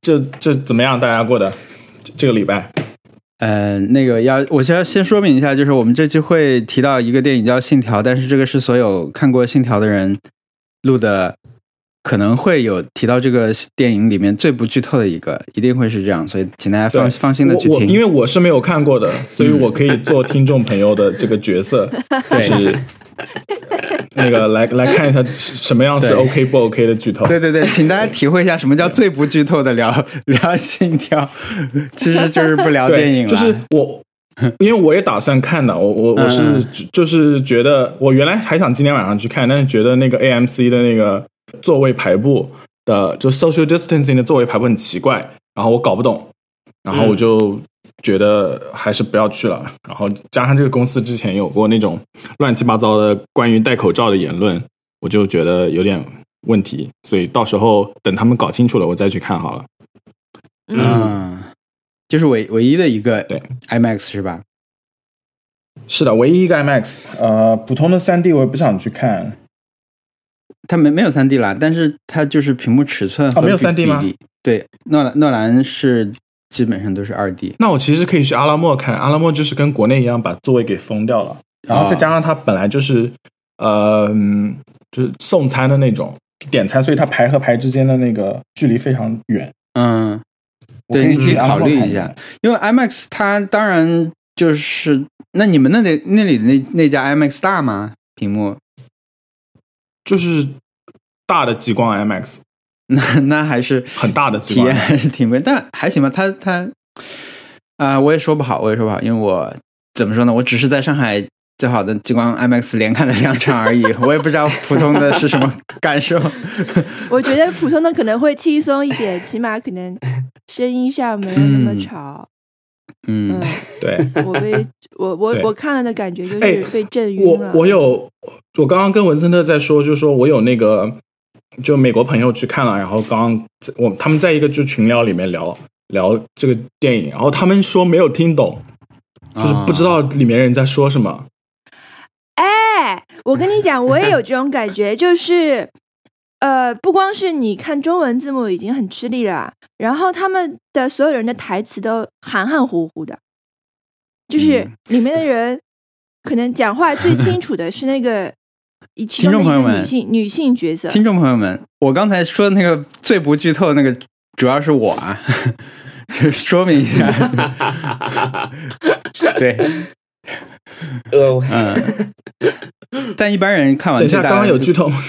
这这怎么样？大家过的这个礼拜？呃，那个要，我先先说明一下，就是我们这期会提到一个电影叫《信条》，但是这个是所有看过《信条》的人录的，可能会有提到这个电影里面最不剧透的一个，一定会是这样，所以请大家放放心的去听。因为我是没有看过的，所以我可以做听众朋友的这个角色，就是那个来来看一下什么样是 OK 不 OK 的剧透。对对对，请大家体会一下什么叫最不剧透的聊 聊《心跳》，其实就是不聊电影了。就是我，因为我也打算看的，我我我是就是觉得我原来还想今天晚上去看，但是觉得那个 AMC 的那个座位排布的就 social distancing 的座位排布很奇怪，然后我搞不懂，然后我就。觉得还是不要去了，然后加上这个公司之前有过那种乱七八糟的关于戴口罩的言论，我就觉得有点问题，所以到时候等他们搞清楚了，我再去看好了。嗯，就是唯唯一的一个对 IMAX 是吧？是的，唯一一个 IMAX。呃，普通的三 D 我也不想去看，它没没有三 D 啦，但是它就是屏幕尺寸哦，没有三 D 吗？对，诺兰诺兰是。基本上都是二 D，那我其实可以去阿拉莫看，阿拉莫就是跟国内一样把座位给封掉了，然后再加上它本来就是，呃，就是送餐的那种点餐，所以它排和排之间的那个距离非常远。嗯，对，你可以考虑一下，因为 IMAX 它当然就是，那你们那里那里那那家 IMAX 大吗？屏幕就是大的极光 IMAX。那那还是很大的体验，还是挺不，但还行吧。他他啊，我也说不好，我也说不好，因为我怎么说呢？我只是在上海最好的激光 IMAX 连看了两场而已，我也不知道普通的是什么感受。我觉得普通的可能会轻松一点，起码可能声音上没有那么吵。嗯，对，我被我我我看了的感觉就是被震晕了。我我有，我刚刚跟文森特在说，就是说我有那个。就美国朋友去看了，然后刚我他们在一个就群聊里面聊聊这个电影，然后他们说没有听懂，就是不知道里面人在说什么。哎，我跟你讲，我也有这种感觉，就是呃，不光是你看中文字幕已经很吃力了，然后他们的所有人的台词都含含糊糊的，就是里面的人可能讲话最清楚的是那个。听众朋友们，女性女性角色。听众朋友们，我刚才说的那个最不剧透的那个，主要是我啊，就是说明一下。对，呃，嗯，但一般人看完，等一下，刚刚有剧透吗？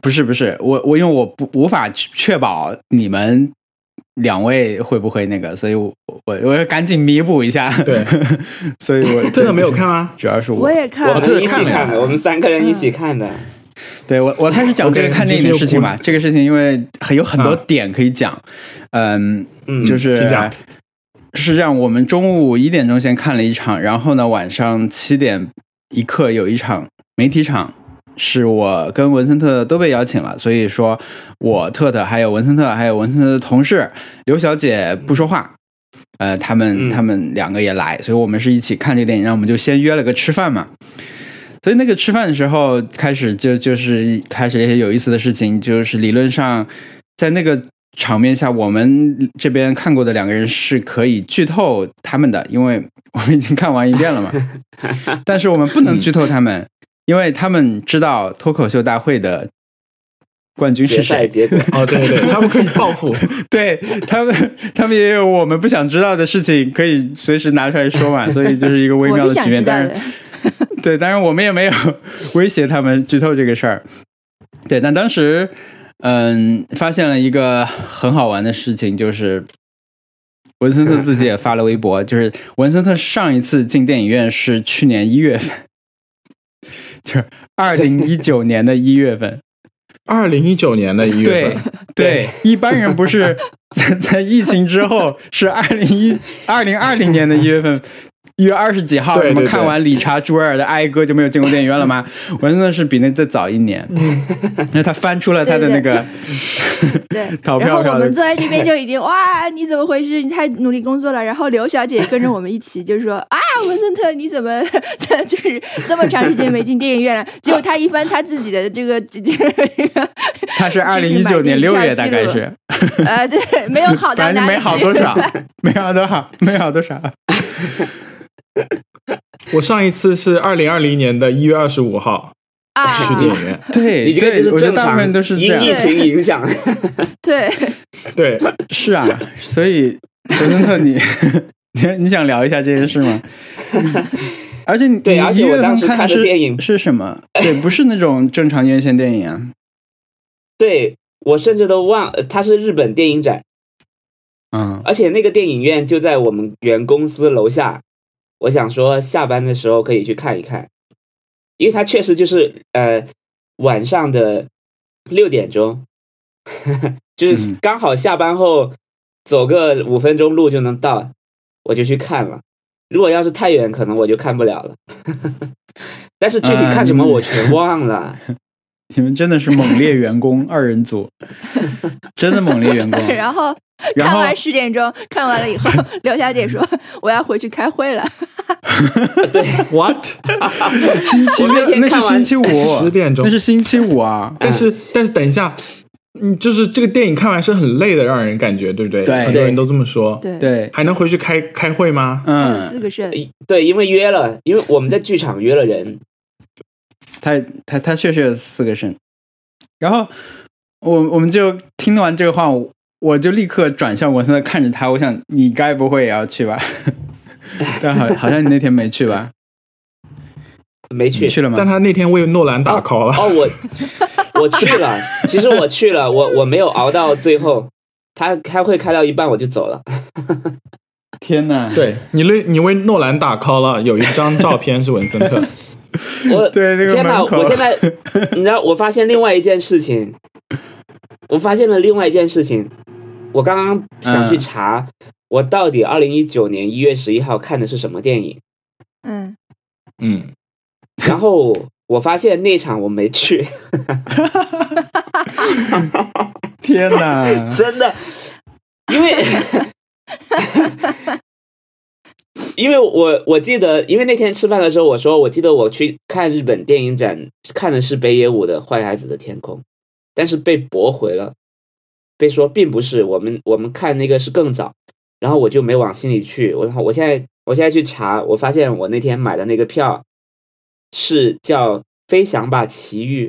不是，不是，我我因为我不无法确保你们。两位会不会那个？所以我我我要赶紧弥补一下。对，所以我 真的没有看吗？主要是我也看，我们一起看的，我们三个人一起看的。对我我开始讲这个看电影的事情吧。这个事情因为很有很多点可以讲。嗯，就是是这样，我们中午一点钟先看了一场，然后呢晚上七点一刻有一场媒体场。是我跟文森特都被邀请了，所以说我特特还有文森特还有文森特的同事刘小姐不说话，呃，他们他们两个也来，所以我们是一起看这个电影，然后我们就先约了个吃饭嘛。所以那个吃饭的时候开始就就是开始一些有意思的事情，就是理论上在那个场面下，我们这边看过的两个人是可以剧透他们的，因为我们已经看完一遍了嘛。但是我们不能剧透他们。因为他们知道脱口秀大会的冠军是谁，结果哦，对对，他们可以报复，对他们，他们也有我们不想知道的事情，可以随时拿出来说嘛，所以就是一个微妙的局面。但是，对，当然我们也没有威胁他们剧透这个事儿。对，但当时，嗯，发现了一个很好玩的事情，就是文森特自己也发了微博，就是文森特上一次进电影院是去年一月份。就是二零一九年的一月份，二零一九年的一月份，对，一般人不是在在疫情之后是二零一二零二零年的一月份一月二十几号，什么看完理查·朱尔的《哀歌》就没有进过电影院了吗？文森特是比那再早一年，那他翻出了他的那个对淘 票票。我们坐在这边就已经哇，你怎么回事？你太努力工作了。然后刘小姐跟着我们一起，就是说啊，文森特你怎么 就是这么长时间没进电影院了？结果他一翻他自己的这个这个，他是二零一九年六月大概是，呃，对，没有好到哪里，没好多少，没好多少，没好多少。我上一次是二零二零年的一月二十五号去电影院，对，你这个就是正常，都是因疫情影响。对对，是啊，所以德森特，你 你你想聊一下这件事吗？而且你对，而且我当时看的电影是什么？对，不是那种正常院线电影啊。对我甚至都忘，它是日本电影展。嗯，而且那个电影院就在我们原公司楼下。我想说，下班的时候可以去看一看，因为它确实就是呃晚上的六点钟，就是刚好下班后走个五分钟路就能到，我就去看了。如果要是太远，可能我就看不了了。但是具体看什么我全忘了。你们真的是猛烈员工二人组，真的猛烈员工。然后 看完十点钟，看完了以后，刘小姐说：“我要回去开会了。”对，What？星期六那是星期五十点钟，那是星期五啊。但是但是等一下，嗯，就是这个电影看完是很累的，让人感觉对不对？对，很多人都这么说。对对，还能回去开开会吗？嗯，四个肾。对，因为约了，因为我们在剧场约了人。他他他确实有四个肾，然后我我们就听完这个话，我就立刻转向文森特看着他，我想你该不会也要去吧？但好好像你那天没去吧？没去去了吗？但他那天为诺兰打 call 了。哦，我我去了，其实我去了，我我没有熬到最后，他开会开到一半我就走了。天哪！对你为你为诺兰打 call 了，有一张照片是文森特。我对那个天哪！我现在你知道，我发现另外一件事情，我发现了另外一件事情。我刚刚想去查，我到底二零一九年一月十一号看的是什么电影？嗯嗯，然后我发现那场我没去。天哪！真的，因为。因为我我记得，因为那天吃饭的时候，我说我记得我去看日本电影展，看的是北野武的《坏孩子的天空》，但是被驳回了，被说并不是我们我们看那个是更早，然后我就没往心里去。我我现在我现在去查，我发现我那天买的那个票是叫《飞翔吧奇遇》，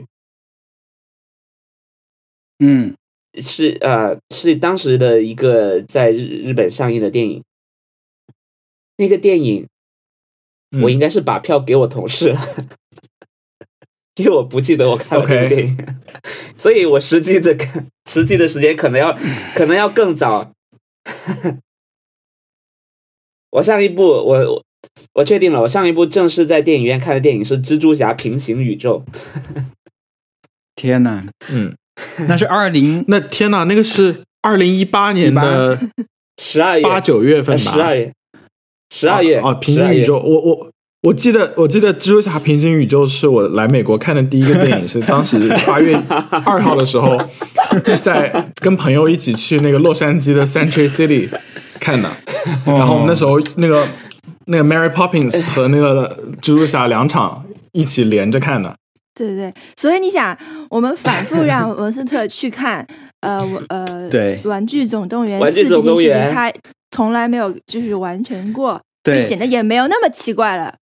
嗯，是呃是当时的一个在日日本上映的电影。那个电影，我应该是把票给我同事了，因为我不记得我看过这个电影，所以我实际的看实际的时间可能要可能要更早。我上一部我我确定了，我上一部正式在电影院看的电影是《蜘蛛侠：平行宇宙》。天哪，嗯，那是二零，那天哪，那个是二零一八年的十二月八九月份吧，十二月。十二月哦，平行宇宙，我我我记得我记得蜘蛛侠平行宇宙是我来美国看的第一个电影，是当时八月 二号的时候，在跟朋友一起去那个洛杉矶的 Century City 看的，然后我们那时候那个那个 Mary Poppins 和那个蜘蛛侠两场一起连着看的。对对对，所以你想，我们反复让文斯特去看，呃，呃，对，玩具总动员玩具总动员，他。从来没有就是完成过，对，显得也没有那么奇怪了，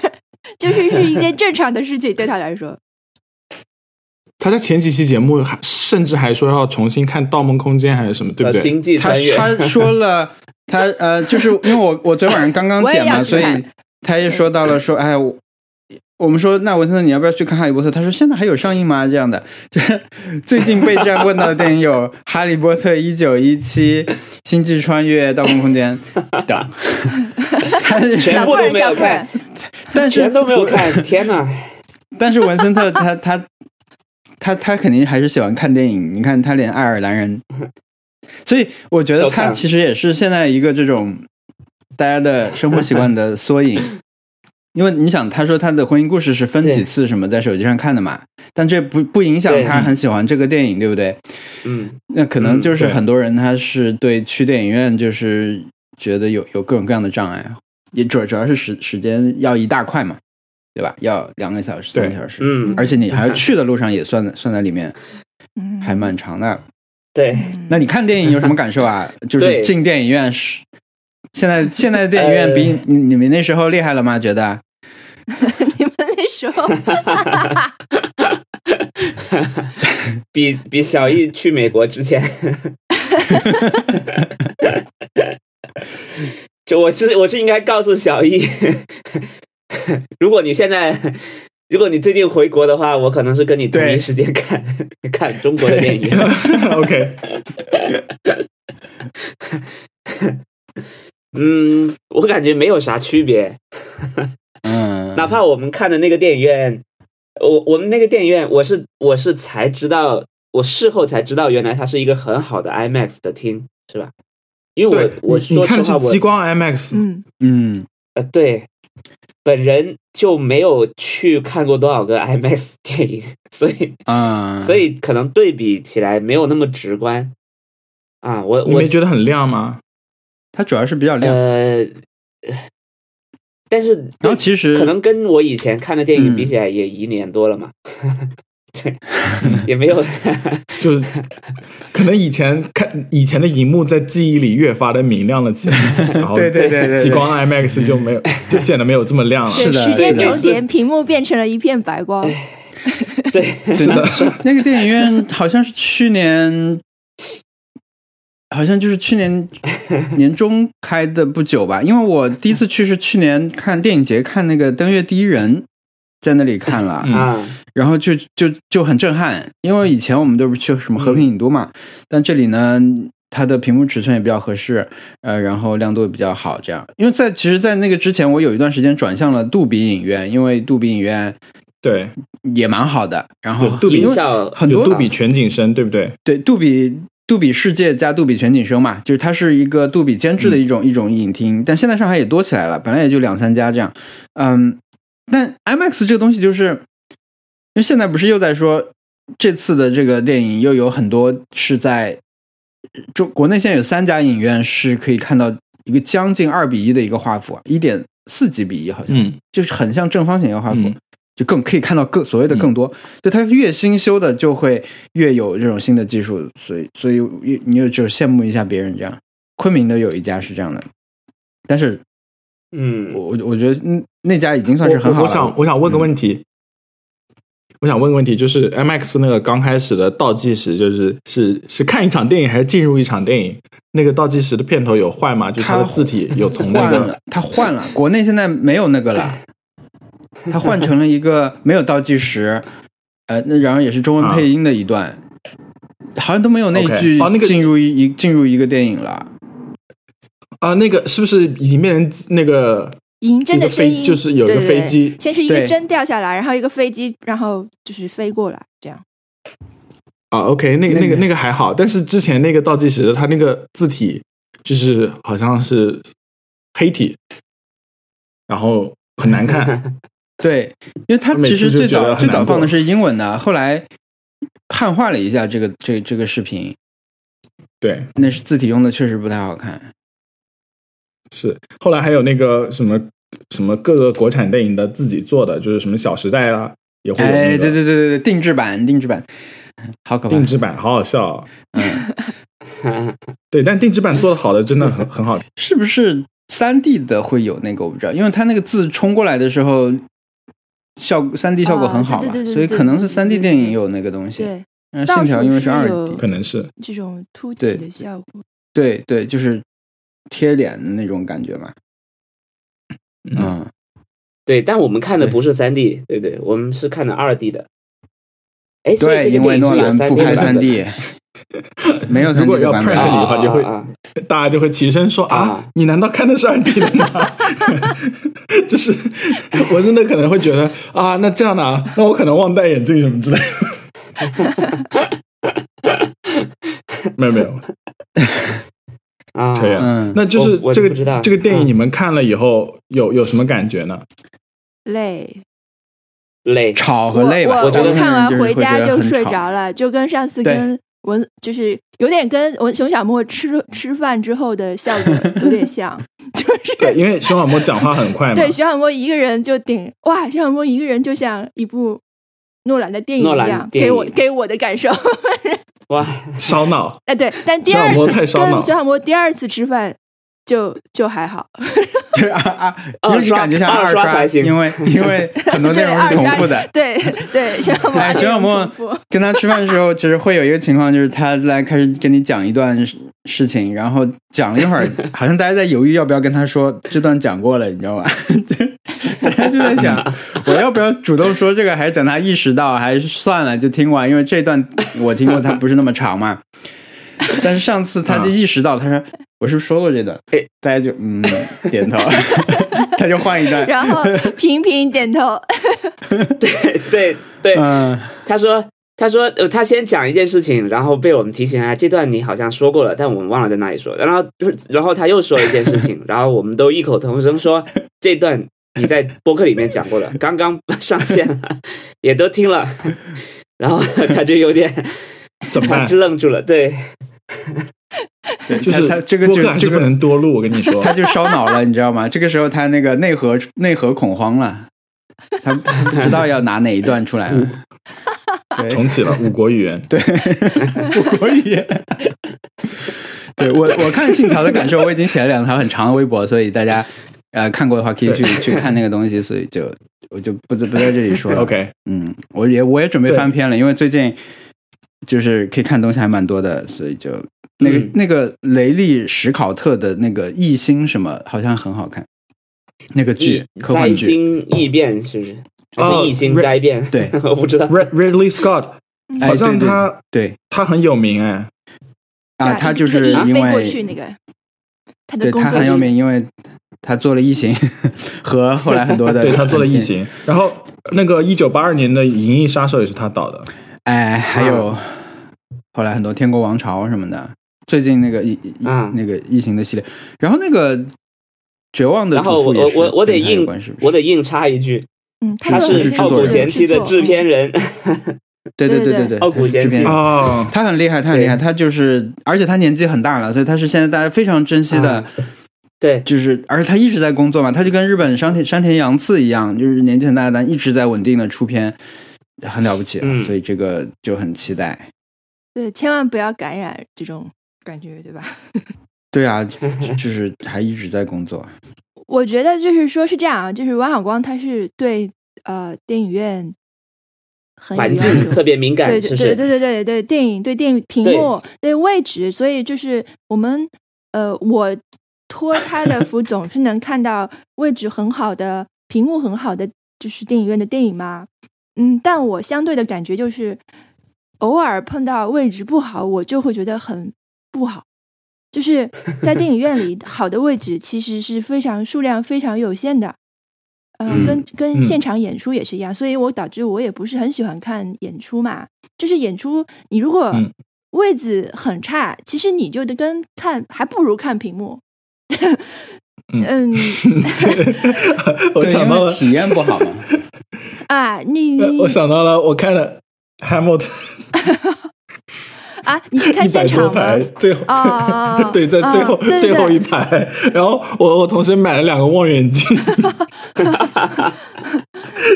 就是是一件正常的事情对他来说。他在前几期节目还甚至还说要重新看《盗梦空间》还是什么，对不对？星际穿越，他说了，他呃，就是因为我我昨天晚上刚刚剪嘛，所以他也说到了说，哎。我们说，那文森特，你要不要去看《哈利波特》？他说：“现在还有上映吗？”这样的，就是 最近被这样问到的电影有《哈利波特》一九一七、《星际穿越》、《盗梦空间》等，全部都没有看，但是全都没有看。天哪！但是文森特他他他他肯定还是喜欢看电影。你看他连爱尔兰人，所以我觉得他其实也是现在一个这种大家的生活习惯的缩影。因为你想，他说他的婚姻故事是分几次什么在手机上看的嘛，但这不不影响他很喜欢这个电影，对不对？嗯，那可能就是很多人他是对去电影院就是觉得有有各种各样的障碍，也主主要是时时间要一大块嘛，对吧？要两个小时、三个小时，嗯，而且你还要去的路上也算算在里面，嗯，还蛮长的。对，那你看电影有什么感受啊？就是进电影院是。现在现在的电影院比你你们那时候厉害了吗？觉得？你们那时候，比比小易去美国之前，就我是我是应该告诉小易，如果你现在如果你最近回国的话，我可能是跟你同一时间看看中国的电影。OK。嗯，我感觉没有啥区别。嗯，哪怕我们看的那个电影院，我我们那个电影院，我是我是才知道，我事后才知道，原来它是一个很好的 IMAX 的厅，是吧？因为我我说实话，我激光 IMAX，嗯。嗯。呃，对，本人就没有去看过多少个 IMAX 电影，所以啊，所以可能对比起来没有那么直观。啊。我我没觉得很亮吗？它主要是比较亮，呃，但是然后其实可能跟我以前看的电影比起来，也一年多了嘛，对，也没有，就可能以前看以前的荧幕在记忆里越发的明亮了起来，然后对对对对，激光 IMAX 就没有，就显得没有这么亮了。是的，时间重叠，屏幕变成了一片白光。对，是的，那个电影院好像是去年。好像就是去年年中开的不久吧，因为我第一次去是去年看电影节看那个《登月第一人》，在那里看了。啊，然后就就就很震撼，因为以前我们都是去什么和平影都嘛，但这里呢，它的屏幕尺寸也比较合适，呃，然后亮度也比较好，这样。因为在其实，在那个之前，我有一段时间转向了杜比影院，因为杜比影院对也蛮好的，然后杜比很多杜比全景声，对不对？对，杜比。杜比世界加杜比全景声嘛，就是它是一个杜比监制的一种一种影厅，但现在上海也多起来了，本来也就两三家这样。嗯，但 IMAX 这个东西就是，因为现在不是又在说这次的这个电影又有很多是在中国内现在有三家影院是可以看到一个将近二比一的一个画幅，一点四几比一好像，嗯，就是很像正方形一个画幅。就更可以看到更所谓的更多，就它越新修的就会越有这种新的技术，所以所以你又就羡慕一下别人这样。昆明的有一家是这样的，但是，嗯，我我觉得那家已经算是很好了。我想我想问个问题，我想问个问题，就是 MX 那个刚开始的倒计时，就是是是看一场电影还是进入一场电影？那个倒计时的片头有换吗？就它的字体有从那个它换了，国内现在没有那个了。它换成了一个 没有倒计时，呃，那然后也是中文配音的一段，好像都没有那一句进入一进入一个电影了。啊，那个是不是已经变成那个银针的声音？就是有一个飞机，先是一个针掉下来，然后一个飞机，然后就是飞过来这样。啊，OK，那个那个那个还好，但是之前那个倒计时，它那个字体就是好像是黑体，然后很难看。对，因为它其实最早最早放的是英文的，后来汉化了一下这个这这个视频。对，那是字体用的确实不太好看。是，后来还有那个什么什么各个国产电影的自己做的，就是什么《小时代》啦，也会有。哎，对对对对对，定制版定制版，好可怕！定制版好好笑。嗯，对，但定制版做的好的真的很很好。是不是三 D 的会有那个？我不知道，因为它那个字冲过来的时候。效果三 D 效果很好嘛，所以可能是三 D 电影有那个东西。对，线条因为是二 D，可能是这种凸起的效果。对对，就是贴脸的那种感觉嘛。嗯，对，但我们看的不是三 D，对对，我们是看的二 D 的。哎，对，因为诺兰不拍三 D，没有。如果要 prank 你的话，就会大家就会起身说啊，你难道看的是二 D 的吗？就是我真的可能会觉得啊，那这样的，那我可能忘戴眼镜什么之类的。没 有没有，啊，可以啊。嗯，那就是这个这个电影，嗯你们看了以后有有什么感觉呢？累。累，吵和累吧，我我觉得看完回家就睡着了，就跟上次跟文就是有点跟文熊小莫吃吃饭之后的效果 有点像，就是对，因为熊小莫讲话很快嘛。对熊小莫一个人就顶哇，熊小莫一个人就像一部诺兰的电影一样，给我给我的感受。哇，烧脑。哎，对，但第二次跟徐小莫第二次吃饭就就还好，对啊啊，二刷尤其感觉像二二刷，才行因为 因为很多内容是重复的。对对，徐小莫哎，还是熊小莫很重复跟他吃饭的时候，其实会有一个情况，就是他来开始跟你讲一段事事情，然后讲了一会儿，好像大家在犹豫要不要跟他说这段讲过了，你知道吧？就大家就在想，我要不要主动说这个，还是等他意识到，还是算了就听完？因为这段我听过，它不是那么长嘛。但是上次他就意识到，他说我是不是说过这段？哎大家就嗯点头，他就换一段。然后频频点头，对对，嗯，他说。他说：“呃，他先讲一件事情，然后被我们提醒啊，这段你好像说过了，但我们忘了在哪里说。然后，然后他又说了一件事情，然后我们都异口同声说这段你在播客里面讲过了，刚刚上线了，也都听了。然后他就有点怎么办？就愣住了。对，对，就是他他这个就这个能多录，我跟你说。他就烧脑了，你知道吗？这个时候他那个内核内核恐慌了，他他不知道要拿哪一段出来了。对重启了五国语言。对，五国语言。对我我看《信条》的感受，我已经写了两条很长的微博，所以大家呃看过的话可以去去看那个东西，所以就我就不不在这里说了。OK，嗯，我也我也准备翻篇了，因为最近就是可以看东西还蛮多的，所以就那个、嗯。那个雷利史考特的那个异星什么好像很好看，那个剧科幻剧，星异变是不是？哦是异星灾变？对。我不知道。Red Ridley Scott 哎好像对对他对。他很有名哎，啊，他就是因飞过去为那个，他的对工作很有名，因为他做了异形 和后来很多的 对他做了异，形，然后那个一九八二年的《银翼杀手》也是他导的。哎，还有后来很多天国王朝什么的，最近那个异异啊那个异形的系列，然后那个绝望的然后我主妇也我我得硬是是？我得硬插一句，嗯，他是傲骨贤妻的制片人。对对对对对对，傲骨贤妻哦，他很厉害，他很厉害，他就是，而且他年纪很大了，所以他是现在大家非常珍惜的，啊对，就是，而且他一直在工作嘛，他就跟日本山田山田洋次一样，就是年纪很大，但一直在稳定的出片，很了不起了，嗯所以这个就很期待。对，千万不要感染这种感觉，对吧？对啊，就就是还一直在工作。我觉得就是说是这样啊，就是王小光他是对呃电影院很环境特别敏感，对是不是？对对对对对对，电影对电影屏幕对位置，所以就是我们呃，我托他的福，总是能看到位置很好的、屏幕很好的，就是电影院的电影嘛。嗯，但我相对的感觉就是，偶尔碰到位置不好，我就会觉得很不好。就是在电影院里，好的位置其实是非常数量非常有限的。呃、嗯跟跟嗯现场演出也是一样，所以我导致我也不是很喜欢看演出嘛。就是演出，你如果嗯位子很差，其实你就得跟看还不如看屏幕。嗯嗯 我，想到了，体验不好嘛。啊，你呃我想到了，我看了 Hamilton 啊，你是看现场吗多排？，最后对，在最后哦对对最后一排，然后我我同学买了两个望远镜，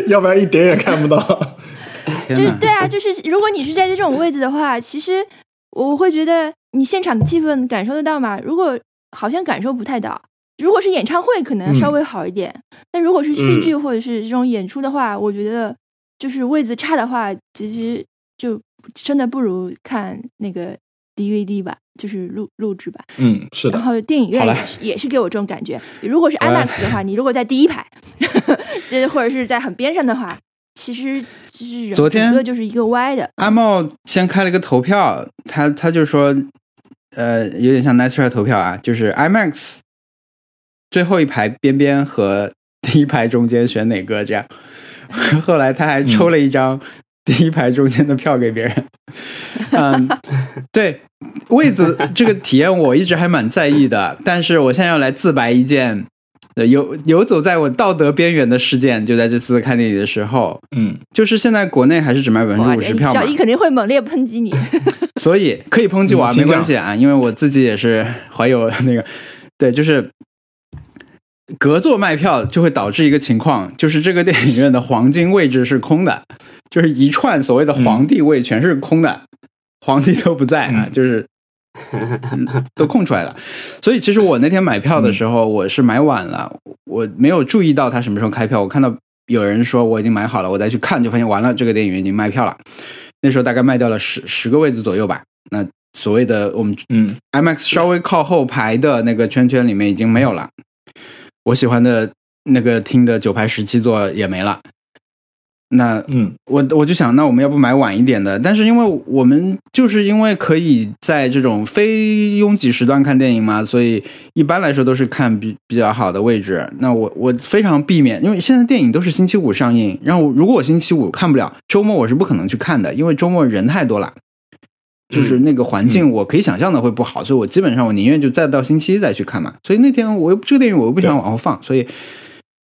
要不然一点也看不到。就是对啊，就是如果你是在这种位置的话，其实我会觉得你现场的气氛感受得到吗？如果好像感受不太到。如果是演唱会，可能稍微好一点。但如果是戏剧或者是这种演出的话，我觉得就是位子差的话，其实就真的不如看那个 DVD 吧，就是录录制吧。嗯，是的然，后电影院也是也是给我这种感觉。如果是 IMAX 的话，你如果在第一排，这或者是在很边上的话，其实就是人昨天整个就是一个歪的。阿茂先开了个投票，他他就说，呃，有点像 Nice Try 投票啊，就是 IMAX 最后一排边边和第一排中间选哪个这样。后来他还抽了一张第一排中间的票给别人。嗯，对，位子这个体验我一直还蛮在意的，但是我现在要来自白一件。游游走在我道德边缘的事件，就在这次看电影的时候，嗯，就是现在国内还是只卖百分之五十票嘛，小姨肯定会猛烈抨击你，所以可以抨击我啊，没关系啊，因为我自己也是怀有那个，对，就是隔座卖票就会导致一个情况，就是这个电影院的黄金位置是空的，就是一串所谓的皇帝位全是空的，皇帝都不在啊，就是。都空出来了，所以其实我那天买票的时候，我是买晚了，我没有注意到他什么时候开票。我看到有人说我已经买好了，我再去看就发现完了，这个电影院已经卖票了。那时候大概卖掉了十十个位子左右吧。那所谓的我们嗯，IMAX 稍微靠后排的那个圈圈里面已经没有了。我喜欢的那个厅的九排十七座也没了。那嗯，我我就想，那我们要不买晚一点的？但是因为我们就是因为可以在这种非拥挤时段看电影嘛，所以一般来说都是看比比较好的位置。那我我非常避免，因为现在电影都是星期五上映，然后如果我星期五看不了，周末我是不可能去看的，因为周末人太多了，就是那个环境我可以想象的会不好，所以我基本上我宁愿就再到星期一再去看嘛。所以那天我又这个电影我又不想往后放，所以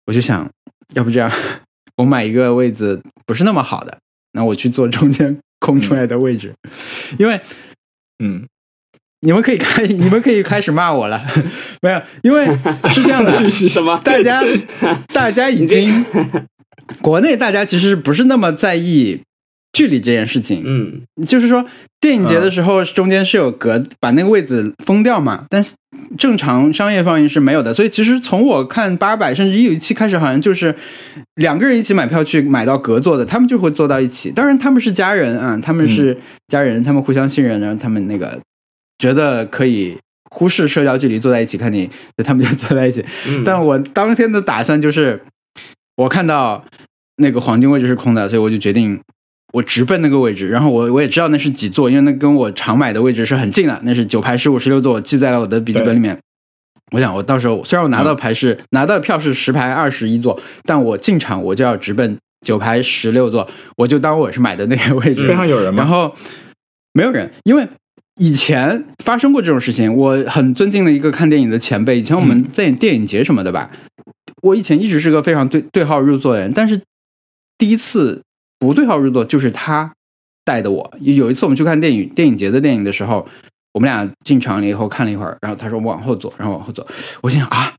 我就想要不这样。我买一个位置不是那么好的，那我去坐中间空出来的位置，因为，嗯，你们可以开，你们可以开始骂我了，没有，因为是这样的，是什么？大家，大家已经，国内大家其实不是那么在意。距离这件事情，嗯，就是说电影节的时候中间是有隔把那个位置封掉嘛，但是正常商业放映是没有的，所以其实从我看八百甚至一期开始，好像就是两个人一起买票去买到隔座的，他们就会坐到一起。当然他们是家人啊，他们是家人，他们互相信任，然后他们那个觉得可以忽视社交距离坐在一起看电影，他们就坐在一起。但我当天的打算就是，我看到那个黄金位置是空的，所以我就决定。我直奔那个位置，然后我我也知道那是几座，因为那跟我常买的位置是很近的，那是九排十五、十六座，我记在了我的笔记本里面。我想，我到时候虽然我拿到牌是拿到票是十排二十一座，但我进场我就要直奔九排十六座，我就当我是买的那个位置。边上有人吗？然后没有人，因为以前发生过这种事情。我很尊敬的一个看电影的前辈，以前我们在电影节什么的吧，我以前一直是个非常对对号入座的人，但是第一次。不对号入座就是他带的我。有一次我们去看电影电影节的电影的时候，我们俩进场了以后看了一会儿，然后他说我往后走，然后往后走。我心想啊，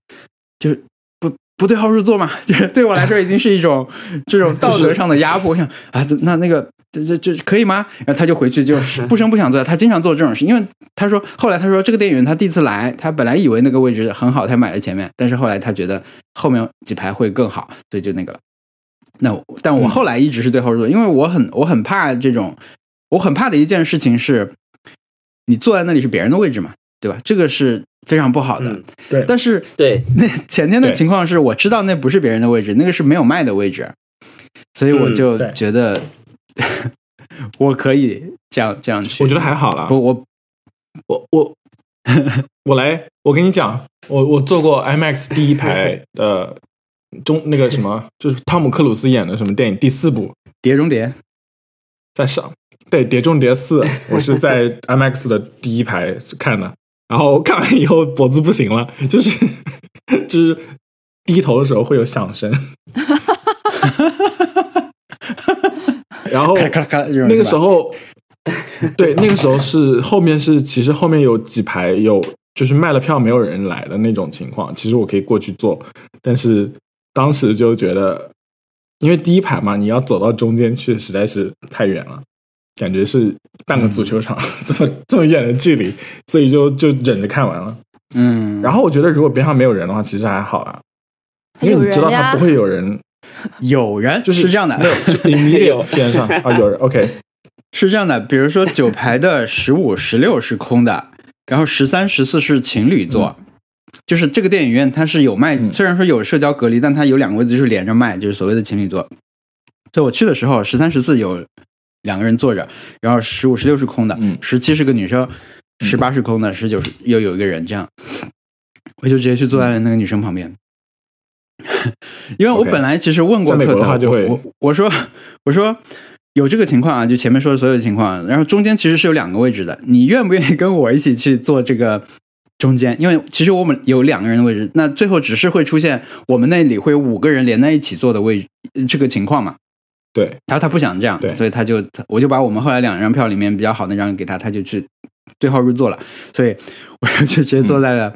就是不不对号入座嘛，就是对我来说已经是一种这种道德上的压迫。我想啊，那那个这这这可以吗？然后他就回去就是不声不响坐。他经常做这种事，因为他说后来他说这个电影院他第一次来，他本来以为那个位置很好，他买了前面，但是后来他觉得后面几排会更好，所以就那个了。那但我后来一直是对号入座，因为我很我很怕这种，我很怕的一件事情是，你坐在那里是别人的位置嘛，对吧？这个是非常不好的。对，但是对 那前天的情况是我知道那不是别人的位置，那个是没有卖的位置，所以我就觉得 我可以这样这样去。我觉得还好啦。我我我我 我来，我跟你讲，我我坐过 IMAX 第一排的。中那个什么，就是汤姆克鲁斯演的什么电影？第四部《碟中谍》在上，对，《碟中谍四》，我是在 IMAX 的第一排看的，然后看完以后脖子不行了，就是就是低头的时候会有响声，然后那个时候，对，那个时候是后面是其实后面有几排有就是卖了票没有人来的那种情况，其实我可以过去坐，但是。当时就觉得，因为第一排嘛，你要走到中间去实在是太远了，感觉是半个足球场 这么这么远的距离，所以就就忍着看完了。嗯，然后我觉得如果边上没有人的话，其实还好啦，因为你知道他不会有人，有人就是这样的，没有，就 你有。边上啊有人，OK，是这样的，比如说九排的十五、十六是空的，然后十三、十四是情侣座。就是这个电影院，它是有卖，虽然说有社交隔离，但它有两个位置就是连着卖，就是所谓的情侣座。所以我去的时候，十三、十四有两个人坐着，然后十五、十六是空的，十七是个女生，十八是空的，十九是又有一个人，这样。我就直接去坐在了那个女生旁边。因为我本来其实问过特特，我我说我说有这个情况啊，就前面说的所有情况，然后中间其实是有两个位置的，你愿不愿意跟我一起去做这个中间？因为其实我们有两个人的位置，那最后只是会出现我们那里会有五个人连在一起坐的位置这个情况嘛？对，然后他不想这样，所以他就我就把我们后来两张票里面比较好那张给他，他就去对号入座了，所以我就直接坐在了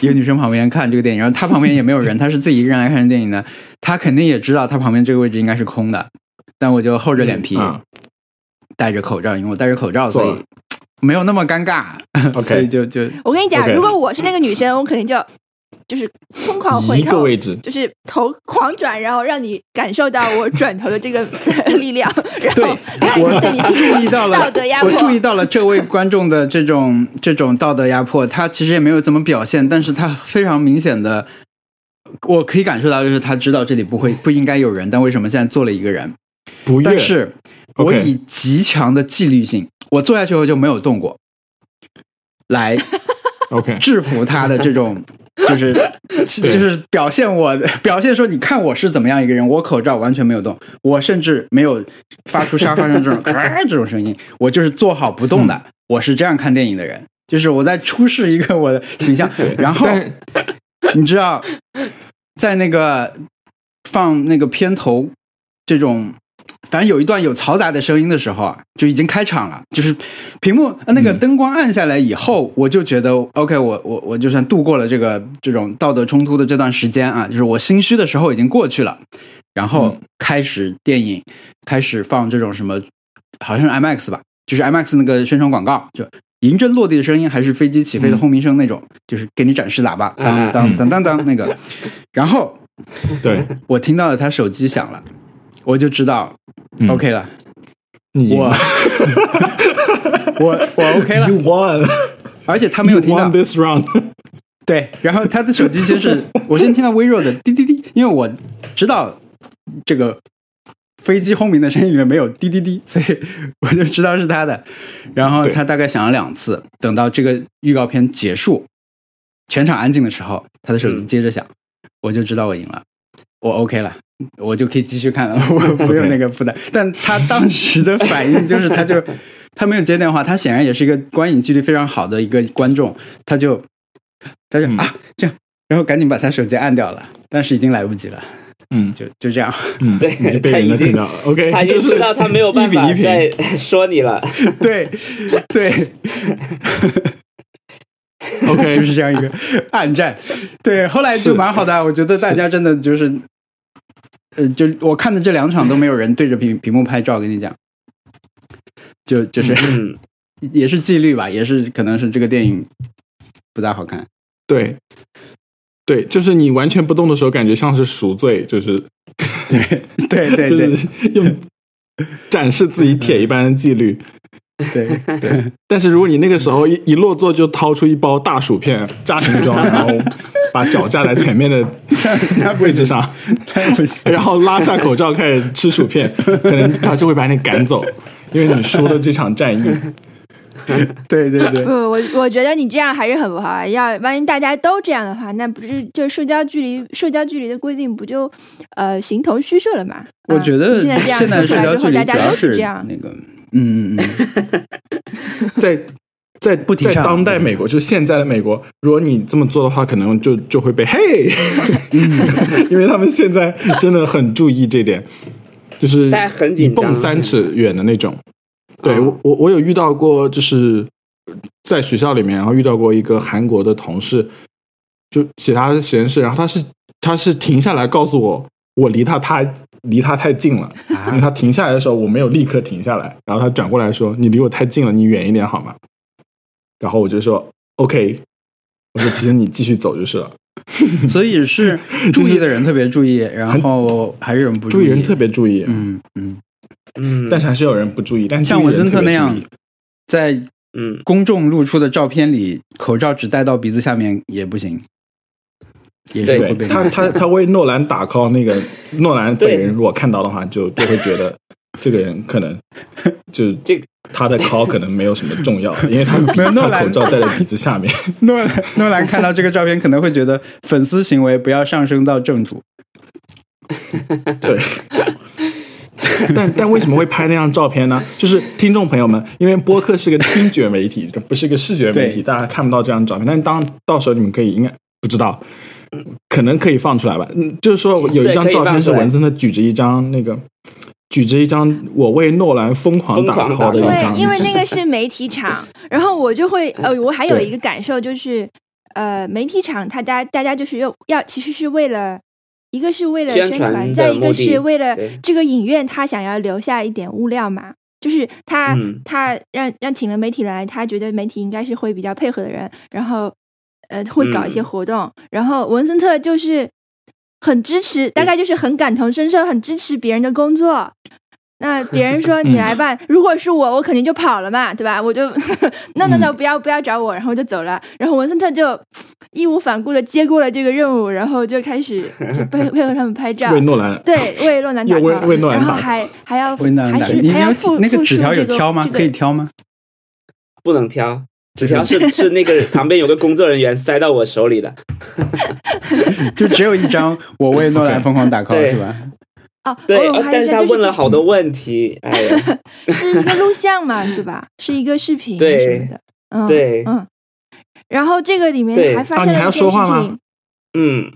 一个女生旁边看这个电影，然后他旁边也没有人，他是自己一个人来看电影的，他肯定也知道他旁边这个位置应该是空的。但我就厚着脸皮戴着口罩，因为我戴着口罩，所以没有那么尴尬。OK，就就我跟你讲，如果我是那个女生，我肯定就就是疯狂回头，就是头狂转，然后让你感受到我转头的这个 力量。然后我对你注意到了道德压迫，我注意到了这位观众的这种这种道德压迫，他其实也没有怎么表现，但是他非常明显的。我可以感受到，就是他知道这里不会不应该有人，但为什么现在坐了一个人？不，但是我以极强的纪律性，我坐下去后就没有动过，来，OK，制服他的这种，就是 就是表现我表现说，你看我是怎么样一个人，我口罩完全没有动，我甚至没有发出沙发上这种 咔这种声音，我就是坐好不动的，我是这样看电影的人，就是我在出示一个我的形象，然后。你知道，在那个放那个片头这种，反正有一段有嘈杂的声音的时候啊，就已经开场了。就是屏幕那个灯光暗下来以后，我就觉得 OK，我我我就算度过了这个这种道德冲突的这段时间啊，就是我心虚的时候已经过去了。然后开始电影开始放这种什么，好像是 IMAX 吧，就是 IMAX 那个宣传广告就。银针落地的声音，还是飞机起飞的轰鸣声那种，就是给你展示喇叭，当当当当当那个。然后，对我听到了他手机响了，我就知道 OK 了。我 我我 OK 了。You won，而且他没有听到 this round。对，然后他的手机先是 我先听到微弱的滴滴滴，因为我知道这个。飞机轰鸣的声音里面没有滴滴滴，所以我就知道是他的。然后他大概响了两次，等到这个预告片结束，全场安静的时候，他的手机接着响，我就知道我赢了，我 OK 了，我就可以继续看了，我不用那个负担。但他当时的反应就是，他就 他没有接电话，他显然也是一个观影纪律非常好的一个观众，他就他就啊这样，然后赶紧把他手机按掉了，但是已经来不及了。嗯，就就这样。嗯，对他已经，OK，他已经知道他没有办法再说你了。对，对，OK，就是这样一个暗战。对，后来就蛮好的，我觉得大家真的就是，呃，就我看的这两场都没有人对着屏屏幕拍照，跟你讲，就就是 也是纪律吧，也是可能是这个电影不大好看。对。对，就是你完全不动的时候，感觉像是赎罪，就是对对对 对，用展示自己铁一般的纪律。对 对，但是如果你那个时候一一落座就掏出一包大薯片炸成装，然后把脚架在前面的 位置上，然后拉下口罩开始吃薯片，可能他就会把你赶走，因为你输了这场战役。对对对，不，我我觉得你这样还是很不好啊。要万一大家都这样的话，那不是就社交距离、社交距离的规定不就呃形同虚设了吗？我觉得现在这样现在社交距离大家都是这样。那个，嗯嗯嗯，在在不在当代美国，就是现在的美国，如果你这么做的话，可能就就会被嘿，因为他们现在真的很注意这点，就是一蹦三尺远的那种。对我我我有遇到过，就是在学校里面，然后遇到过一个韩国的同事，就写他的实验室，然后他是他是停下来告诉我，我离他太离他太近了，因为他停下来的时候我没有立刻停下来，然后他转过来说你离我太近了，你远一点好吗？然后我就说 OK，我说其实你继续走就是了，所以 是注意的人特别注意，然后还是人不注意人特别注意，嗯嗯。嗯，但是还是有人不注意。但像文森特那样，在嗯公众露出的照片里，口罩只戴到鼻子下面也不行。也是会被他他他为诺兰打 call，那个 诺兰本人如果看到的话，就就会觉得这个人可能 就这个他的 call 可能没有什么重要，因为他他口罩戴在鼻子下面。诺诺兰看到这个照片，可能会觉得粉丝行为不要上升到正主。对。但但为什么会拍那张照片呢？就是听众朋友们，因为播客是个听觉媒体，不是一个视觉媒体，大家看不到这张照片。但是当到时候你们可以应该不知道，可能可以放出来吧。嗯，就是说有一张照片是文森特举着一张那个。举着一张我为诺兰疯狂打 call 的一张，因为那个是媒体场，然后我就会呃，我还有一个感受就是，呃，媒体场他大大家就是要要，其实是为了一个是为了宣传，再一个是为了这个影院他想要留下一点物料嘛，就是他他让让请了媒体来，他觉得媒体应该是会比较配合的人，然后呃会搞一些活动，然后文森特就是。很支持，大概就是很感同身受，很支持别人的工作。那别人说 你来办，如果是我，我肯定就跑了嘛，对吧？我就 no no no，不要不要找我，然后就走了。然后文森特就 义无反顾的接过了这个任务，然后就开始配配合他们拍照。为诺兰对为诺兰打 call，然后还还要还是还要付那个纸条有挑吗？可以挑吗？不能挑。纸条是是那个旁边有个工作人员塞到我手里的，就只有一张我为诺兰疯狂打 call 是吧？哦，对，但是他问了好多问题，哎，是一个录像嘛，对吧？是一个视频对的，嗯，对，嗯。然后这个里面还发生了一件事情，嗯，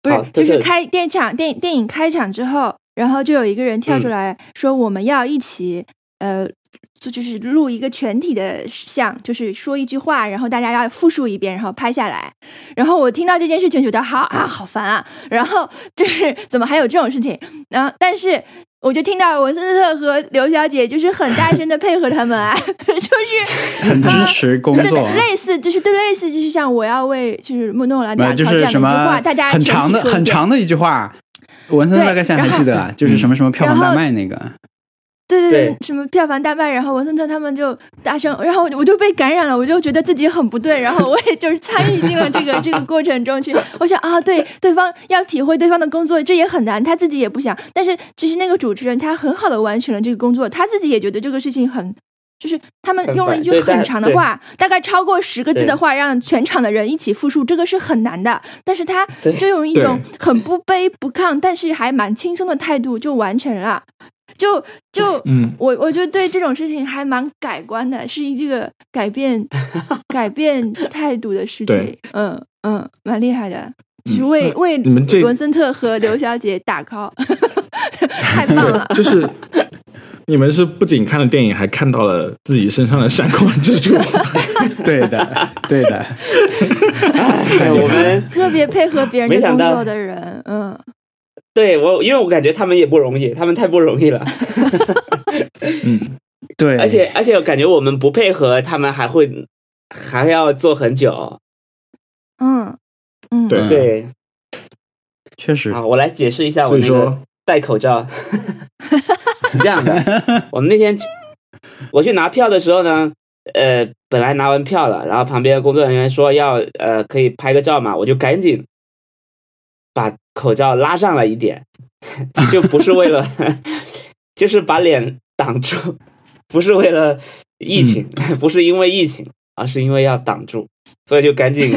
不是，就是。开电场电电影开场之后，然后就有一个人跳出来说我们要一起，呃。就就是录一个全体的像，就是说一句话，然后大家要复述一遍，然后拍下来。然后我听到这件事情，觉得好啊，好烦啊。然后就是 怎么还有这种事情？然后但是我就听到文森特和刘小姐就是很大声的配合他们啊，就是很支持工作，类似就是对类似就是像我要为就是莫诺兰打样的一句话，大家很长的很长的一句话，文森特大概现在还记得啊，就是什么什么票房大卖那个。对对对，什么票房大卖，然后文森特他们就大声，然后我就被感染了，我就觉得自己很不对，然后我也就是参与进了这个 这个过程中去。我想啊，对，对方要体会对方的工作，这也很难，他自己也不想。但是其实那个主持人他很好的完成了这个工作，他自己也觉得这个事情很，就是他们用了一句很长的话，大概超过十个字的话，让全场的人一起复述，这个是很难的。但是他就用一种很不卑不亢，但是还蛮轻松的态度就完成了。就就嗯，我我觉得对这种事情还蛮改观的，是一个改变 改变态度的事情。嗯嗯，蛮厉害的，就是为为你们这文森特和刘小姐打 call，太棒了。就是你们是不仅看了电影，还看到了自己身上的闪光之处。对的，对的。我们特别配合别人工作的人，嗯。对我，因为我感觉他们也不容易，他们太不容易了。嗯，对，而且而且我感觉我们不配合，他们还会还要做很久。嗯嗯，对对，确实。啊，我来解释一下我那个戴口罩 是这样的。我们那天我去拿票的时候呢，呃，本来拿完票了，然后旁边工作人员说要呃可以拍个照嘛，我就赶紧把。口罩拉上了一点，就不是为了，就是把脸挡住，不是为了疫情，不是因为疫情，而是因为要挡住，所以就赶紧，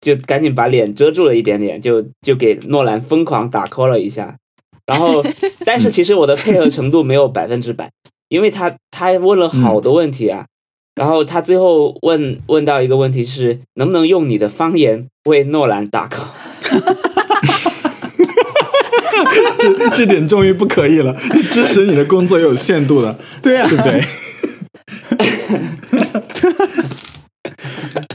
就赶紧把脸遮住了一点点，就就给诺兰疯狂打 call 了一下，然后，但是其实我的配合程度没有百分之百，因为他他问了好多问题啊，然后他最后问问到一个问题是，能不能用你的方言为诺兰打 call？这这点终于不可以了，支持你的工作有限度的，对啊，对不对？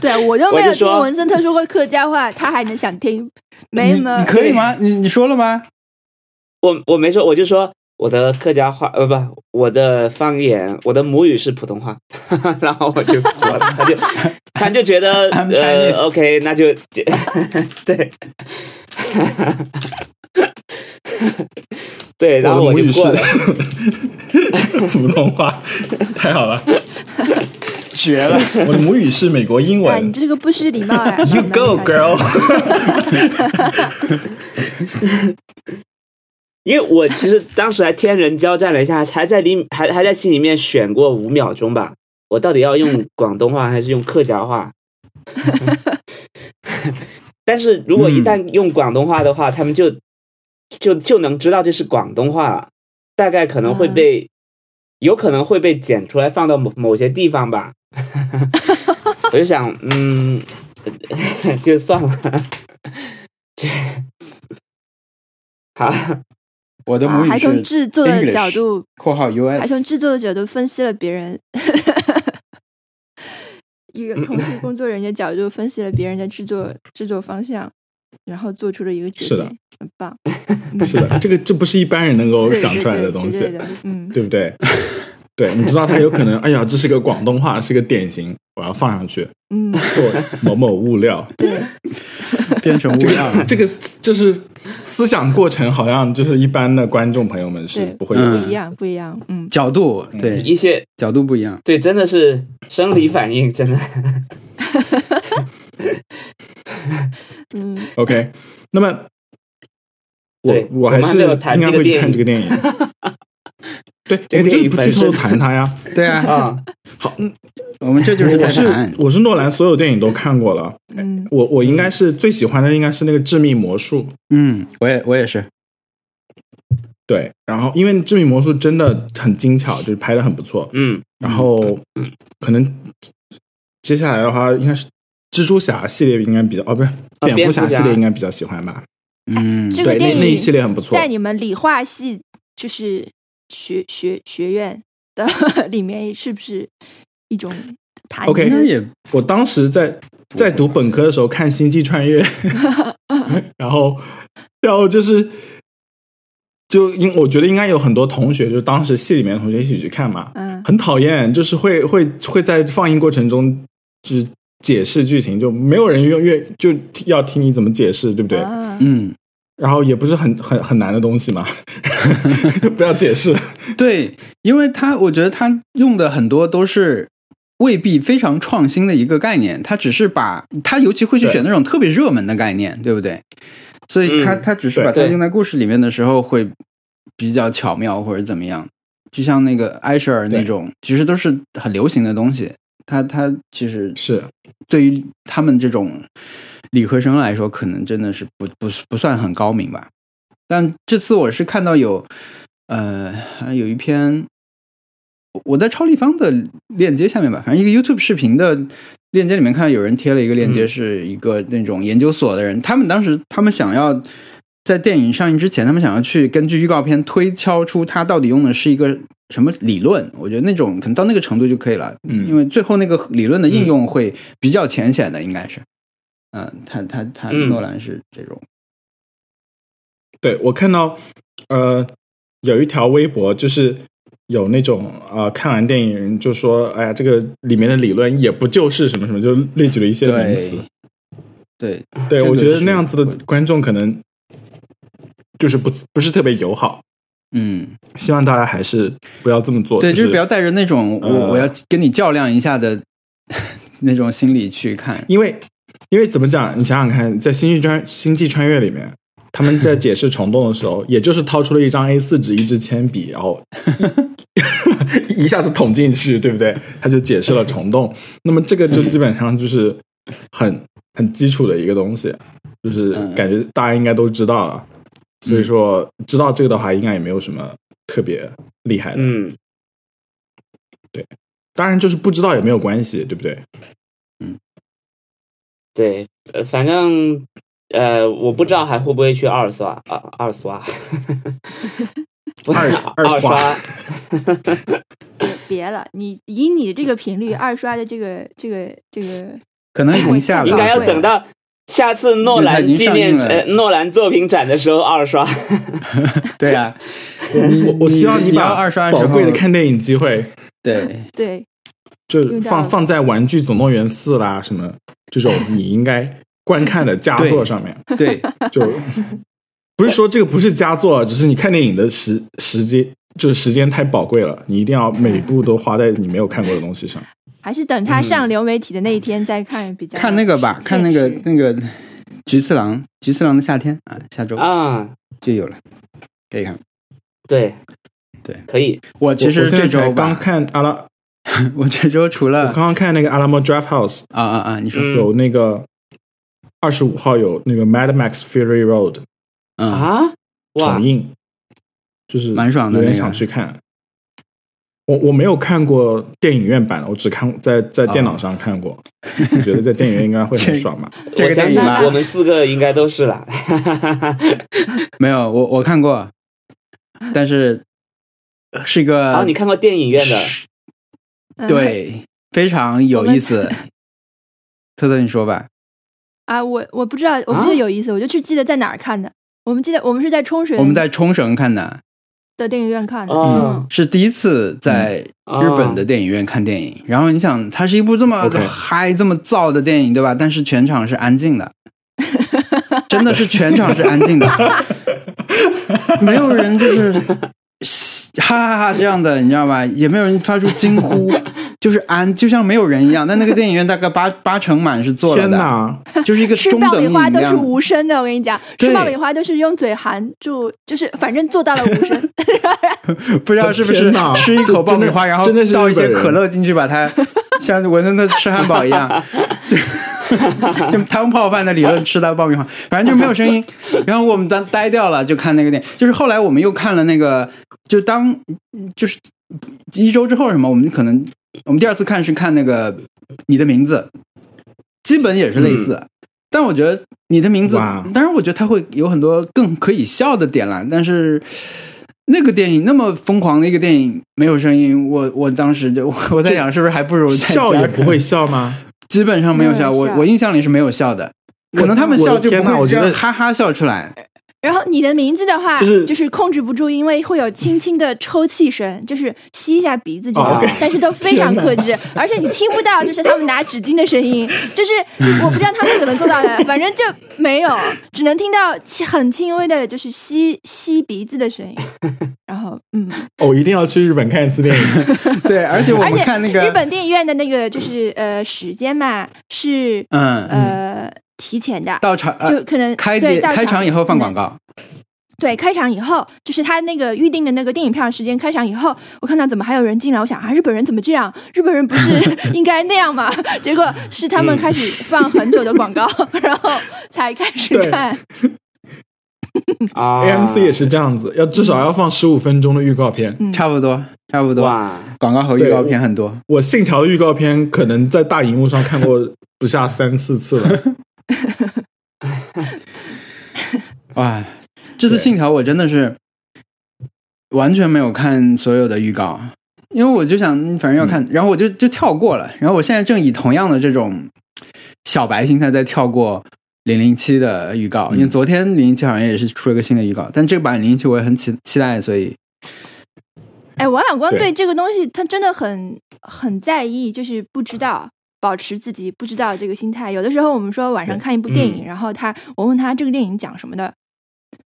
对，我就没有听文森特说过客家话，他还能想听？没吗？你可以吗？你你说了吗？我我没说，我就说我的客家话，呃，不，我的方言，我的母语是普通话，然后我就过了，他就他就觉得呃，OK，那就就对。对，然后我就过了。普通话太好了，绝了！我的母语是美国英文。你这个不失礼貌啊！You go, girl。因为我其实当时还天人交战了一下，还在里还还在心里面选过五秒钟吧，我到底要用广东话还是用客家话？但是如果一旦用广东话的话，他们就就就能知道这是广东话了，大概可能会被，有可能会被剪出来放到某某些地方吧。我就想，嗯，就算了。好，我的母语还从制作的角度（括号 US） 还从制作的角度分析了别人，一个同事工作人员角度分析了别人的制作制作方向，然后做出了一个决定，很棒。是的，这个这不是一般人能够想出来的东西，嗯，对不对？对，你知道他有可能，哎呀，这是个广东话，是个典型，我要放上去，嗯，做某某物料，对，变成物料，这个就是思想过程，好像就是一般的观众朋友们是不会不一样，不一样，嗯，角度对一些角度不一样，对，真的是生理反应，真的，嗯，OK，那么我我还是应该会去看这个电影。对，这个电影本身谈它呀，对啊，啊，好，嗯，我们这就是我是。我是诺兰所有电影都看过了，嗯，我我应该是最喜欢的应该是那个《致命魔术》，嗯，我也我也是，对，然后因为《致命魔术》真的很精巧，就是拍的很不错，嗯，然后可能接下来的话应该是蜘蛛侠系列应该比较哦，不是蝙蝠侠系列应该比较喜欢吧，嗯，这个电影那一系列很不错，在你们理化系就是。学学学院的里面是不是一种谈？OK，也我当时在在读本科的时候看《星际穿越》，然后然后就是就因我觉得应该有很多同学，就当时系里面的同学一起去看嘛，嗯，很讨厌，就是会会会在放映过程中就是解释剧情，就没有人愿愿就要听你怎么解释，对不对？嗯。然后也不是很很很难的东西嘛，不要解释。对，因为他我觉得他用的很多都是未必非常创新的一个概念，他只是把他尤其会去选那种特别热门的概念，对不对？所以他他只是把它用在故事里面的时候会比较巧妙或者怎么样，就像那个艾舍尔那种，其实都是很流行的东西。他他其实是对于他们这种。理科生来说，可能真的是不不不算很高明吧。但这次我是看到有，呃，有一篇我在超立方的链接下面吧，反正一个 YouTube 视频的链接里面看到有人贴了一个链接，是一个那种研究所的人，他们当时他们想要在电影上映之前，他们想要去根据预告片推敲出他到底用的是一个什么理论。我觉得那种可能到那个程度就可以了，嗯，因为最后那个理论的应用会比较浅显的，应该是。嗯，他他他诺兰是这种，对我看到呃有一条微博，就是有那种呃看完电影就说，哎呀，这个里面的理论也不就是什么什么，就列举了一些名词。对对，我觉得那样子的观众可能就是不不是特别友好。嗯，希望大家还是不要这么做。对，就是不要带着那种我我要跟你较量一下的 那种心理去看，因为。因为怎么讲？你想想看，在《星际穿星际穿越》里面，他们在解释虫洞的时候，也就是掏出了一张 A 四纸、一支铅笔，然后 一下子捅进去，对不对？他就解释了虫洞。那么这个就基本上就是很很基础的一个东西，就是感觉大家应该都知道了。所以说，知道这个的话，应该也没有什么特别厉害的。嗯，对，当然就是不知道也没有关系，对不对？嗯对，呃，反正，呃，我不知道还会不会去二刷，二二刷，二二刷，别了，你以你的这个频率，二刷的这个这个这个，可能已经下了，应该要等到下次诺兰纪念呃诺兰作品展的时候二刷。对啊，我我希望你把二刷宝贵的看电影机会，对对。就放放在《玩具总动员四》啦，什么这种你应该观看的佳作上面。对，就不是说这个不是佳作，只是你看电影的时时间就是时间太宝贵了，你一定要每部都花在你没有看过的东西上。还是等他上流媒体的那一天再看比较。看那个吧，看那个那个《菊次郎菊次郎的夏天》啊，下周啊就有了，可以看。对对，可以。我其实这周刚看阿拉。我这周除了我刚刚看那个《Alamo Draft House》啊啊啊！你说有那个二十五号有那个《Mad Max Fury Road》啊？重映，就是蛮爽的，有点想去看。我我没有看过电影院版的，我只看在在电脑上看过。我觉得在电影院应该会很爽吧？我相信我们四个应该都是啦。没有，我我看过，但是是一个。哦，你看过电影院的？对，非常有意思。特特，你说吧。啊，我我不知道，我不记得有意思，我就去记得在哪儿看的。我们记得我们是在冲绳，我们在冲绳看的。的电影院看的，嗯，是第一次在日本的电影院看电影。然后你想，它是一部这么嗨、这么燥的电影，对吧？但是全场是安静的，真的是全场是安静的，没有人就是哈哈哈这样的，你知道吧？也没有人发出惊呼。就是安，就像没有人一样。但那个电影院大概八 八成满是坐了的，就是一个中 等吃爆米花都是无声的。我跟你讲，吃爆米花都是用嘴含住，就是反正做到了无声。不知道是不是吃一口爆米花，然后倒一些可乐进去，把它像文森特吃汉堡一样，就就汤泡饭的理论吃到爆米花，反正就没有声音。然后我们当呆掉了，就看那个电影。就是后来我们又看了那个，就当就是一周之后什么，我们可能。我们第二次看是看那个你的名字，基本也是类似，但我觉得你的名字，当然我觉得它会有很多更可以笑的点了。但是那个电影那么疯狂的一个电影，没有声音，我我当时就 我在想，是不是还不如笑也不会笑吗？基本上没有笑，我我印象里是没有笑的，可能他们笑就不会这样哈哈笑出来。然后你的名字的话，就是就是控制不住，因为会有轻轻的抽泣声，就是吸一下鼻子这种，但是都非常克制，而且你听不到，就是他们拿纸巾的声音，就是我不知道他们怎么做到的，反正就没有，只能听到很轻微的，就是吸吸鼻子的声音。然后，嗯，我一定要去日本看一次电影。对，而且我们看那个日本电影院的那个就是呃时间嘛，是嗯呃。提前的到场就可能开对开场以后放广告，对开场以后就是他那个预定的那个电影票时间，开场以后我看到怎么还有人进来，我想啊日本人怎么这样？日本人不是 应该那样吗？结果是他们开始放很久的广告，然后才开始看。啊，AMC 也是这样子，要至少要放十五分钟的预告片，差不多差不多。哇，广告和预告片很多。我信条的预告片可能在大荧幕上看过不下三四次了。哇，这次《信条》我真的是完全没有看所有的预告，因为我就想反正要看，然后我就就跳过了。然后我现在正以同样的这种小白心态在跳过《零零七》的预告，因为昨天《零零七》好像也是出了个新的预告，但这版《零零七》我也很期期待，所以，哎，王小光对这个东西他真的很很在意，就是不知道。保持自己不知道这个心态。有的时候我们说晚上看一部电影，然后他我问他这个电影讲什么的，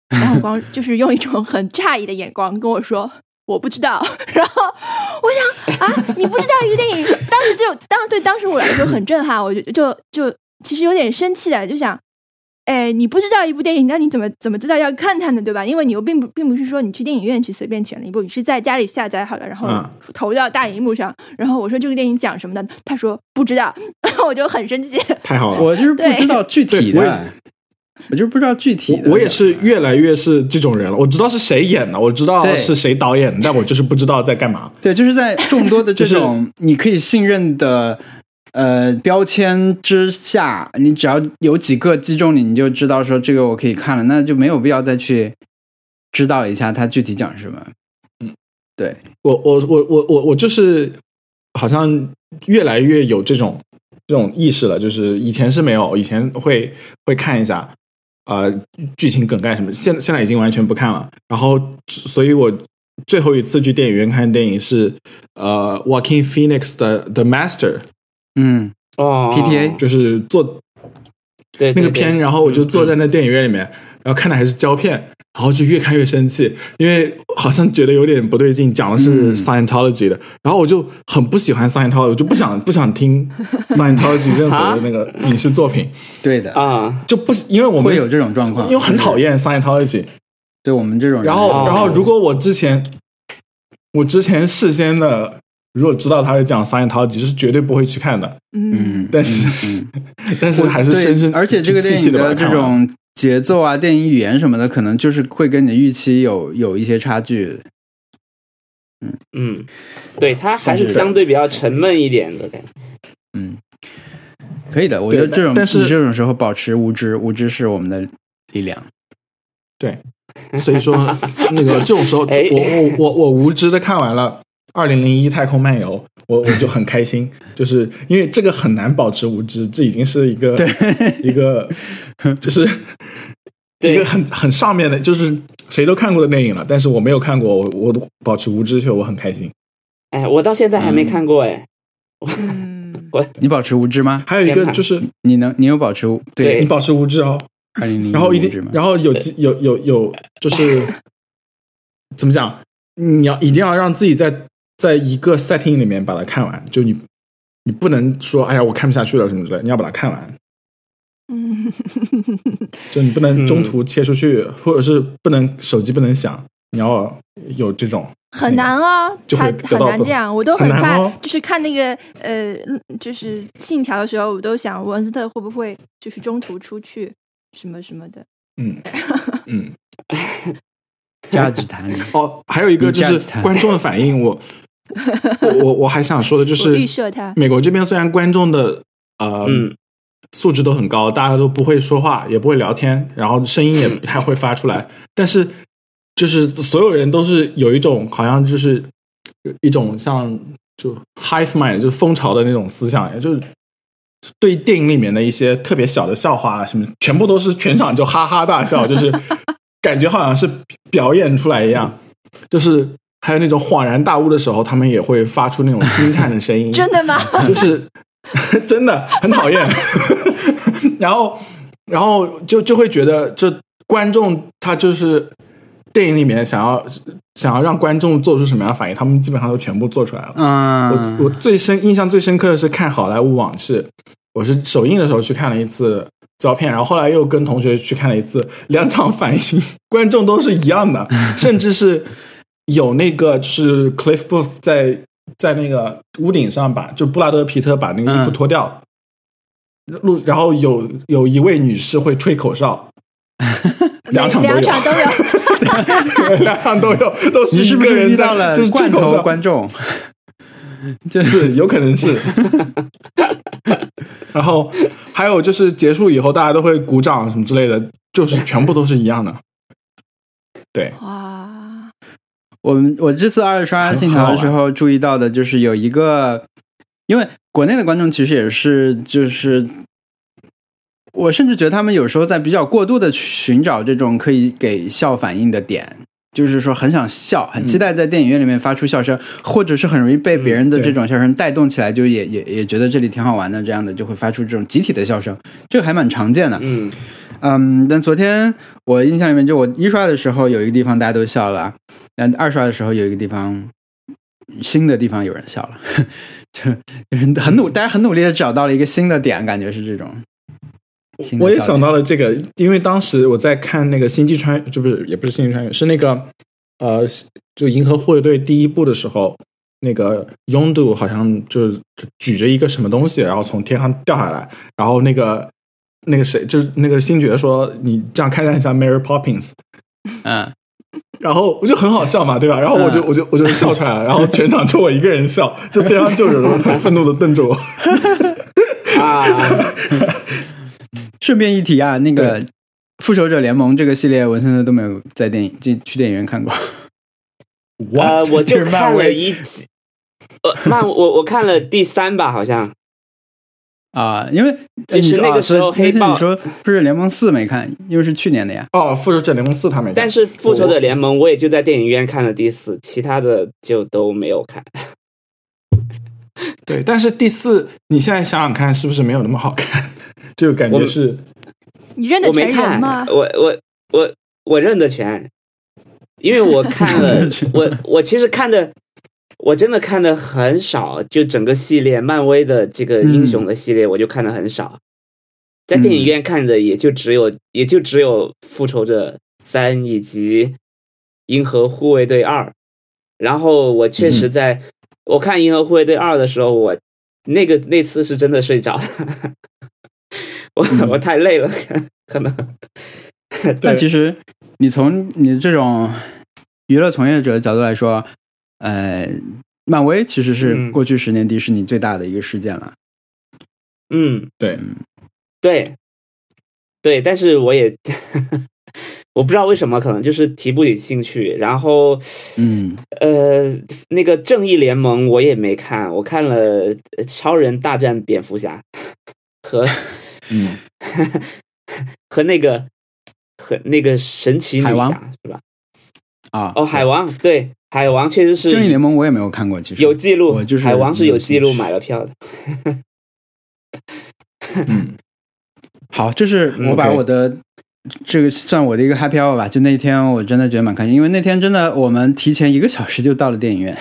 然后光就是用一种很诧异的眼光跟我说我不知道。然后我想啊，你不知道一个电影，当时就当对当时我来说很震撼，我就就就其实有点生气的，就想。哎，你不知道一部电影，那你怎么怎么知道要看它呢？对吧？因为你又并不并不是说你去电影院去随便选了一部，你是在家里下载好了，然后投到大荧幕上。然后我说这个电影讲什么的，他说不知道，我就很生气。太好了，我就是不知道具体的，我就是不知道具体的。我也是越来越是这种人了。我知道是谁演的，我知道是谁导演的，但我就是不知道在干嘛。对，就是在众多的这种你可以信任的。呃，标签之下，你只要有几个击中你，你就知道说这个我可以看了，那就没有必要再去知道一下它具体讲什么。嗯，对我，我，我，我，我，我就是好像越来越有这种这种意识了，就是以前是没有，以前会会看一下呃剧情梗概什么，现现在已经完全不看了。然后，所以我最后一次去电影院看电影是呃 Walking Phoenix 的 The Master。嗯哦，PTA 就是做对那个片，然后我就坐在那电影院里面，然后看的还是胶片，然后就越看越生气，因为好像觉得有点不对劲，讲的是 Scientology 的，然后我就很不喜欢 Scientology，我就不想 不想听 Scientology 任何的那个影视作品。对的。啊，就不因为我们会有这种状况，因为很讨厌 Scientology。对我们这种，然后然后如果我之前我之前事先的。如果知道他是讲商业淘气，是绝对不会去看的。嗯，但是，但是还是深深，而且这个电影的这种节奏啊、电影语言什么的，可能就是会跟你的预期有有一些差距。嗯嗯，对，它还是相对比较沉闷一点的感觉。嗯，可以的，我觉得这种但是这种时候保持无知，无知是我们的力量。对，所以说那个这种时候，哎我我我我无知的看完了《二零零一太空漫游》，我我就很开心，就是因为这个很难保持无知，这已经是一个一个 就是一个很很上面的，就是谁都看过的电影了，但是我没有看过，我我都保持无知，却我很开心。哎，我到现在还没看过哎。嗯，你保持无知吗？还有一个就是你能，你有保持无对你保持无知哦，二零零然后一定然后有有有有，就是 怎么讲？你要一定要让自己在在一个 setting 里面把它看完，就你你不能说哎呀我看不下去了什么之类，你要把它看完，嗯，就你不能中途切出去，或者是不能手机不能响，你要有这种很难啊，就他很会得到不难这样，我都很难怕哦，就是看那个呃，就是信条的时候，我都想文斯特会不会就是中途出去什么什么的。嗯。嗯。价值谈，哦，还有一个就是观众的反应，我 我我我还想说的就是预设他美国这边虽然观众的呃、嗯。素质都很高，大家都不会说话，也不会聊天，然后声音也不太会发出来，但是就是所有人都是有一种好像就是一种像就 hive mind 就是蜂巢的那种思想，也就是对电影里面的一些特别小的笑话啊什么，全部都是全场就哈哈大笑，就是 感觉好像是表演出来一样，就是还有那种恍然大悟的时候，他们也会发出那种惊叹的声音，真的吗？就是真的很讨厌。然后，然后就就会觉得，这观众他就是电影里面想要想要让观众做出什么样的反应，他们基本上都全部做出来了。嗯，我我最深印象最深刻的是看《好莱坞往事》，我是首映的时候去看了一次胶片，然后后来又跟同学去看了一次，两场反应观众都是一样的，甚至是有那个是 Cliff Booth 在在那个屋顶上把就布拉德皮特把那个衣服嗯脱掉，录、然后有有一位女士会吹口哨，两场都有，两场都有。两场都有，都是一个人在就是吹罐头观众？就 是有可能是。然后还有就是结束以后，大家都会鼓掌什么之类的，就是全部都是一样的。对，哇，我们我这次二刷《信条》的时候注意到的就是有一个，因为国内的观众其实也是就是。我甚至觉得他们有时候在比较过度的寻找这种可以给笑反应的点，就是说很想笑，很期待在电影院里面发出笑声，或者是很容易被别人的这种笑声带动起来，就也也也觉得这里挺好玩的，这样的就会发出这种集体的笑声，这个还蛮常见的。嗯。嗯，但昨天我印象里面，就我一刷的时候有一个地方大家都笑了，但二刷的时候有一个地方新的地方有人笑了，就就是很努，大家很努力的找到了一个新的点，感觉是这种。我也想到了这个，因为当时我在看那个《星际穿越》，就不是也不是《星际穿越》，是那个呃，就《银河护卫队》第一部的时候，那个拥堵好像就举着一个什么东西，然后从天上掉下来，然后那个那个谁，就是那个星爵说：“你这样看起来很像 Mary Poppins。”嗯，然后我就很好笑嘛，对吧？然后我就、嗯我就我就笑出来了，然后全场就我一个人笑，就对方就有人很愤怒的瞪着我。啊，顺便一提啊，那个《复仇者联盟》这个系列，文森特都没有在电影进去电影院看过。呃，我就是看了一集，呃，漫我我看了第三吧，好像啊，因为其实那个时候那天黑豹你说《复仇者联盟四》没看，因为是去年的呀。哦，复仇者联盟四他没看，但是《复仇者联盟》我也就在电影院看了第四，其他的就都没有看。对，但是第四，你现在想想看，是不是没有那么好看？就感觉是你认得全人吗，？我我我我认得全，因为我看了，我我其实看的，我真的看的很少，就整个系列漫威的这个英雄的系列，我就看的很少，在电影院看的也就只有也就只有复仇者三以及银河护卫队二，然后我确实在、我看银河护卫队二的时候，我那个那次是真的睡着了。我我太累了，可能。但其实你从你这种娱乐从业者的角度来说，呃，漫威其实是过去十年迪士尼最大的一个事件了。嗯，对，对，对，但是我也。我不知道为什么，可能就是提不起兴趣。然后，嗯，呃，那个正义联盟我也没看，我看了超人大战蝙蝠侠和 嗯 和那个和那个神奇女侠是吧？啊，哦，海王对海王确实是正义联盟我也没有看过，其实有记录，就是海王是有记录买了票的。嗯，好，就是我把我的。这个算我的一个 happy hour 吧，就那天我真的觉得蛮开心，因为那天真的我们提前一个小时就到了电影院，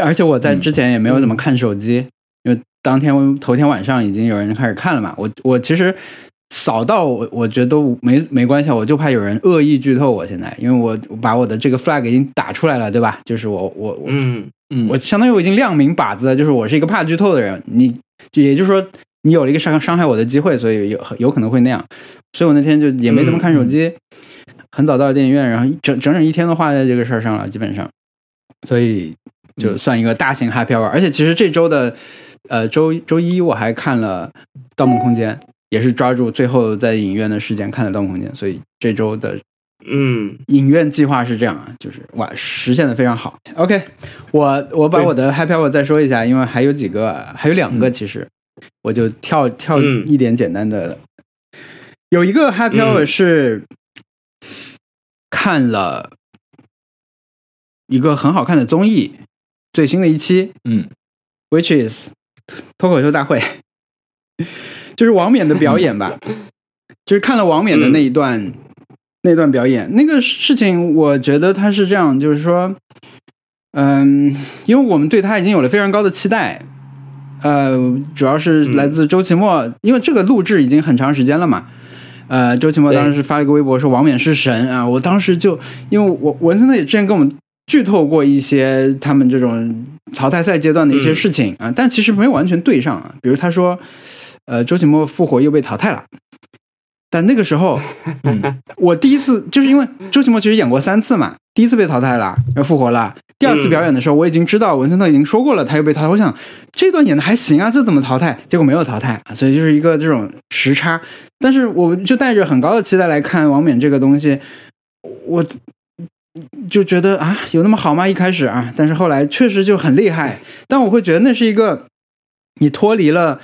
而且我在之前也没有怎么看手机，因为当天头天晚上已经有人开始看了嘛。我我其实扫到我我觉得都没没关系，我就怕有人恶意剧透。我现在因为我把我的这个 flag 已经打出来了，对吧？就是我我嗯嗯，我相当于我已经亮明靶子了，就是我是一个怕剧透的人。你就也就是说。你有了一个伤伤害我的机会，所以有有可能会那样，所以我那天就也没怎么看手机，很早到电影院，然后整整整一天都花在这个事儿上了，基本上，所以就算一个大型 happy hour。而且其实这周的呃周周一我还看了《盗梦空间》，也是抓住最后在影院的时间看了《盗梦空间》，所以这周的嗯。影院计划是这样啊，就是哇实现的非常好。OK，我我把我的 happy hour 再说一下，因为还有几个，还有两个其实。我就跳跳一点简单的，有一个 happy hour 是看了一个很好看的综艺，最新的一期，嗯，which is 脱口秀大会，就是王冕的表演吧，就是看了王冕的那一段那段表演，那个事情，我觉得他是这样，就是说，嗯，因为我们对他已经有了非常高的期待。呃，主要是来自周奇墨，因为这个录制已经很长时间了嘛。呃，周奇墨当时发了一个微博说王冕是神啊，我当时就因为我文森特也之前跟我们剧透过一些他们这种淘汰赛阶段的一些事情啊，但其实没有完全对上啊。比如他说，呃，周奇墨复活又被淘汰了，但那个时候，我第一次就是因为周奇墨其实演过三次嘛，第一次被淘汰了，又复活了。第二次表演的时候，我已经知道文森特已经说过了，他又被淘汰。我想这段演的还行啊，这怎么淘汰？结果没有淘汰，所以就是一个这种时差。但是我就带着很高的期待来看王冕这个东西，我就觉得啊，有那么好吗？一开始啊，但是后来确实就很厉害。但我会觉得那是一个你脱离了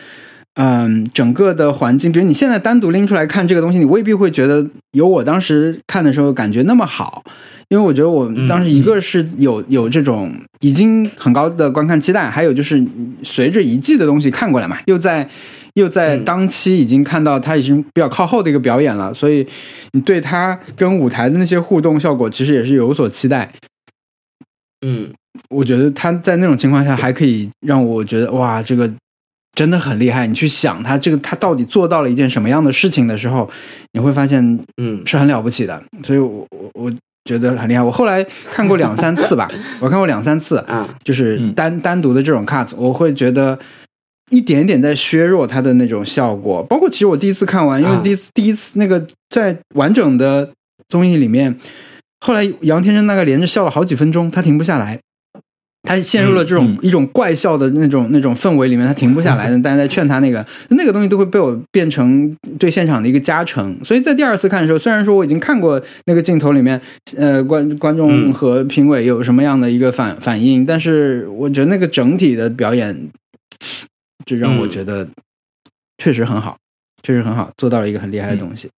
嗯整个的环境，比如你现在单独拎出来看这个东西，你未必会觉得有我当时看的时候感觉那么好。因为我觉得我当时一个是有有这种已经很高的观看期待，还有就是随着一季的东西看过来嘛，又在又在当期已经看到他已经比较靠后的一个表演了，所以你对他跟舞台的那些互动效果其实也是有所期待。嗯，我觉得他在那种情况下还可以让我觉得哇，这个真的很厉害。你去想他这个他到底做到了一件什么样的事情的时候，你会发现嗯是很了不起的。所以我我我。觉得很厉害，我 后来看过两三次吧，我看过两三次啊，就是单单独的这种 cut，我会觉得一点点在削弱它的那种效果。包括其实我第一次看完，因为第一次第一次那个在完整的综艺里面，后来杨天真大概连着笑了好几分钟，他停不下来。他陷入了这种一种怪笑的那种那种氛围里面，他停不下来的。大家在劝他那个那个东西都会被我变成对现场的一个加成。所以在第二次看的时候，虽然说我已经看过那个镜头里面，呃，观观众和评委有什么样的一个反反应，但是我觉得那个整体的表演，就让我觉得确实很好，确实很好，做到了一个很厉害的东西，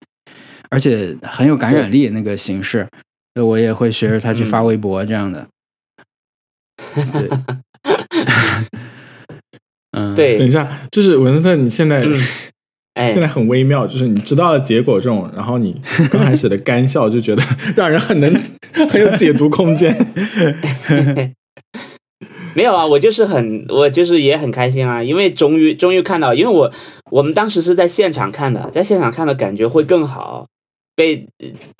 而且很有感染力。那个形式，我也会学着他去发微博这样的。对，嗯，对。等一下，就是文森特，你现在 哎，现在很微妙，就是你知道了结果这种，然后你 刚开始的干笑，就觉得让人很能很有解读空间。没有啊，我就是很，我就是也很开心啊，因为终于终于看到，因为我我们当时是在现场看的，在现场看的感觉会更好，被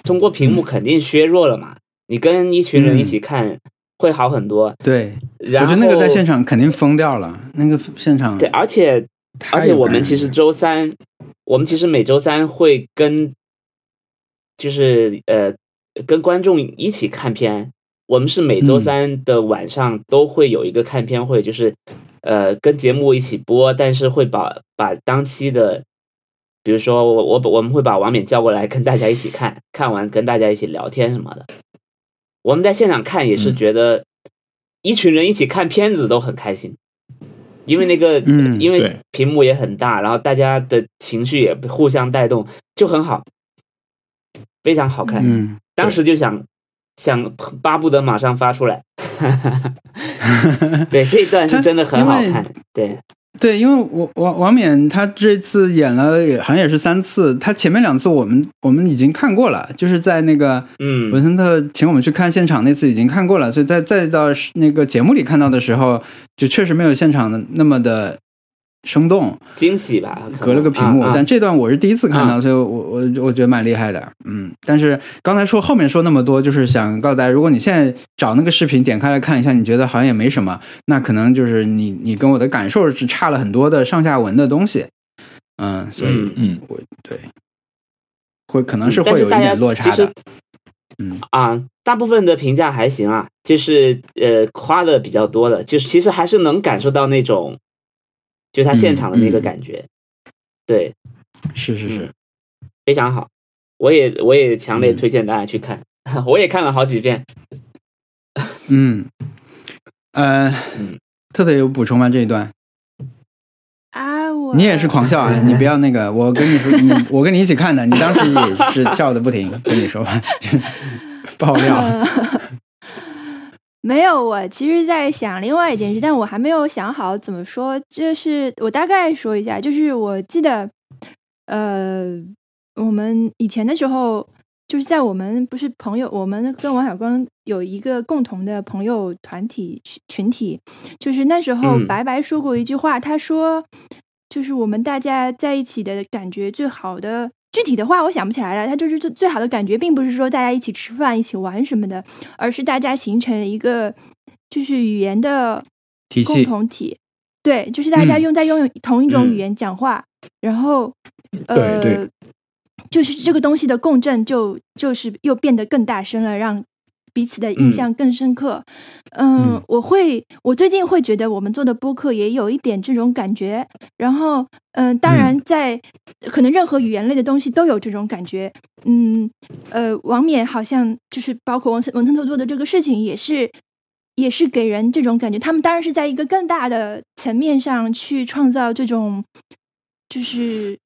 通过屏幕肯定削弱了嘛。你跟一群人一起看。会好很多，对，我觉得那个在现场肯定疯掉了。那个现场，对，而且而且我们其实周三我们其实每周三会跟，就是呃，跟观众一起看片。我们是每周三的晚上都会有一个看片会，就是呃，跟节目一起播，但是会把把当期的，比如说我我我们会把王冕叫过来跟大家一起看，看完跟大家一起聊天什么的。我们在现场看也是觉得一群人一起看片子都很开心。因为那个，因为屏幕也很大，然后大家的情绪也互相带动，就很好，非常好看。嗯，当时就想想巴不得马上发出来。对，这一段是真的很好看。对。对，因为我王王冕他这次演了，也好像也是三次。他前面两次我们我们已经看过了，就是在那个嗯文森特请我们去看现场那次已经看过了，所以在再到那个节目里看到的时候，就确实没有现场的那么的。生动惊喜吧，隔了个屏幕，但这段我是第一次看到，所以我我我觉得蛮厉害的，嗯。但是刚才说后面说那么多，就是想告诉大家，如果你现在找那个视频点开来看一下，你觉得好像也没什么，那可能就是你你跟我的感受是差了很多的上下文的东西，嗯，所以嗯，我对。会可能是会有一点落差的，嗯。啊，大部分的评价还行啊，就是呃夸的比较多的，就是其实还是能感受到那种。就他现场的那个感觉，对，是是是，非常好。我也我也强烈推荐大家去看，我也看了好几遍。嗯，呃，特特有补充吗？这一段啊，我你也是狂笑啊！你不要那个，我跟你说，你我跟你一起看的，你当时也是笑的不停。跟你说吧，爆料。没有，我其实在想另外一件事，但我还没有想好怎么说。就是我大概说一下，就是我记得，呃，我们以前的时候，就是在我们不是朋友，我们跟王小光有一个共同的朋友团体群体，就是那时候白白说过一句话，他说，就是我们大家在一起的感觉最好的。具体的话我想不起来了，他就是最最好的感觉，并不是说大家一起吃饭、一起玩什么的，而是大家形成了一个就是语言的共同体，对，就是大家用在用同一种语言讲话，然后呃，就是这个东西的共振就就是又变得更大声了，让。彼此的印象更深刻，嗯，我会，我最近会觉得我们做的播客也有一点这种感觉，然后，嗯，当然在可能任何语言类的东西都有这种感觉，嗯，呃，王冕好像就是包括文森文森特做的这个事情也是，也是给人这种感觉，他们当然是在一个更大的层面上去创造这种，就是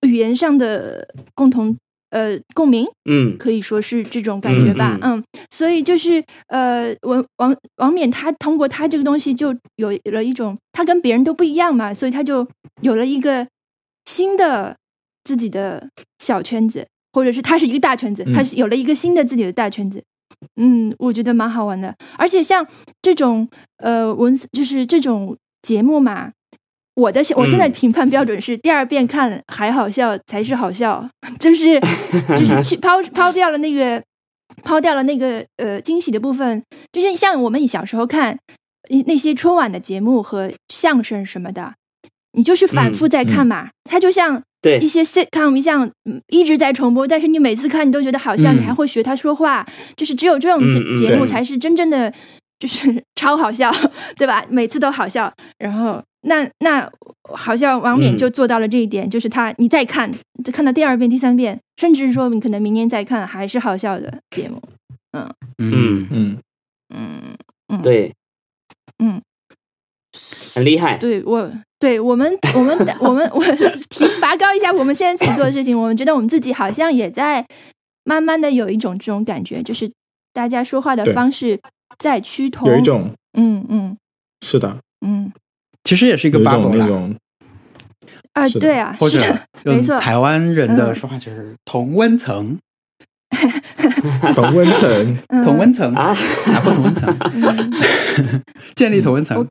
语言上的共同。呃，共鸣，嗯，可以说是这种感觉吧，嗯，所以就是呃，王王王冕他通过他这个东西就有了一种，他跟别人都不一样嘛，所以他就有了一个新的自己的小圈子，或者是他是一个大圈子，他有了一个新的自己的大圈子，嗯，我觉得蛮好玩的，而且像这种呃文就是这种节目嘛。我的我现在评判标准是第二遍看还好笑才是好笑，就是就是去 抛抛掉了那个抛掉了那个呃惊喜的部分，就是像我们以小时候看那些春晚的节目和相声什么的，你就是反复在看嘛，它就像对。一些 sitcom 像一直在重播，但是你每次看你都觉得好笑，你还会学他说话，就是只有这种节节目才是真正的就是 超好笑，对吧？每次都好笑，然后。那那好像王冕就做到了这一点，就是他你再看，就看到第二遍、第三遍，甚至说你可能明年再看还是好笑的节目。嗯嗯嗯嗯嗯，对，嗯，很厉害。对我，对我们，我们，我们，我 提拔高一下我们现在自己做的事情，我们觉得我们自己好像也在慢慢的有一种这种感觉，就是大家说话的方式在趋同，有一种，嗯嗯，是的，嗯。其实也是一个 bubble 了，啊，对啊，或者 没错，台湾人的说话就是同温层，同温层，同温层。啊，哪个同温层？建立同温层，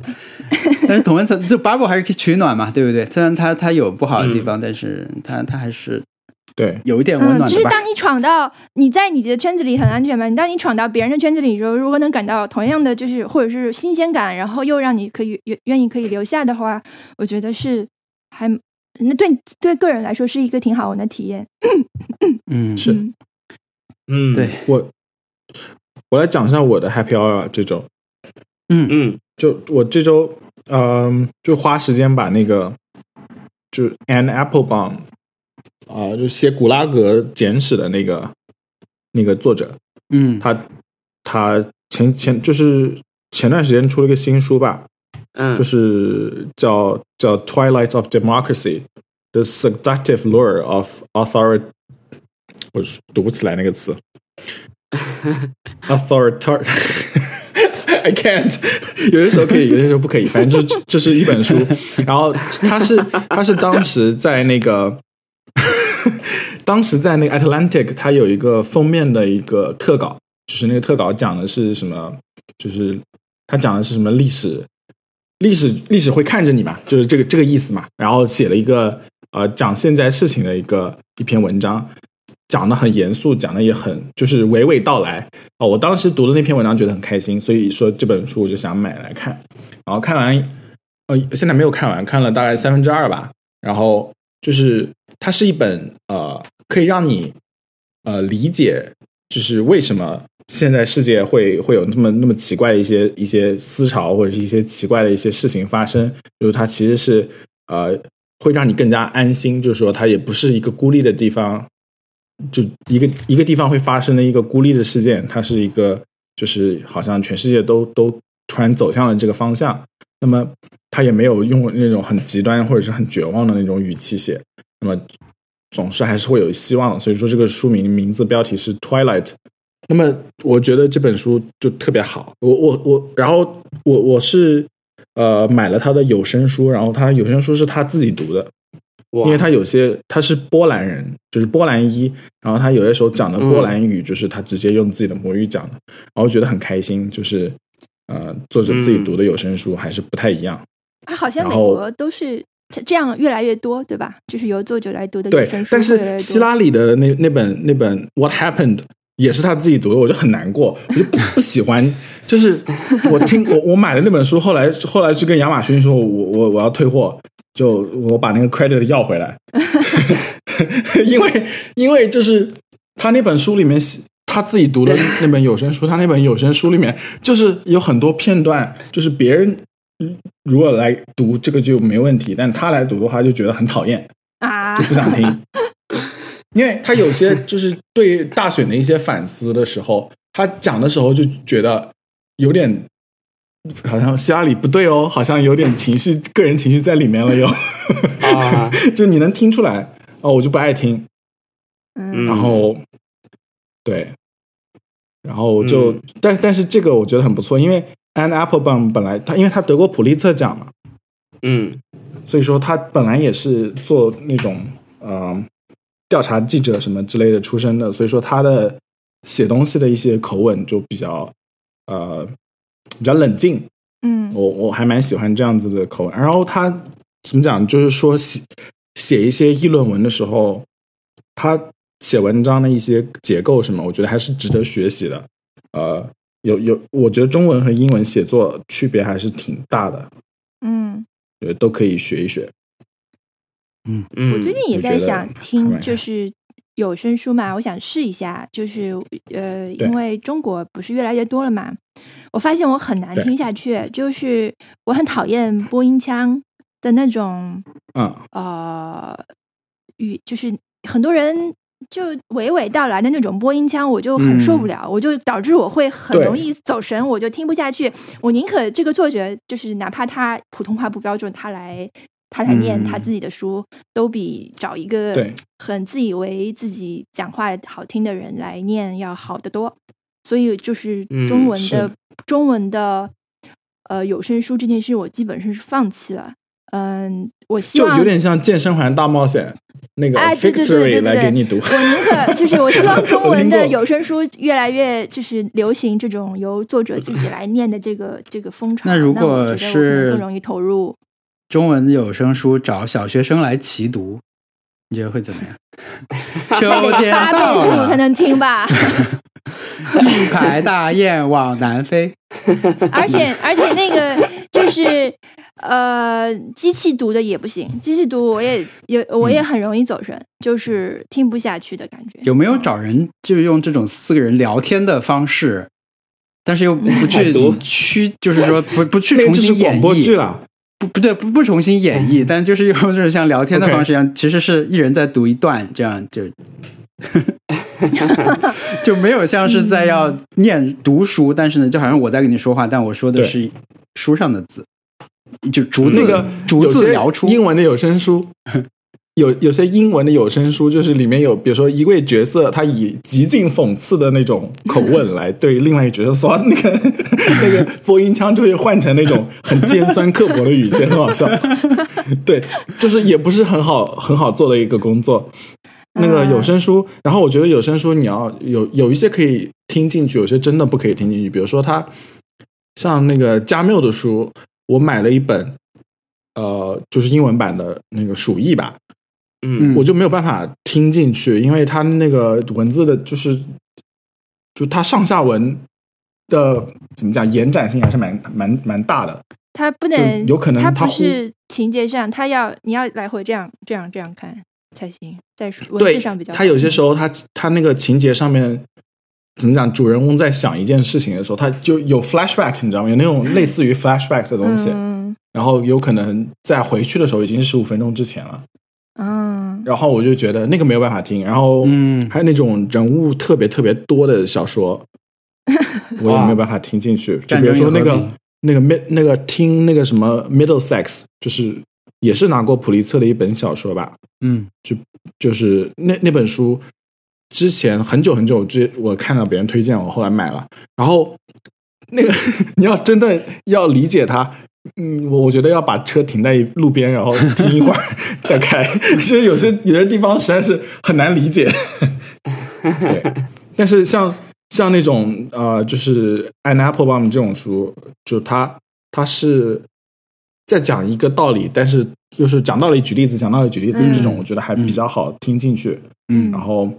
但是同温层就 bubble 还是可以取暖嘛，对不对？虽然它它有不好的地方，但是它它还是。对，有一点温暖。就是当你闯到你在你的圈子里很安全嘛，你当你闯到别人的圈子里的时候，如果能感到同样的就是或者是新鲜感，然后又让你可以愿愿意可以留下的话，我觉得是还那对对个人来说是一个挺好玩的体验。嗯，是，嗯，对我我来讲一下我的 Happy Hour 这周，嗯。嗯就我这周，嗯、就花时间把那个就是 Anne Applebaum 啊、就写《古拉格简史》的那个那个作者，嗯他他前前就是前段时间出了一个新书吧，嗯，就是叫叫《Twilight of Democracy: The Seductive Lure of Authority，》，我是读不起来那个词，authoritar。I can't，有些时候可以，有些时候不可以。反正这这是一本书，然后他是他是当时在那个，当时在那个 Atlantic，它有一个封面的一个特稿，就是那个特稿讲的是什么？就是他讲的是什么历史，历史历史会看着你嘛，就是这个这个意思嘛。然后写了一个呃讲现在事情的一个一篇文章，讲的很严肃，讲的也很就是娓娓道来哦。我当时读的那篇文章觉得很开心，所以说这本书我就想买来看。然后看完，呃，现在没有看完，看了大概三分之二吧。然后就是它是一本呃可以让你呃理解，就是为什么现在世界会会有那么那么奇怪的一些一些思潮或者是一些奇怪的一些事情发生，就是它其实是呃会让你更加安心，就是说它也不是一个孤立的地方，就一个一个地方会发生的一个孤立的事件，它是一个就是好像全世界都都突然走向了这个方向，那么他也没有用那种很极端或者是很绝望的那种语气写，那么总是还是会有希望的。所以说这个书名名字标题是 Twilight。那么我觉得这本书就特别好，我我我，然后我我是呃买了他的有声书，然后他有声书是他自己读的，因为他有些他是波兰人，就是波兰裔，然后他有些时候讲的波兰语，就是他直接用自己的母语讲的，然后觉得很开心，就是呃作者自己读的有声书还是不太一样。啊，好像美国都是这这样越来越多，对吧？就是由作者来读的有对声，书但。是希拉里的那那本那本 What Happened 也是他自己读的，我就很难过，我就不不喜欢。就是我听我我买的那本书，后来后来去跟亚马逊说，我我我要退货，就我把那个 credit 要回来 因为因为就是他那本书里面写他自己读的那本有声书，他那本有声书里面就是有很多片段，就是别人如果来读这个就没问题，但他来读的话就觉得很讨厌。啊。就，不想听，因为他有些就是对大选的一些反思的时候，他讲的时候就觉得有点好像希拉里不对哦，好像有点情绪、个人情绪在里面了哟，啊，就你能听出来哦，我就不爱听，嗯。然后对，然后就、嗯。但但是这个我觉得很不错，因为 Anne Applebaum 本来他因为他得过普利策奖嘛，嗯。所以说他本来也是做那种呃调查记者什么之类的出身的，所以说他的写东西的一些口吻就比较呃比较冷静，嗯。我我还蛮喜欢这样子的口吻。然后他怎么讲，就是说写写一些议论文的时候，他写文章的一些结构什么，我觉得还是值得学习的。呃，有有，我觉得中文和英文写作区别还是挺大的，嗯，对都可以学一学。嗯嗯，我最近也在想听，就是有声书嘛，我想试一下，就是呃，因为中国不是越来越多了嘛，我发现我很难听下去，就是我很讨厌播音腔的那种嗯，呃语，就是很多人就娓娓道来的那种播音腔，我就很受不了，我就导致我会很容易走神，我就听不下去。我宁可这个作者就是哪怕他普通话不标准，他来他来念嗯他自己的书，都比找一个很自以为自己讲话好听的人来念要好得多。所以就是嗯中文的、是中文的呃有声书这件事，我基本上是放弃了。嗯，我希望就有点像健身环大冒险那个哎对对对对 Victory 对对来给你读。我宁可就是我希望中文的有声书越来越就是流行这种由作者自己来念的这个这个风潮。那如果是更容易投入。中文有声书找小学生来齐读，你觉得会怎么样？秋天八到倍速才，能听吧，一排大雁往南飞。而且而且那个就是呃，机器读的也不行，机器读我也也，我也很容易走神，就是听不下去的感觉。有没有找人就用这种四个人聊天的方式，但是又不去 去，就是说不不去重新演绎了？不不对，不不重新演绎，但就是用这种像聊天的方式一样，其实是一人在读一段，这样就 就没有像是在要念读书，但是呢，就好像我在跟你说话，但我说的是书上的字。就逐那个逐字聊出英文的有声书，有有些英文的有声书，就是里面有，比如说一位角色，他以极尽讽刺的那种口吻来对另外一个角色说，那个 那个播音腔就会换成那种很尖酸刻薄的语气，很好笑。对，就是也不是很好很好做的一个工作。那个有声书，然后我觉得有声书你要有有一些可以听进去，有些真的不可以听进去。比如说他像那个加缪的书。我买了一本，呃，就是英文版的那个《鼠疫》吧，嗯，我就没有办法听进去，因为它那个文字的，就是就它上下文的怎么讲，延展性还是蛮蛮蛮大的。它不能有可能，它不是情节上，它要你要来回这样这样这样看才行，在文字上比较。它有些时候，它它那个情节上面。怎么讲？主人公在想一件事情的时候，他就有 flashback，你知道吗？有那种类似于 flashback 的东西。嗯。然后有可能在回去的时候已经是十五分钟之前了。嗯。然后我就觉得那个没有办法听。然后，嗯，还有那种人物特别特别多的小说，我也没有办法听进去。就比如说那个那个 mid 那个听那个什么 Middlesex，就是也是拿过普利策的一本小说吧。嗯。就就是那那本书。之前很久很久之，我看到别人推荐，我后来买了。然后那个 你要真的要理解它，嗯，我我觉得要把车停在路边，然后停一会儿 再开。其实有些有些地方实在是很难理解。对，但是像像那种呃，就是《An Apple Bomb》这种书，就它它是在讲一个道理，但是又是讲道理举例子，讲道理举例子这种，我觉得还比较好听进去。嗯，然后。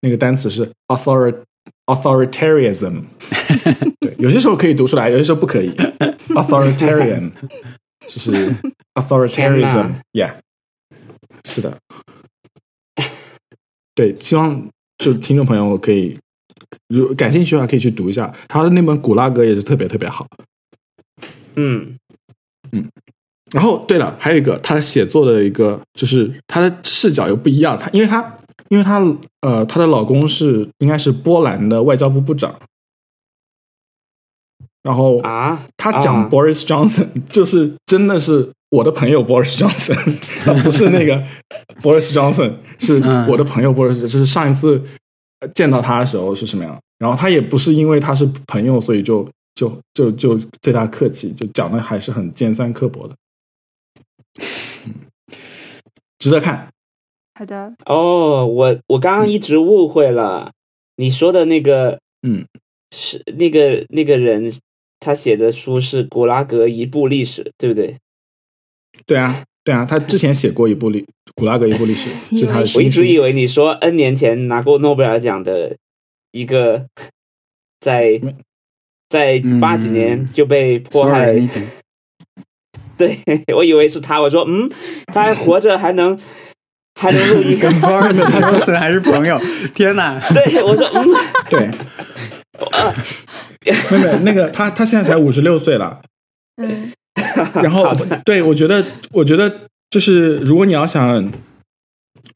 那个单词是 author authoritarianism，对，有些时候可以读出来，有些时候不可以。authoritarian 就是 authoritarianism，yeah，是的，对，希望就听众朋友可以，如感兴趣的话可以去读一下他的那本《古拉格》，也是特别特别好。嗯嗯，然后对了，还有一个他写作的一个，就是他的视角又不一样，他因为他。因为她呃，她的老公是应该是波兰的外交部部长，然后啊，他讲 Boris Johnson 就是真的是我的朋友 Boris Johnson，他不是那个 Boris Johnson，是我的朋友 Boris，就是上一次见到他的时候是什么样，然后他也不是因为他是朋友，所以就就就就对他客气，就讲的还是很尖酸刻薄的，值得看。好的哦，我我刚刚一直误会了，你说的那个，嗯，是那个那个人他写的书是《古拉格一部历史》，对不对？对啊，对啊，他之前写过一部历《古拉格一部历史 》，是他的。我一直以为你说 N 年前拿过诺贝尔奖的一个，在在八几年就被迫害，对 我以为是他，我说嗯，他还活着还能。还能录音，跟 Boris Johnson 还是朋友？天哪！对，我说，嗯，对，妹 妹，那个他他现在才五十六岁了，嗯，然后对我觉得，我觉得就是如果你要想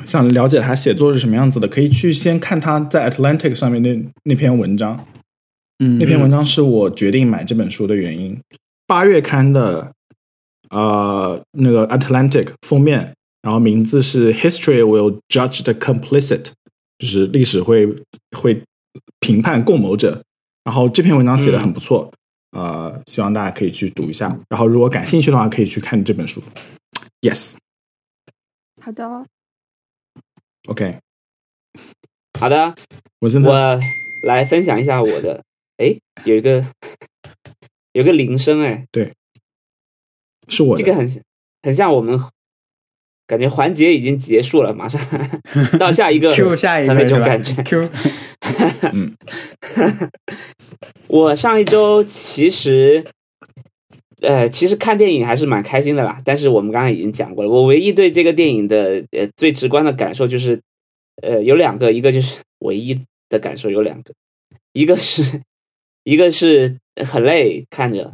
想了解他写作是什么样子的，可以去先看他在 Atlantic 上面那那篇文章，嗯，那篇文章是我决定买这本书的原因。八月刊的呃，那个 Atlantic 封面。然后名字是 History will judge the complicit，就是历史会会评判共谋者。然后这篇文章写的很不错，呃，希望大家可以去读一下。然后如果感兴趣的话，可以去看这本书。Yes，好的，OK，好的，我现我来分享一下我的。哎，有一个有个铃声，哎，对，是我这个很很像我们。感觉环节已经结束了，马上 到下一个 Q 下一个那种感觉。Q，嗯，我上一周其实呃，其实看电影还是蛮开心的啦。但是我们刚才已经讲过了，我唯一对这个电影的呃最直观的感受就是，呃，有两个，一个就是唯一的感受有两个，一个是一个是很累看着，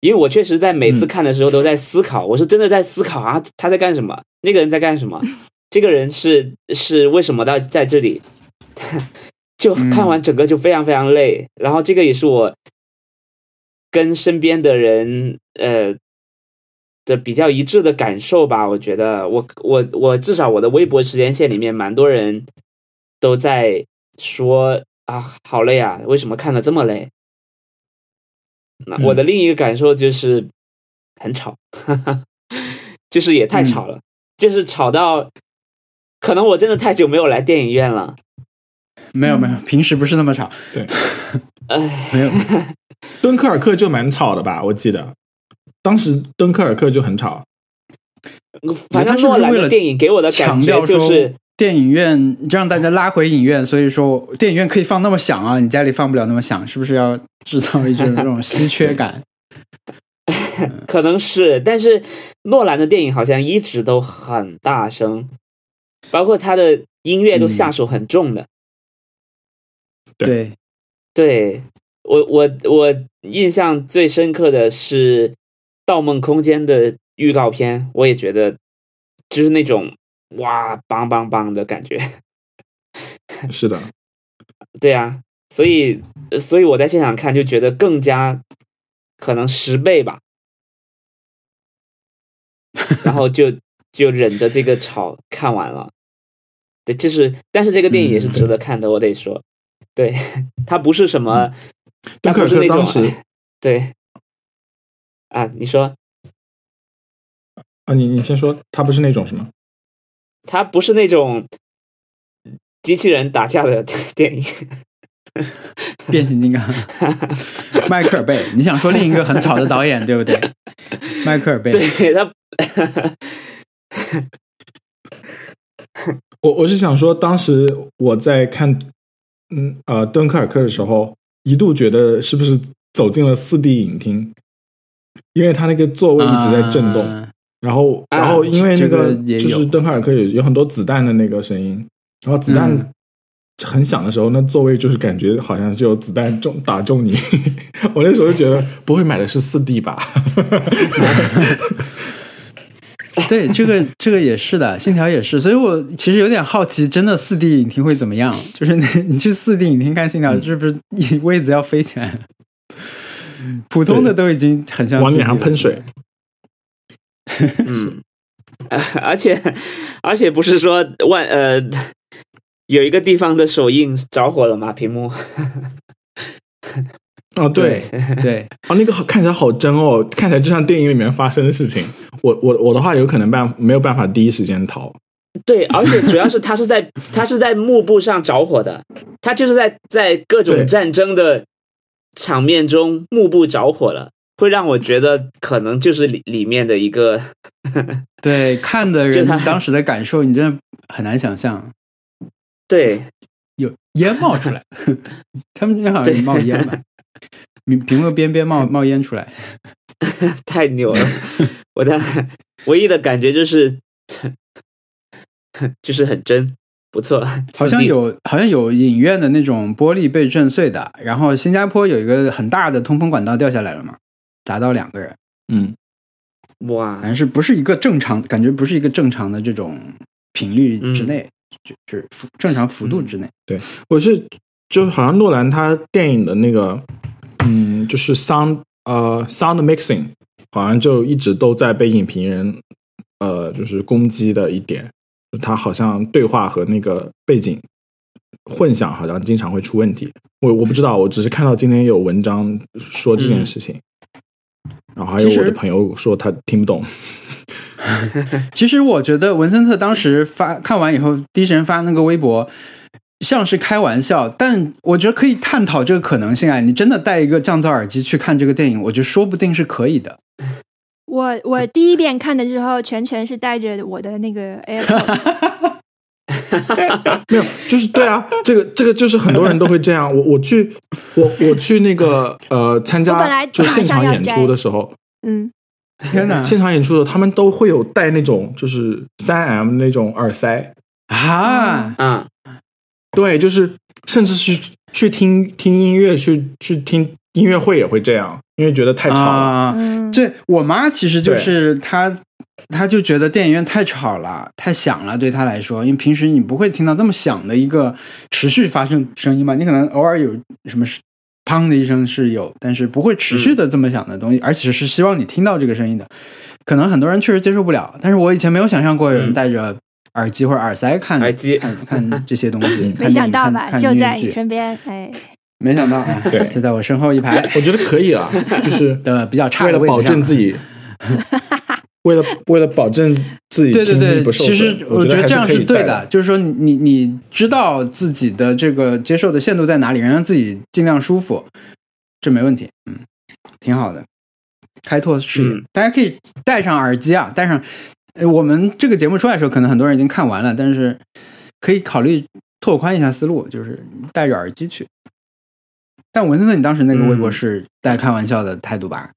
因为我确实在每次看的时候都在思考，我是真的在思考啊，他在干什么？那个人在干什么？这个人是是为什么到在这里？就看完整个就非常非常累，然后这个也是我。跟身边的人，呃，的比较一致的感受吧。我觉得，我我我至少我的微博时间线里面，蛮多人都在说啊，好累啊，为什么看的这么累？那我的另一个感受就是很吵，就是也太吵了，就是吵到可能我真的太久没有来电影院了。没有没有，平时不是那么吵。对，哎，没有。敦刻尔克就蛮吵的吧？我记得当时敦刻尔克就很吵。反正诺兰的电影给我的感觉就是电影院让大家拉回影院，所以说电影院可以放那么响啊，你家里放不了那么响，是不是要制造一种那种稀缺感？可能是，但是诺兰的电影好像一直都很大声，包括他的音乐都下手很重的。对，对。我我我印象最深刻的是《盗梦空间》的预告片，我也觉得就是那种哇，棒棒棒的感觉。是的，对啊，所以所以我在现场看就觉得更加可能十倍吧，然后就就忍着这个吵看完了。对，就是但是这个电影也是值得看的，我得说，对，它不是什么。敦刻尔克当时，对，啊，你说，啊，你你先说，它不是那种什么？他不是那种机器人打架的 电影，变形金刚，迈克尔贝，你想说另一个很吵的导演 对不对？迈克尔贝，对他，我我是想说，当时我在看，嗯呃，敦刻尔克的时候。一度觉得是不是走进了四 D 影厅，因为他那个座位一直在震动，然后然后因为那个就是敦刻尔克有有很多子弹的那个声音，然后子弹很响的时候，那座位就是感觉好像就有子弹中打中你，我那时候就觉得 不会买的是四 D 吧。对，这个这个也是的，信条也是，所以我其实有点好奇，真的四 D 影厅会怎么样？就是你你去四 D 影厅看信条，是不是位子要飞起来？普通的都已经很像往脸上喷水。嗯，而且而且不是说万呃有一个地方的手印着火了吗？屏幕。哦，对对，哦，那个好看起来好真哦，看起来就像电影里面发生的事情。我我我的话，有可能办没有办法第一时间逃。对，而且主要是他是在他是在幕布上着火的，他就是在在各种战争的场面中幕布着火了，会让我觉得可能就是里里面的一个。对，看的人当时的感受，你真的很难想象。对，有烟冒出来，他们好像冒烟嘛。屏屏幕边边冒 冒烟出来，太牛了！我的唯一的感觉就是，就是很真，不错。好像有好像有影院的那种玻璃被震碎的，然后新加坡有一个很大的通风管道掉下来了嘛，砸到两个人。嗯，哇，反是不是一个正常？感觉不是一个正常的这种频率之内，就就是正常幅度之内。对，我是。就好像诺兰他电影的那个，嗯，就是 sound 呃 sound mixing，好像就一直都在被影评人呃就是攻击的一点，他好像对话和那个背景混响，好像经常会出问题。我我不知道，我只是看到今天有文章说这件事情，然后还有我的朋友说他听不懂。其实我觉得文森特当时发看完以后，第一时间发那个微博。像是开玩笑，但我觉得可以探讨这个可能性啊！你真的戴一个降噪耳机去看这个电影，我觉得说不定是可以的。我我第一遍看的时候，全程是带着我的那个 AirPod。没有，就是对啊，这个这个就是很多人都会这样。我我去我我去那个呃参加就现场演出的时候，嗯，天哪！现场演出的他们都会有带那种就是三 M 那种耳塞。啊。嗯，对，就是甚至是去听听音乐，去去听音乐会也会这样，因为觉得太吵了。嗯，对我妈其实就是她，她就觉得电影院太吵了，太响了，对他来说，因为平时你不会听到这么响的一个持续发生声音吧，你可能偶尔有什么砰的一声是有，但是不会持续的这么响的东西，而且是希望你听到这个声音的。可能很多人确实接受不了，但是我以前没有想象过有人戴着耳机或者耳塞看耳机。看看这些东西，没想到吧？就在你你身边，哎，没想到啊，对。就在我身后一排。我觉得可以啊，就是 的比较差为了保的位置上。证自己，为了为了保证自己对对对，其实损我觉得这样是对的，就是说你你知道自己的这个接受的限度在哪里，让自己尽量舒服，这没问题，嗯，挺好的，开拓视野。嗯大家可以戴上耳机啊，戴上。呃我们这个节目出来的时候，可能很多人已经看完了，但是可以考虑拓宽一下思路，就是戴着耳机去。但文森特，你当时那个微博嗯是带开玩笑的态度吧？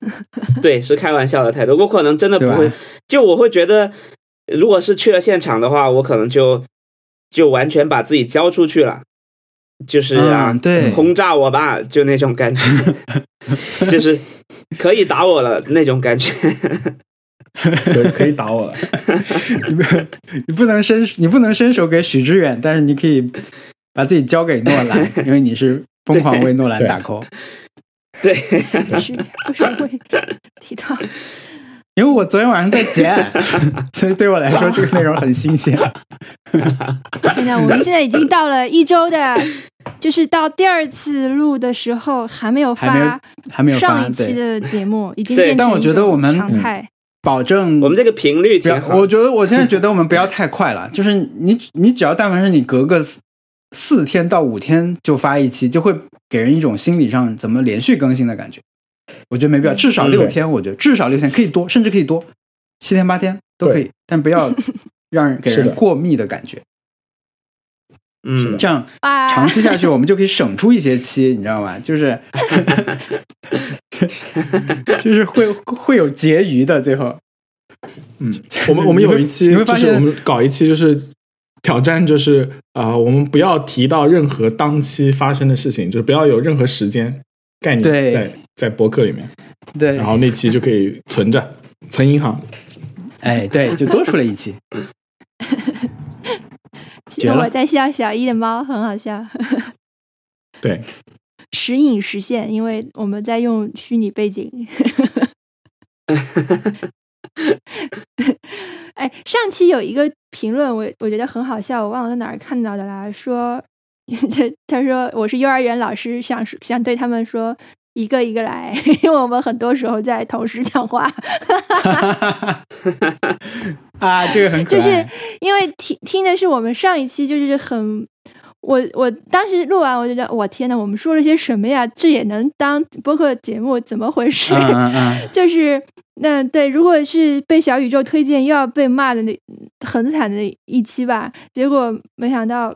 对，是开玩笑的态度。我可能真的不会，就我会觉得，如果是去了现场的话，我可能就就完全把自己交出去了，就是啊，嗯对轰炸我吧，就那种感觉，就是可以打我了那种感觉。可可以打我了。你不你不能伸你不能伸手给许知远，但是你可以把自己交给诺兰，因为你是疯狂为诺兰打 call。对，是为什么会提到？因为我昨天晚上在剪，所以对我来说这个内容很新鲜。现在我们现在已经到了一周的，就是到第二次录的时候，还没有还没有发还没有发上一期，的节目，已经对变成但我觉得我们常态。保证我们这个频率。我觉得我现在觉得我们不要太快了，就是你你只要但凡是你隔个四四天到五天就发一期，就会给人一种心理上怎么连续更新的感觉。我觉得没必要，至少嗯六天，我觉得至少六天可以多，甚至可以多，七天八天都可以，但不要让人给人过密的感觉。嗯，这样啊，长期下去，我们就可以省出一些期，你知道吗？就是 就是会会有结余的，最后。嗯，我们我们有一期你会发现我们搞一期就是挑战，就是啊、我们不要提到任何当期发生的事情，就是不要有任何时间概念对在在博客里面，对然，后那期就可以存着 存银行。哎，对，就多出了一期。我在笑小一的猫，很好笑。对，时隐时现，因为我们在用虚拟背景。哎，上期有一个评论，我我觉得很好笑，我忘了在哪儿看到的啦。说，这他说我是幼儿园老师，想想对他们说，一个一个来，因为我们很多时候在同时讲话。啊，这个很可爱。就是因为听听的是我们上一期，就是很，我我当时录完，我就觉得我天呐，我们说了些什么呀？这也能当播客节目？怎么回事？嗯嗯嗯，就是那对，如果是被小宇宙推荐，又要被骂的那很惨的一期吧。结果没想到，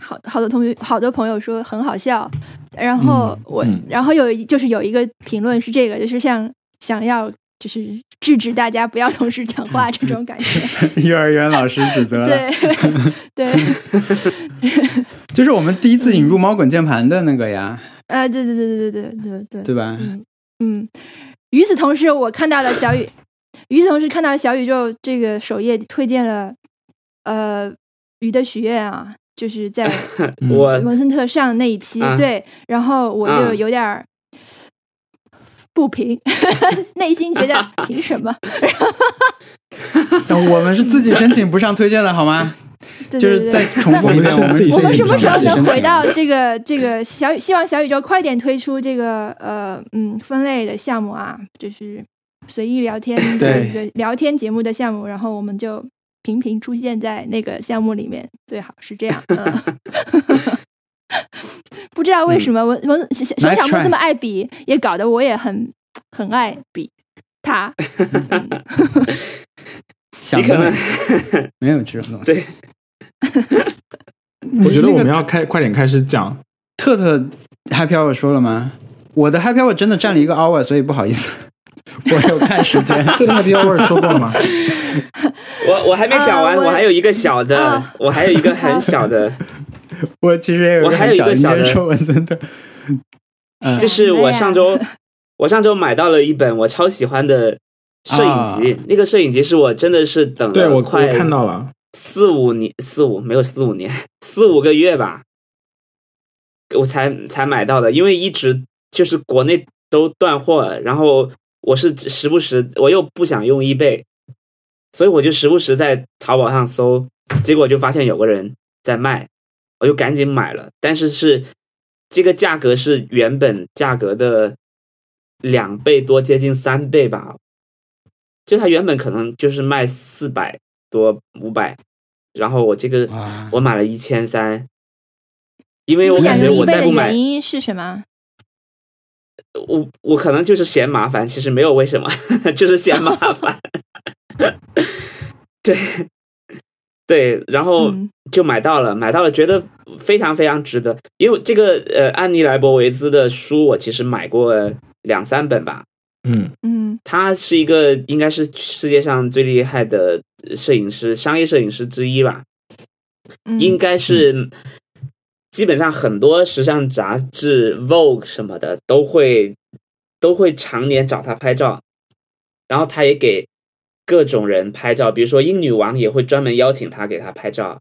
好好多同学、好多朋友说很好笑，然后嗯我，嗯然后有就是有一个评论是这个，就是像想要就是制止大家不要同时讲话这种感觉。幼儿园老师指责了，对对，就是我们第一次引入猫滚键盘的那个呀，呃，对对对对对对对对对吧？嗯嗯。与此同时，我看到了小宇，与此同时看到小宇宙这个首页推荐了，呃，鱼的许愿啊，就是在 文森特上那一期，啊对，然后我就啊有点儿不平，内心觉得 凭什么？但我们是自己申请不上推荐的好吗？对就是再对对。重复一遍，我们什么时候能回到这个这个小？希望小宇宙快点推出这个呃嗯分类的项目啊，就是随意聊天 的对一个聊天节目的项目，然后我们就频频出现在那个项目里面，最好是这样。嗯、不知道为什么文文熊熊 Nice 小木这么爱比，也搞得我也很很爱比他。想你可能的没有这种东西。对，我觉得我们要开快点开始讲。特特 Happy Hour 说了吗？我的 Happy Hour 真的占了一个 hour，所以不好意思。我有看时间，特特 Happy Hour 说过了吗？我我还没讲完，我还有一个小的，我还有一个很小的。我其实也有，我还有一个小的说文森特。就是我上周，我上周买到了一本我超喜欢的摄影集，那个摄影集是我真的是等了快看到了四五年，四五没有四五年，四五个月吧，我才才买到的，因为一直就是国内都断货，然后我是时不时我又不想用易贝，所以我就时不时在淘宝上搜，结果就发现有个人在卖，我就赶紧买了，但是是。这个价格是原本价格的两倍多，接近三倍吧。就它原本可能就是卖四百多、五百，然后我这个我买了一千三，因为我感觉我再不买，原因是什么？我我可能就是嫌麻烦，其实没有为什么，就是嫌麻烦。对。对，然后就买到了，买到了，觉得非常非常值得。因为这个呃，安妮莱博维兹的书，我其实买过两三本吧。嗯嗯，他是一个应该是世界上最厉害的摄影师，商业摄影师之一吧。应该是基本上很多时尚杂志、Vogue 什么的都会都会常年找他拍照，然后他也给。各种人拍照，比如说英女王也会专门邀请他给他拍照，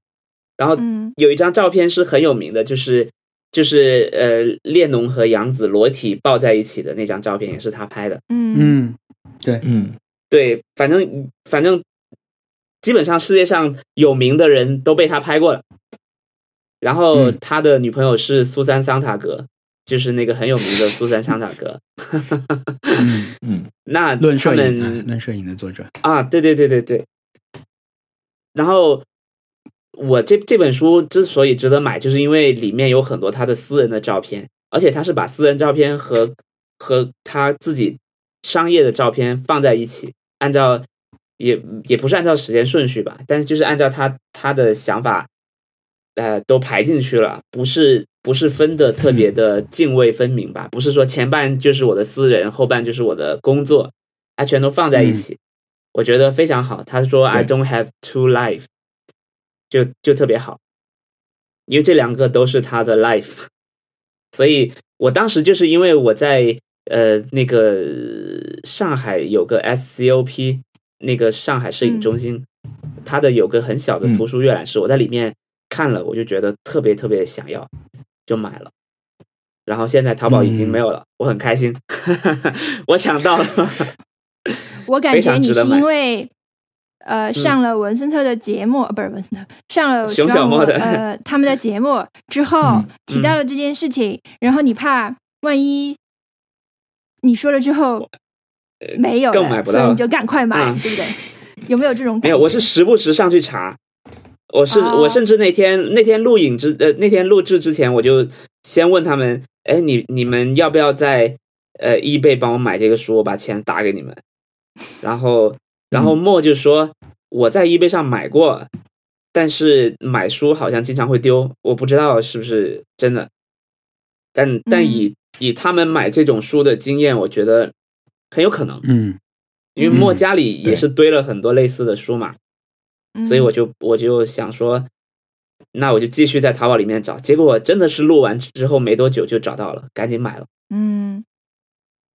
然后有一张照片是很有名的，就是就是呃列侬和杨紫裸体抱在一起的那张照片，也是他拍的。嗯嗯，对，嗯对，反正反正基本上世界上有名的人都被他拍过了。然后他的女朋友是苏珊桑塔格。就是那个很有名的苏珊·桑塔格，嗯嗯，那论摄影，论摄影的作者啊，对对对对对。然后我这这本书之所以值得买，就是因为里面有很多他的私人的照片，而且他是把私人照片和和他自己商业的照片放在一起，按照也也不是按照时间顺序吧，但是就是按照他他的想法，呃，都排进去了，不是。不是分的特别的泾渭分明吧？不是说前半就是我的私人，后半就是我的工作，他全都放在一起，我觉得非常好。他说 “I don't have two life”，就就特别好，因为这两个都是他的 life。所以我当时就是因为我在呃那个上海有个 SCOP 那个上海摄影中心，它的有个很小的图书阅览室，我在里面看了，我就觉得特别特别想要。就买了，然后现在淘宝已经没有了，我很开心，我抢到了。我感觉你是因为呃上了文森特的节目，不是文森特上了熊小莫的呃他们的节目之后提到了这件事情，然后你怕万一你说了之后没有了，所以你就赶快买，对不对？有没有这种？没有，我是时不时上去查。我是我，甚至那天那天录影之呃那天录制之前，我就先问他们，哎，你你们要不要在呃易贝帮我买这个书，我把钱打给你们。然后然后莫就说我在易贝上买过，但是买书好像经常会丢，我不知道是不是真的。但但以以他们买这种书的经验，我觉得很有可能。嗯，因为莫家里也是堆了很多类似的书嘛。所以我就我就想说，那我就继续在淘宝里面找，结果真的是录完之后没多久就找到了，赶紧买了。嗯，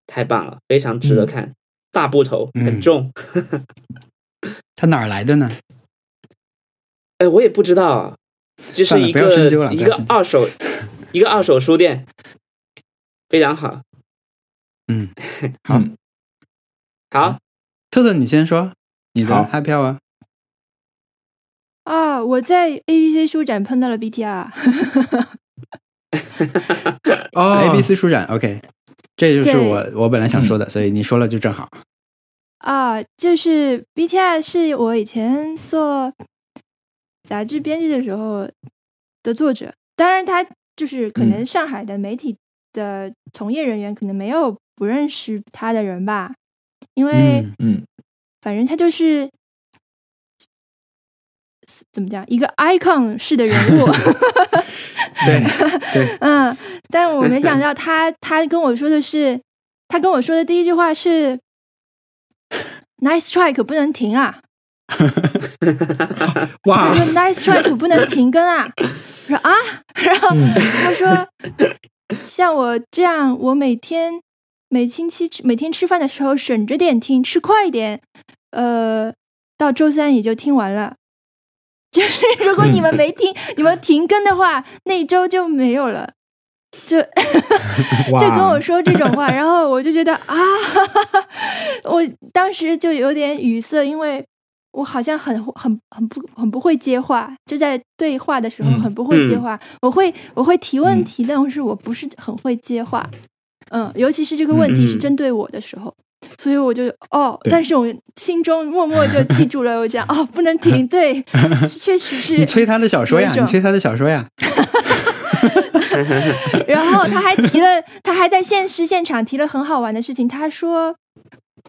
太棒了，非常值得看，大部头很重。它哪儿来的呢？哎，我也不知道，就是一个一个二手 一个二手书店，非常 好。嗯，好，好，特特，你先说你的嗨票啊。啊！我在 A B C 书展碰到了 B T R。哦，A B C 书展，OK，这就是我我本来想说的，所以你说了就正好。啊，就是 B T R 是我以前做杂志编辑的时候的作者，当然他就是可能上海的媒体的从业人员可能没有不认识他的人吧，因为嗯，反正他就是。怎么讲？一个 icon 式的人物，对 对，嗯，但我没想到他，他跟我说的是，他跟我说的第一句话是，，Nice try 可不能停啊！哇，他说 Nice try 可不能停更啊！我说啊，然后他说，像我这样，我每天每星期吃每天吃饭的时候省着点听，吃快一点，呃，到周三也就听完了。就是如果你们没听，你们停更的话，那一周就没有了。就 就跟我说这种话，然后我就觉得啊，我当时就有点语塞，因为我好像很很很不很不会接话，就在对话的时候很不会接话。我会我会提问题，但是我不是很会接话。嗯，尤其是这个问题是针对我的时候，所以我就哦，但是我心中默默就记住了，我讲哦，不能停，对，确实是。你催他的小说呀，你催他的小说呀。然后他还提了，他还在现实现场提了很好玩的事情。他说：“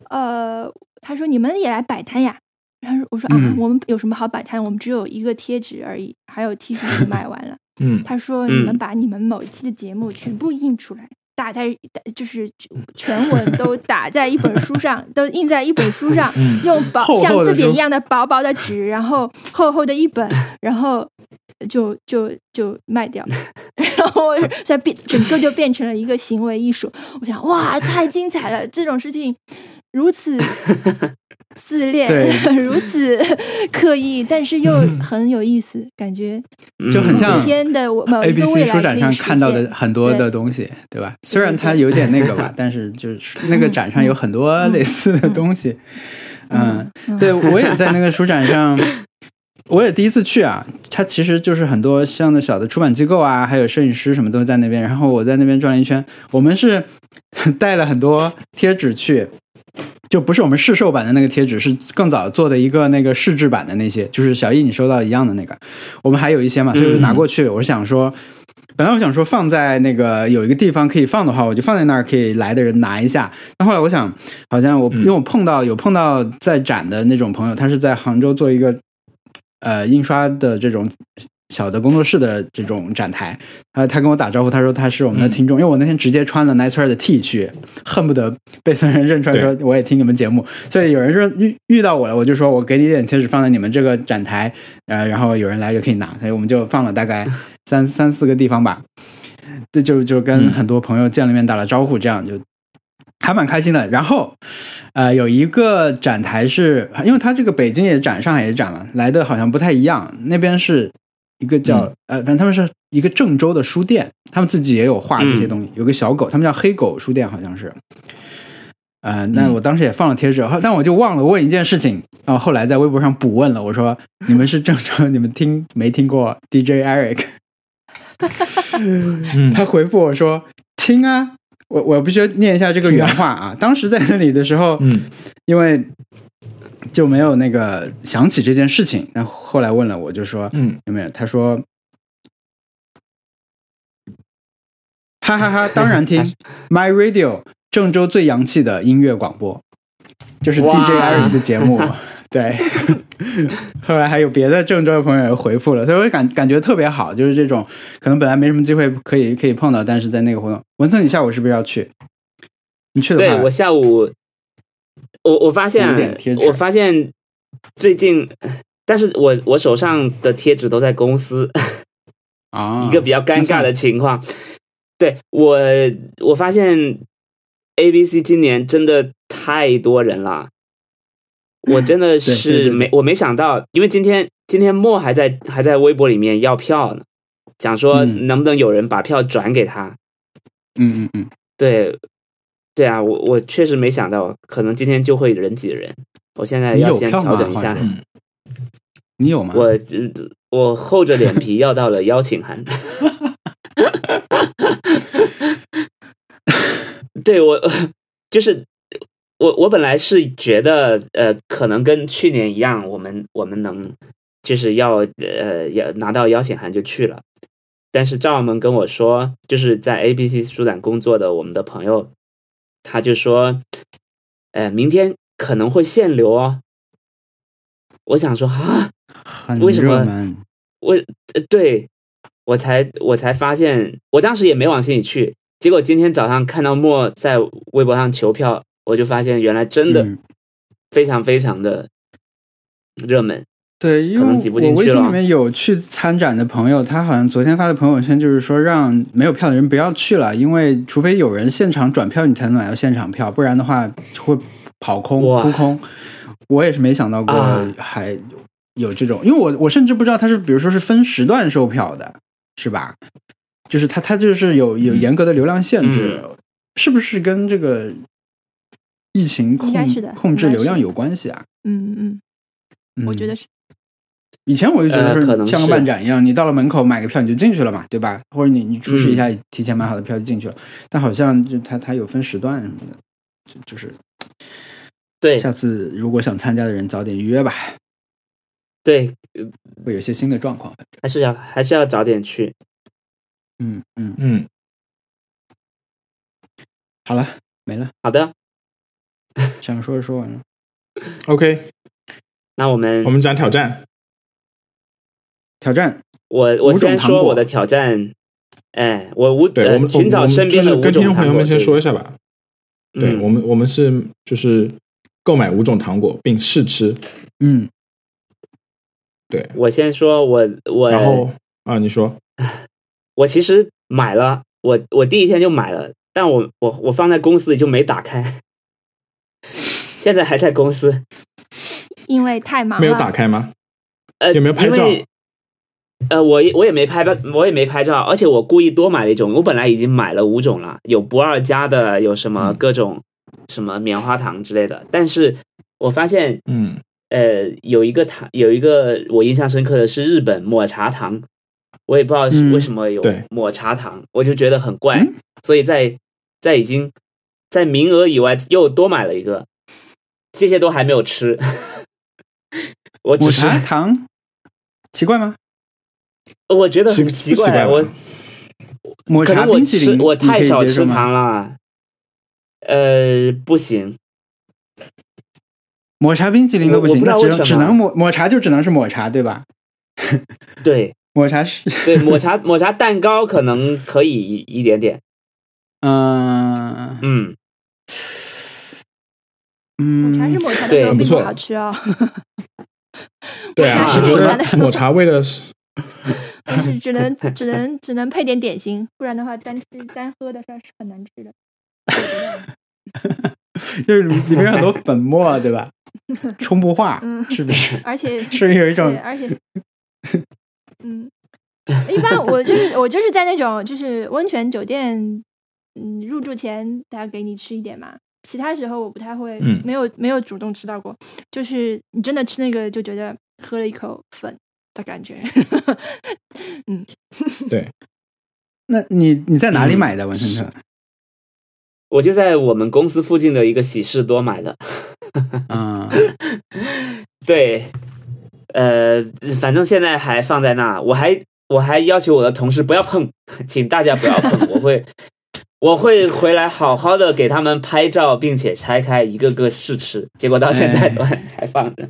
呃，他说你们也来摆摊呀。”然后我说：“啊，我们有什么好摆摊？我们只有一个贴纸而已，还有 T 恤卖完了。”嗯，他说：“你们把你们某一期的节目全部印出来，打在就是全文都 打在一本书上，都印在一本书上，用薄像字典一样的薄薄的纸，然后厚厚的一本，然后。”就就就卖掉，然后再变整个就变成了一个行为艺术。我想，哇，太精彩了！这种事情如此自恋，如此 刻意，但是又很有意思，感觉就很像天的我 A B C 书展上看到的很多的东西，对吧？虽然它有点那个吧，但是就是那个展上有很多类似的东西。嗯，对我也在那个书展上。我也第一次去啊，它其实就是很多像的小的出版机构啊，还有摄影师什么都在那边。然后我在那边转了一圈，我们是带了很多贴纸去，就不是我们试售版的那个贴纸，是更早做的一个那个试制版的那些，就是小易你收到一样的那个。我们还有一些嘛，就是拿过去。我想说，本来我想说放在那个有一个地方可以放的话，我就放在那儿，可以来的人拿一下。但后来我想，好像我因为我碰到有碰到在展的那种朋友，他是在杭州做一个。呃，印刷的这种小的工作室的这种展台，他他跟我打招呼，他说他是我们的听众，因为我那天直接穿了 Nice r 的 T 去，恨不得被所有人认出来，说我也听你们节目。所以有人说遇遇到我了，我就说我给你点贴纸放在你们这个展台，呃，然后有人来就可以拿，所以我们就放了大概 三三四个地方吧，这就就跟很多朋友见了面打了招呼，这样就。还蛮开心的，然后，呃，有一个展台是，因为他这个北京也展，上海也展了，来的好像不太一样。那边是一个叫呃，反正他们是一个郑州的书店，他们自己也有画这些东西，有个小狗，他们叫黑狗书店，好像是。呃，那我当时也放了贴纸，但我就忘了问一件事情，然后后来在微博上补问了，我说 你们是郑州，你们听没听过 DJ Eric？他回复我说听啊。我我必须念一下这个原话啊！当时在那里的时候，嗯，因为就没有那个想起这件事情。那后来问了，我就说，嗯，有没有？他说，哈哈哈，当然听 My Radio，郑州最洋气的音乐广播，就是 DJ Eric 的节目。对，后来还有别的郑州的朋友也回复了，所以我感感觉特别好，就是这种可能本来没什么机会可以可以碰到，但是在那个活动，文森，你下午是不是要去？你去的话，对我下午，我我发现，我发现最近，但是我我手上的贴纸都在公司啊，一个比较尴尬的情况。对我，我发现 A B C 今年真的太多人了。我真的是没，我没想到，因为今天今天莫还在还在微博里面要票呢，想说能不能有人把票转给他。嗯嗯嗯，对对啊，我我确实没想到，可能今天就会人挤人。我现在要先调整一下。你有吗？我我厚着脸皮要到了邀请函。对我就是。我我本来是觉得，呃，可能跟去年一样，我们我们能就是要呃要拿到邀请函就去了。但是赵门跟我说，就是在 ABC 书展工作的我们的朋友，他就说，呃，明天可能会限流哦。我想说啊，为什么？我对我才我才发现，我当时也没往心里去。结果今天早上看到莫在微博上求票。我就发现原来真的非常非常的热门。对，因为我微信里面有去参展的朋友，他好像昨天发的朋友圈就是说，让没有票的人不要去了，因为除非有人现场转票，你才能买到现场票，不然的话会跑空扑空。我也是没想到过还有这种，因为我我甚至不知道他是，比如说是分时段售票的，是吧？就是他他就是有有严格的流量限制，是不是跟这个疫情控控制流量有关系啊？嗯嗯，我觉得是。以前我就觉得是像个漫展一样，你到了门口买个票你就进去了嘛，对吧？或者你你出示一下提前买好的票就进去了。但好像就它它有分时段什么的，就就是对。下次如果想参加的人早点预约吧。对，会有些新的状况，还是要还是要早点去。嗯嗯嗯。好了，没了。好的，想说的说完了。OK，那我们我们讲挑战。挑战，我我先说我的挑战。哎，我五对我们寻找身边的跟听众朋友们先说一下吧。对我们，我们是就是购买五种糖果并试吃。嗯，对我先说，我我然后啊，你说，我其实买了，我我第一天就买了，但我我我放在公司里就没打开，现在还在公司，因为太忙，没有打开吗？呃，有没有拍照？呃，我我也没拍照，我也没拍照，而且我故意多买了一种。我本来已经买了五种了，有不二家的，有什么各种什么棉花糖之类的。但是我发现，嗯，呃，有一个糖，有一个我印象深刻的是日本抹茶糖，我也不知道是为什么有抹茶糖，我就觉得很怪，所以在在已经在名额以外又多买了一个，这些都还没有吃。我抹茶糖奇怪吗？我觉得很奇怪，我抹茶冰淇淋我太少吃糖了，呃，不行，抹茶冰淇淋都不行，那只只能抹抹茶就只能是抹茶，对吧？对，抹茶是对抹茶抹茶蛋糕可能可以一点点，嗯嗯嗯，抹茶是抹茶的时候并不好吃哦。对啊，我觉得抹茶味的 是。是只能只能只能配点点心，不然的话单吃单喝的时候是很难吃的。就是里面有很多粉末，对吧？冲不化，是不是？而且是有一种，而且，嗯，一般我就是我就是在那种就是温泉酒店，嗯，入住前他给你吃一点嘛，其他时候我不太会，没有没有主动吃到过。就是你真的吃那个，就觉得喝了一口粉。的感觉，嗯，对。那你你在哪里买的文森特？我就在我们公司附近的一个喜事多买的。啊，对，呃，反正现在还放在那，我还我还要求我的同事不要碰，请大家不要碰，我会我会回来好好的给他们拍照，并且拆开一个个试吃，结果到现在都还放着。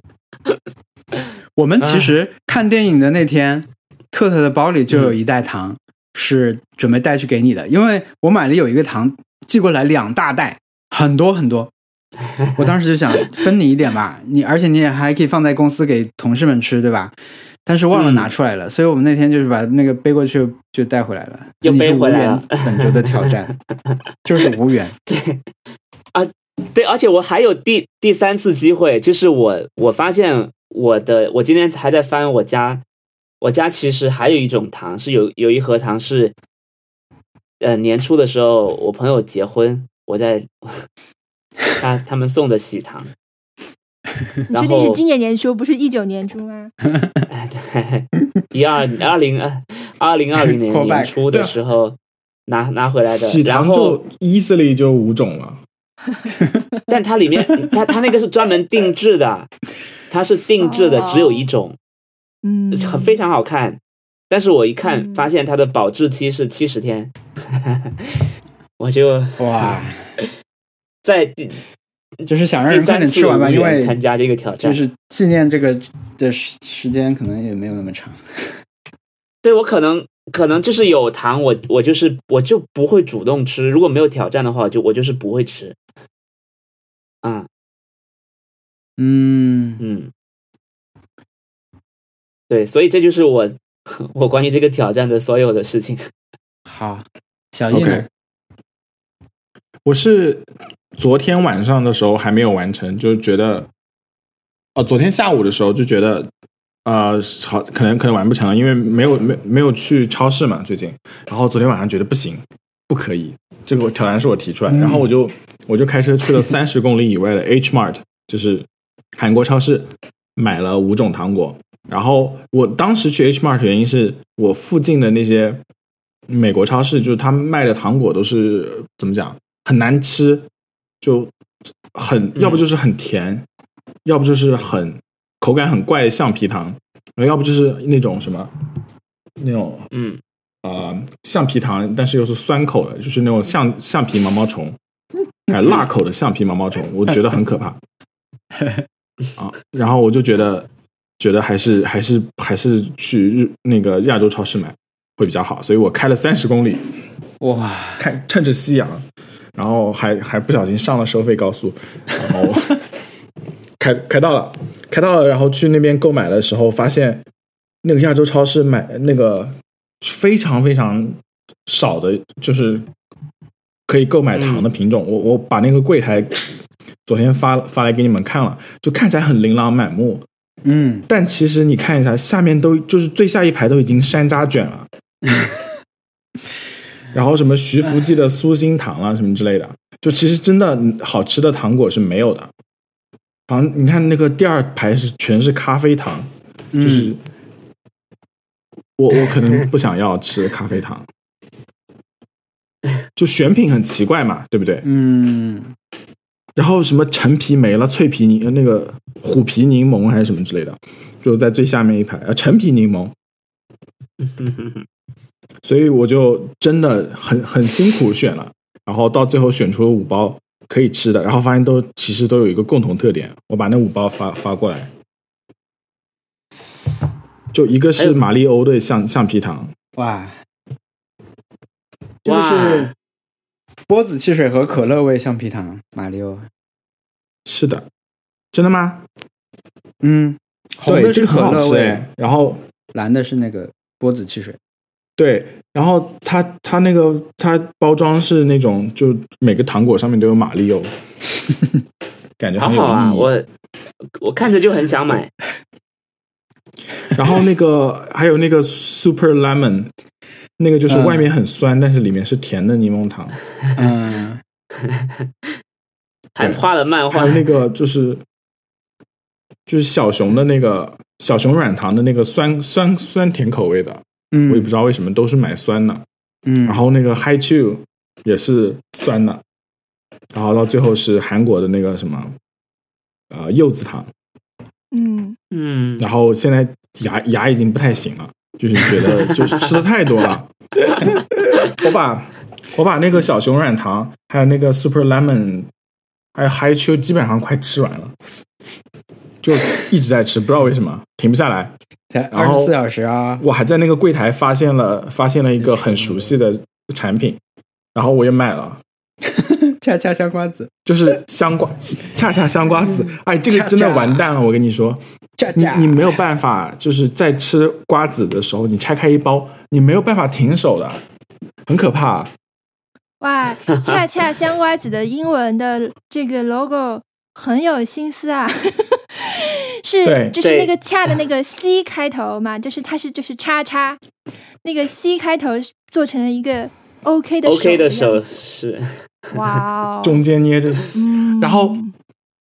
我们其实看电影的那天，特特的包里就有一袋糖，是准备带去给你的。因为我买了有一个糖寄过来两大袋，很多很多。我当时就想分你一点吧，你而且你也还可以放在公司给同事们吃，对吧？但是忘了拿出来了，所以我们那天就是把那个背过去就带回来了。又背回来了。本周的挑战 就是无缘。对啊，对，而且我还有第第三次机会，就是我我发现。我的，我今天还在翻我家，我家其实还有一种糖，是有有一盒糖是，呃，年初的时候我朋友结婚，我在 他他们送的喜糖。你确定是今年年初，不是一九年初吗？对，一二二零二二零二零年年初的时候拿拿回来的，然后就 easily 就五种了，但它里面它它那个是专门定制的。它是定制的，只有一种，嗯，非常好看。但是我一看，发现它的保质期是七十天，我就哇，在 就是想让人快点吃完吧，因为参加这个挑战，就是纪念这个的时时间可能也没有那么长。对我可能可能就是有糖，我我就是我就不会主动吃。如果没有挑战的话，就我就是不会吃。啊。嗯嗯嗯，对，所以这就是我 我关于这个挑战的所有的事情。好，小叶呢？我是昨天晚上的时候还没有完成，就觉得，哦，昨天下午的时候就觉得，呃，好，可能可能完不成了，因为没有没没有去超市嘛，最近。然后昨天晚上觉得不行，不可以，这个挑战是我提出来，然后我就我就开车去了三十公里以外的 H Mart，就是韩国超市，买了五种糖果。然后我当时去 H Mart 原因是我附近的那些美国超市，就是他们卖的糖果都是怎么讲？很难吃，就很要不就是很甜，要不就是很口感很怪的橡皮糖，要不就是那种什么那种嗯呃橡皮糖，但是又是酸口的，就是那种橡橡皮毛毛虫，哎辣口的橡皮毛毛虫，我觉得很可怕 啊。然后我就觉得觉得还是还是还是去日那个亚洲超市买会比较好，所以我开了三十公里，哇，看趁着夕阳。然后还还不小心上了收费高速，然后 开开到了，开到了，然后去那边购买的时候，发现那个亚洲超市买那个非常非常少的，就是可以购买糖的品种。我我把那个柜台昨天发发来给你们看了，就看起来很琳琅满目，嗯，但其实你看一下，下面都就是最下一排都已经山楂卷了。然后什么徐福记的酥心糖啊，什么之类的，就其实真的好吃的糖果是没有的。好像你看那个第二排是全是咖啡糖，就是我我可能不想要吃咖啡糖，就选品很奇怪嘛，对不对？嗯。然后什么陈皮没了，脆皮柠那个虎皮柠檬还是什么之类的，就在最下面一排啊，陈皮柠檬。所以我就真的很很辛苦选了，然后到最后选出了五包可以吃的，然后发现都其实都有一个共同特点，我把那五包发发过来，就一个是马里欧的橡橡皮糖，哇，就是波子汽水和可乐味橡皮糖，马里奥，是的，真的吗？嗯，红的是可乐味，然后蓝的是那个波子汽水。对，然后它它那个它包装是那种，就每个糖果上面都有马里奥，感觉好好啊！我我看着就很想买。然后那个还有那个 Super Lemon，那个就是外面很酸，但是里面是甜的柠檬糖。嗯，还画了漫画。那个就是就是小熊的那个小熊软糖的那个酸酸酸甜口味的。嗯，我也不知道为什么都是买酸的，嗯，然后那个 Hi Chew 也是酸的，然后到最后是韩国的那个什么，呃，柚子糖，嗯。嗯，然后现在牙牙已经不太行了，就是觉得就是吃的太多了，我把我把那个小熊软糖，还有那个 Super Lemon，还有 Hi Chew 基本上快吃完了，就一直在吃，不知道为什么停不下来。二十四小时啊！我还在那个柜台发现了发现了一个很熟悉的产品，然后我也买了。恰恰香瓜子就是香瓜，恰恰香瓜子。哎，这个真的完蛋了！我跟你说，你你没有办法，就是在吃瓜子的时候，你拆开一包，你没有办法停手的，很可怕。哇，恰恰香瓜子的英文的这个 logo 很有心思啊。是，就是那个恰的那个 C 开头嘛，就是它是就是叉叉，那个 C 开头做成了一个 OK 的 OK 的手势，哇哦，中间捏着，嗯，然后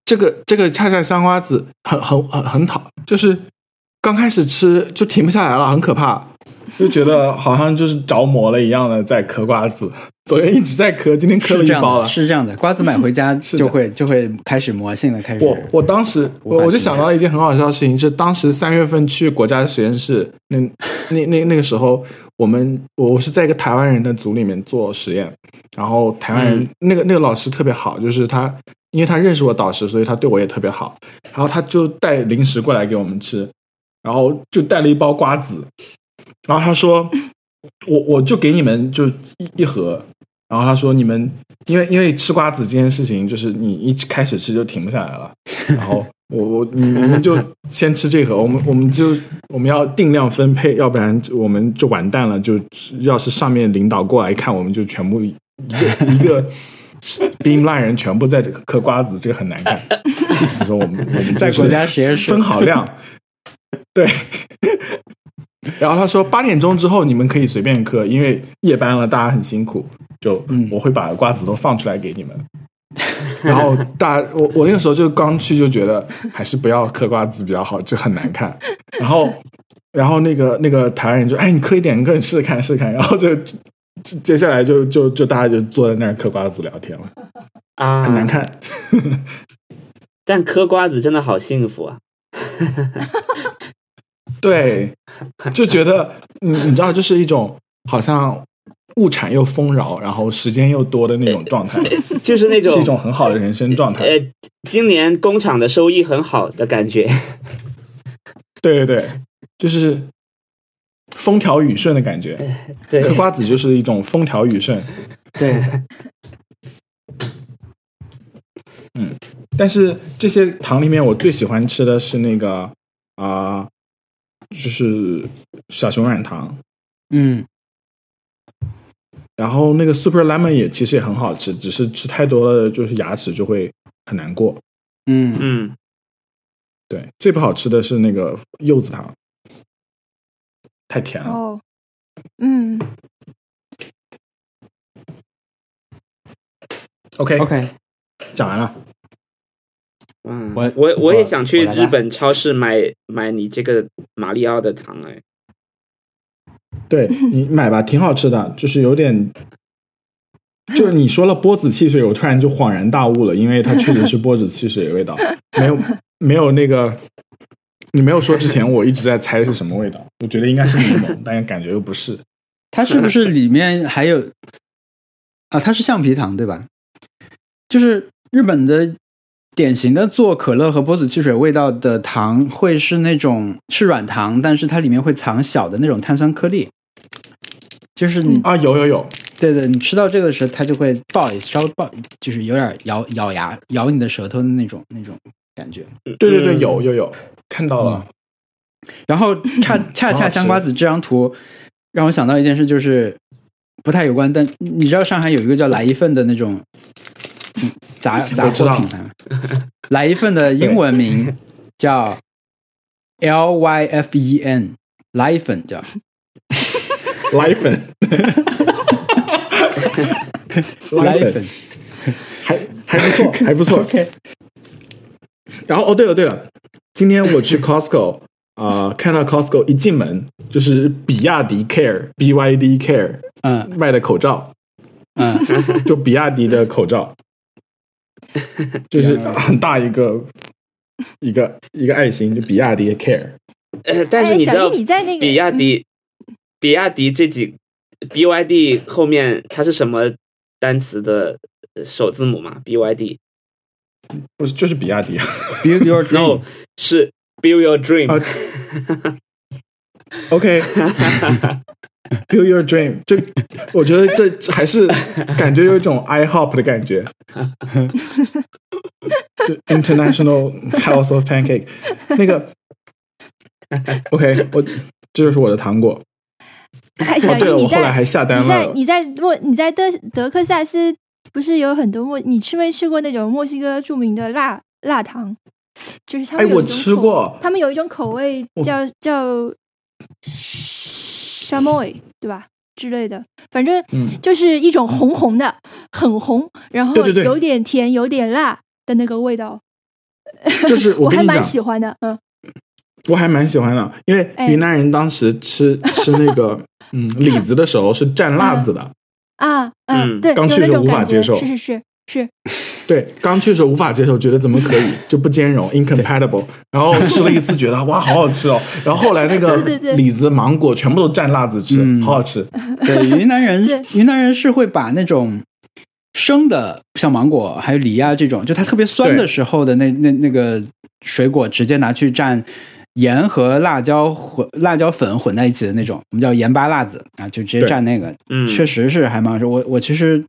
这个这个恰恰香瓜子很很很很讨，就是刚开始吃就停不下来了，很可怕，就觉得好像就是着魔了一样的在嗑瓜子。昨天一直在嗑，今天嗑了一包了。是这样的，瓜子买回家 就会就会开始魔性的开始。我我当时我我就想到一件很好笑的事情，是当时三月份去国家实验室，那那那那个时候，我们我是在一个台湾人的组里面做实验，然后台湾人那个那个老师特别好，就是他因为他认识我导师，所以他对我也特别好，然后他就带零食过来给我们吃，然后就带了一包瓜子，然后他说我我就给你们就一一盒。然后他说你们因为因为吃瓜子这件事情，就是你一开始吃就停不下来了，然后我我你们就先吃这盒，我们我们就我们要定量分配，要不然我们就完蛋了。就要是上面领导过来看，我们就全部一个一个。冰烂人全部在这个嗑瓜子，这个很难看。你说我们我们在国家实验室分好量，对。然后他说八点钟之后你们可以随便嗑，因为夜班了，大家很辛苦。就我会把瓜子都放出来给你们。然后大我我那个时候就刚去就觉得还是不要嗑瓜子比较好，这很难看。然后然后那个那个台湾人就哎你嗑一点，你试试看试试看。然后就。接下来就就就大家就坐在那儿嗑瓜子聊天了啊，很难看。但嗑瓜子真的好幸福啊！对，就觉得你你知道，就是一种好像物产又丰饶，然后时间又多的那种状态，就是那种是一种很好的人生状态。呃，今年工厂的收益很好的感觉。对对对，就是。风调雨顺的感觉，对，嗑瓜子就是一种风调雨顺，对，嗯，但是这些糖里面，我最喜欢吃的是那个啊，就是小熊软糖，嗯，然后那个 Super Lemon 也其实也很好吃，只是吃太多了，就是牙齿就会很难过，嗯。嗯，对，最不好吃的是那个柚子糖。太甜了。哦，嗯。OK OK，讲完了。嗯，我我我也想去日本超市买买你这个马里奥的糖哎。对 你买吧，挺好吃的，就是有点，就是你说了波子汽水，我突然就恍然大悟了，因为它确实是波子汽水的味道，没有没有那个。你没有说之前，我一直在猜是什么味道。我觉得应该是柠檬，但感觉又不是。它是不是里面还有啊？它是橡皮糖对吧？就是日本的典型的做可乐和波子汽水味道的糖，会是那种是软糖，但是它里面会藏小的那种碳酸颗粒。就是你啊，有有有，对对，你吃到这个的时候，它就会爆一稍微爆，就是有点咬咬牙咬你的舌头的那种那种感觉。对对对，有有有。看到了，然后恰恰恰香瓜子这张图让我想到一件事，就是不太有关，但你知道上海有一个叫来一份的那种杂杂货品牌吗？来一份的英文名 叫 L Y F E N，来一份叫 来一份，来一份，还还不错，还不错。OK，然后哦，对了对了。今天我去 Costco 啊，看到 Costco 一进门就是比亚迪 Care BYD Care，嗯，卖的口罩，嗯，就比亚迪的口罩，就是很大一个一个一个爱心，就比亚迪 Care。呃，但是你知道，比亚迪比亚迪这几 BYD 后面它是什么单词的首字母吗？BYD。不是，就是比亚迪。Build your dream，是 Build your dream。OK，Build your dream。就我觉得这还是感觉有一种 IHOP 的感觉。就 International House of Pancake。那个 OK，我这就是我的糖果。小对了，我后来还下单了。你在你在莫你在德德克萨斯。不是有很多墨？你吃没吃过那种墨西哥著名的辣辣糖？就是他们哎，我吃过。他们有一种口味叫叫沙莫对吧？之类的，反正就是一种红红的，很红，然后有点甜，有点辣的那个味道。就是我 还蛮喜欢的，嗯，我还蛮喜欢的，因为云南人当时吃吃那个嗯 李子的时候是蘸辣子的。啊，嗯，对，刚去的时候无法接受，是是是是，对，刚去的时候无法接受，觉得怎么可以就不兼容，incompatible。然后吃了一次，觉得哇，好好吃哦。然后后来那个李子、芒果全部都蘸辣子吃，好好吃。对，云南人，云南人是会把那种生的，像芒果还有梨啊这种，就它特别酸的时候的那那那个水果，直接拿去蘸。盐和辣椒混辣椒粉混在一起的那种，我们叫盐巴辣子啊，就直接蘸那个，嗯，确实是还蛮好吃。我我其实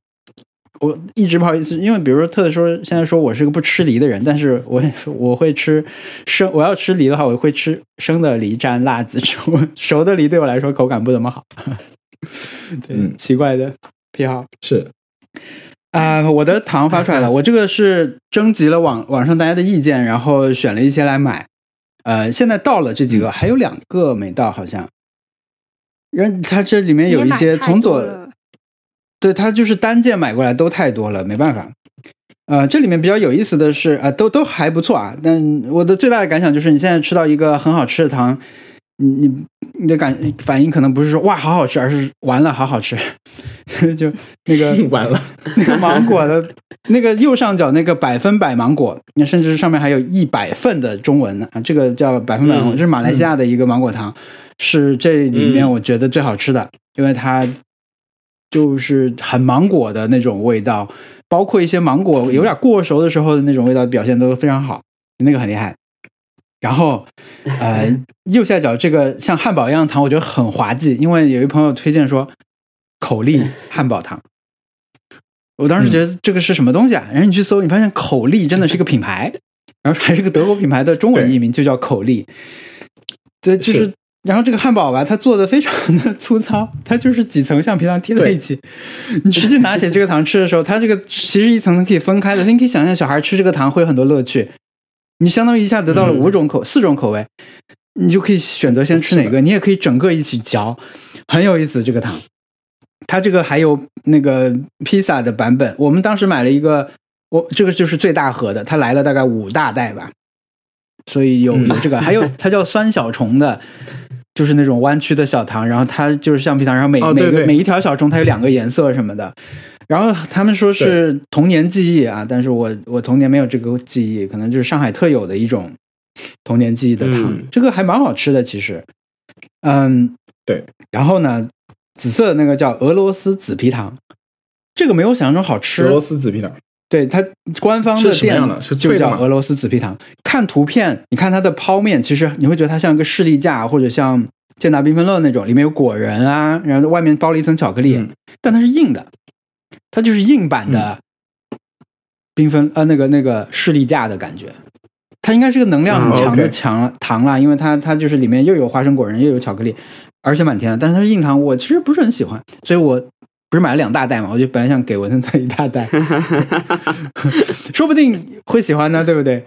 我一直不好意思，因为比如说特说现在说我是个不吃梨的人，但是我我会吃生，我要吃梨的话，我会吃生的梨蘸辣子吃，熟的梨对我来说口感不怎么好。对，奇怪的癖好是啊，我的糖发出来了，我这个是征集了网网上大家的意见，然后选了一些来买。呃，现在到了这几个，还有两个没到，好像。人他这里面有一些从左，对他就是单件买过来都太多了，没办法。呃，这里面比较有意思的是，呃，都都还不错啊。但我的最大的感想就是，你现在吃到一个很好吃的糖，你你你的感反应可能不是说哇好好吃，而是完了好好吃。就那个 完了，那个芒果的那个右上角那个百分百芒果，那甚至上面还有一百份的中文呢啊，这个叫百分百芒果，这是马来西亚的一个芒果糖。是这里面我觉得最好吃的，因为它就是很芒果的那种味道，包括一些芒果有点过熟的时候的那种味道表现都非常好，那个很厉害。然后，呃，右下角这个像汉堡一样糖，我觉得很滑稽，因为有一朋友推荐说口力汉堡糖，我当时觉得这个是什么东西啊？然后你去搜，你发现口力真的是一个品牌，然后还是个德国品牌的中文译名，就叫口力。对，就是。然后这个汉堡吧，它做的非常的粗糙，它就是几层橡皮糖贴在一起。你实际拿起这个糖吃的时候，它这个其实一层层可以分开的。你可以想象小孩吃这个糖会有很多乐趣。你相当于一下得到了五种口四种口味，你就可以选择先吃哪个，你也可以整个一起嚼，很有意思。这个糖，它这个还有那个披萨的版本。我们当时买了一个，我这个就是最大盒的，它来了大概五大袋吧，所以有有这个，还有 它叫酸小虫的。就是那种弯曲的小糖，然后它就是橡皮糖，然后每每个每一条小虫它有两个颜色什么的，然后他们说是童年记忆啊，但是我我童年没有这个记忆，可能就是上海特有的一种童年记忆的糖，这个还蛮好吃的其实，嗯，对，然后呢，紫色的那个叫俄罗斯紫皮糖，这个没有想象中好吃，俄罗斯紫皮糖。对它官方的店就叫俄罗斯紫皮糖。看图片，你看它的剖面，其实你会觉得它像一个士力架，或者像健达缤纷乐那种，里面有果仁啊，然后外面包了一层巧克力，但它是硬的，它就是硬版的缤纷呃那个那个士力架的感觉。它应该是个能量很强的强糖啦，因为它它就是里面又有花生果仁又有巧克力，而且蛮甜的。但是它是硬糖，我其实不是很喜欢，所以我。不是买了两大袋嘛？我就本来想给文森特一大袋，说不定会喜欢呢，对不对？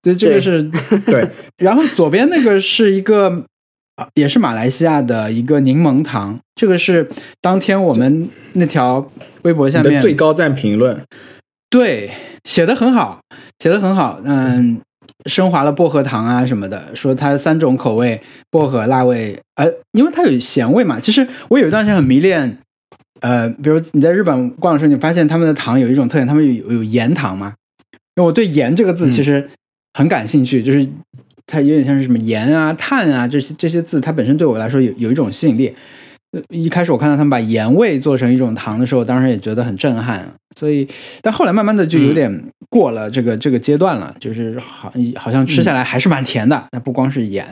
这这个是对。然后左边那个是一个，也是马来西亚的一个柠檬糖，这个是当天我们那条微博下面最高赞评论，对，写的很好，写的很好。嗯，升华了薄荷糖啊什么的，说它三种口味，薄荷、辣味，呃，因为它有咸味嘛。其实我有一段时间很迷恋。呃，比如你在日本逛的时候，你发现他们的糖有一种特点，他们有有盐糖嘛？因为我对盐这个字其实很感兴趣，就是它有点像是什么盐啊、碳啊这些这些字，它本身对我来说有有一种吸引力。一开始我看到他们把盐味做成一种糖的时候，当时也觉得很震撼。所以，但后来慢慢的就有点过了这个这个阶段了，就是好好像吃下来还是蛮甜的。那不光是盐。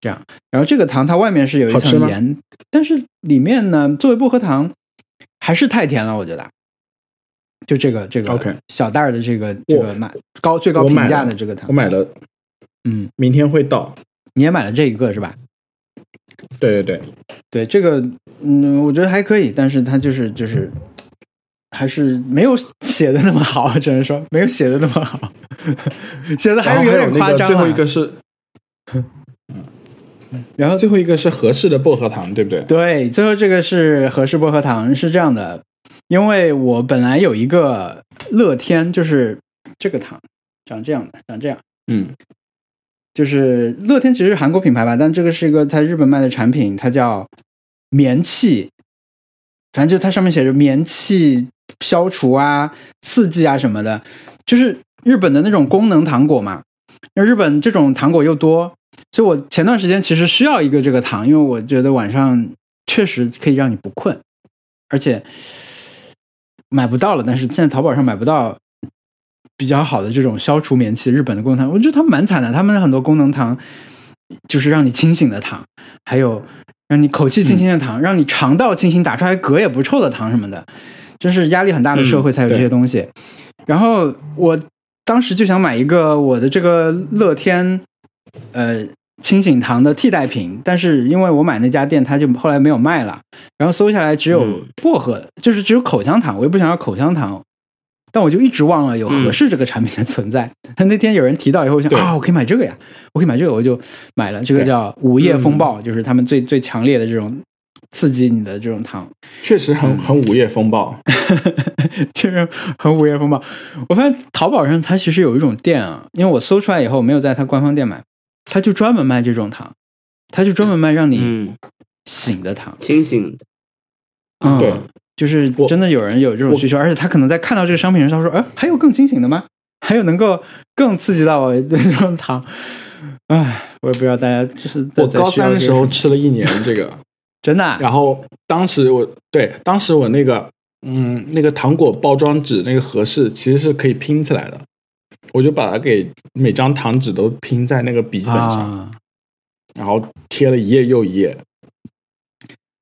这样，然后这个糖它外面是有一层盐，但是里面呢，作为薄荷糖。还是太甜了，我觉得。就这个这个，OK，小袋的这个这个买高最高评价的这个糖，我买了，嗯，明天会到。你也买了这一个是吧？对对对对，这个嗯，我觉得还可以，但是它就是就是还是没有写的那么好，只能说没有写的那么好，写的还是有点夸张。最后一个是。嗯 然后最后一个是合适的薄荷糖，对不对？对，最后这个是合适薄荷糖，是这样的，因为我本来有一个乐天，就是这个糖长这样的，长这样，嗯，就是乐天其实是韩国品牌吧，但这个是一个在日本卖的产品，它叫棉气，反正就它上面写着棉气消除啊、刺激啊什么的，就是日本的那种功能糖果嘛，那日本这种糖果又多。所以，我前段时间其实需要一个这个糖，因为我觉得晚上确实可以让你不困，而且买不到了。但是现在淘宝上买不到比较好的这种消除眠气日本的功能糖，我觉得他们蛮惨的。他们的很多功能糖就是让你清醒的糖，还有让你口气清新的糖，让你肠道清新打出来嗝也不臭的糖什么的。真是压力很大的社会才有这些东西。然后我当时就想买一个我的这个乐天呃清醒糖的替代品，但是因为我买那家店，它就后来没有卖了。然后搜下来只有薄荷，就是只有口香糖，我又不想要口香糖。但我就一直忘了有合适这个产品的存在。那天有人提到以后，我想啊，我可以买这个呀，我可以买这个，我就买了。这个叫午夜风暴，就是他们最最强烈的这种刺激你的这种糖，确实很很午夜风暴，确实很午夜风暴。我发现淘宝上它其实有一种店啊，因为我搜出来以后没有在它官方店买，它就专门卖这种糖，它就专门卖让你醒的糖，清醒的。嗯，对。就是真的有人有这种需求，而且他可能在看到这个商品时，他说：“哎，还有更清醒的吗？还有能够更刺激到我的这种糖？”哎，我也不知道大家就是我高三的时候吃了一年这个，真的。然后当时我对当时我那个嗯那个糖果包装纸那个盒式其实是可以拼起来的，我就把它给每张糖纸都拼在那个笔记本上，然后贴了一页又一页。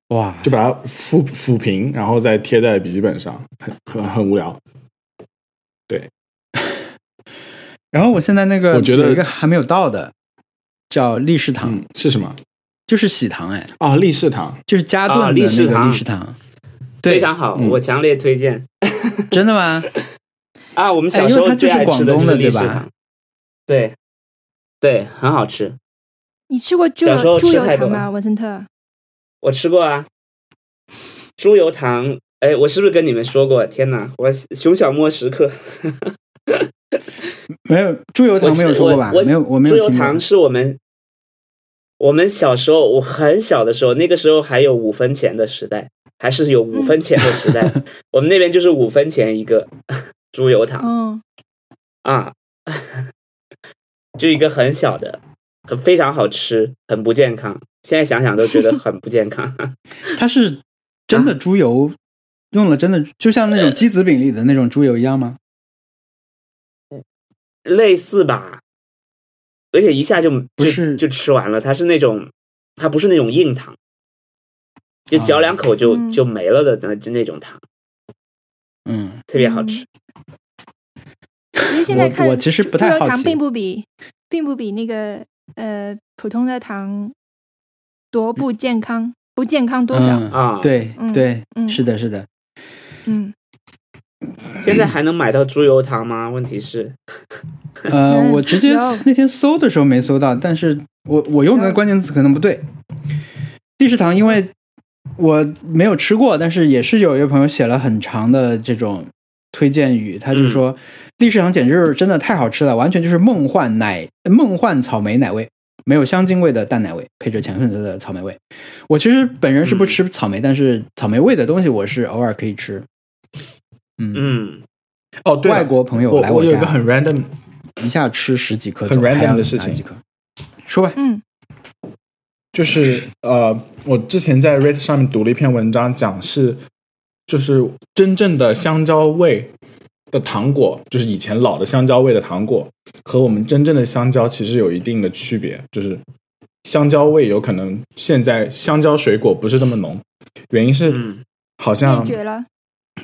哇！就把它抚抚平，然后再贴在笔记本上，很很很无聊。对。然后我现在那个，我觉得一个还没有到的，叫立式糖，是什么？就是喜糖哎。啊，立式糖就是加顿的立式糖，立式糖，非常好，我强烈推荐。真的吗？啊，我们小时候最爱吃的就是立式糖，对，对，很好吃。你吃过猪油猪油糖吗，文森特？我吃过啊，猪油糖，哎，我是不是跟你们说过？天哪，我熊小莫时刻，没有猪油糖没有说过吧？没有，我没有。猪油糖是我们我们小时候，我很小的时候，那个时候还有五分钱的时代，还是有五分钱的时代，我们那边就是五分钱一个猪油糖，嗯啊，就一个很小的，很非常好吃，很不健康。现在想想都觉得很不健康。它是真的猪油，用了真的，就像那种鸡子饼里的那种猪油一样吗？类似吧，而且一下就不是就吃完了。它是那种，它不是那种硬糖，就嚼两口就就没了的那就那种糖。嗯，特别好吃。其实现在看，我其实不太好奇，并不比并不比那个呃普通的糖。多不健康，不健康多少啊？对对，是的，是的。嗯，现在还能买到猪油糖吗？问题是，呃，我直接那天搜的时候没搜到，但是我我用的关键词可能不对。立式糖，因为我没有吃过，但是也是有一位朋友写了很长的这种推荐语，他就说立式糖简直是真的太好吃了，完全就是梦幻奶梦幻草莓奶味。没有香精味的淡奶味，配着浅粉色的草莓味。我其实本人是不吃草莓，但是草莓味的东西我是偶尔可以吃。嗯嗯，哦，对，外国朋友来我家，有个很 random，一下吃十几颗，很 random 的事情，说吧。嗯，就是呃，我之前在 Reddit 上面读了一篇文章，讲是就是真正的香蕉味。的糖果就是以前老的香蕉味的糖果，和我们真正的香蕉其实有一定的区别。就是香蕉味有可能现在香蕉水果不是那么浓，原因是好像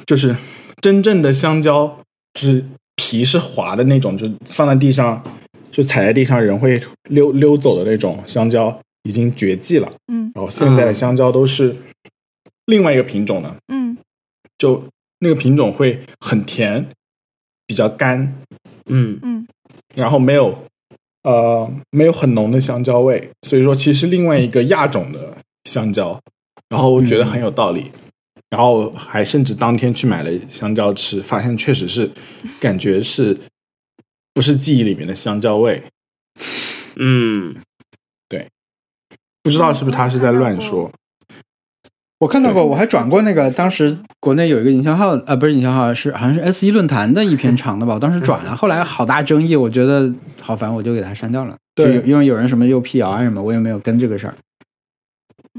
就是真正的香蕉是皮是滑的那种，就放在地上就踩在地上人会溜溜走的那种香蕉已经绝迹了。嗯，然后现在的香蕉都是另外一个品种的。嗯，就那个品种会很甜。比较干，嗯。嗯，然后没有呃没有很浓的香蕉味，所以说其实另外一个亚种的香蕉，然后我觉得很有道理，然后还甚至当天去买了香蕉吃，发现确实是感觉是不是记忆里面的香蕉味，嗯，对，不知道是不是他是在乱说。我看到过，我还转过那个当时国内有一个营销号，呃，不是营销号，是好像是 S 一论坛的一篇长的吧。我当时转了，后来好大争议，我觉得好烦，我就给它删掉了。对，因为有人什么又辟谣啊什么，我也没有跟这个事儿。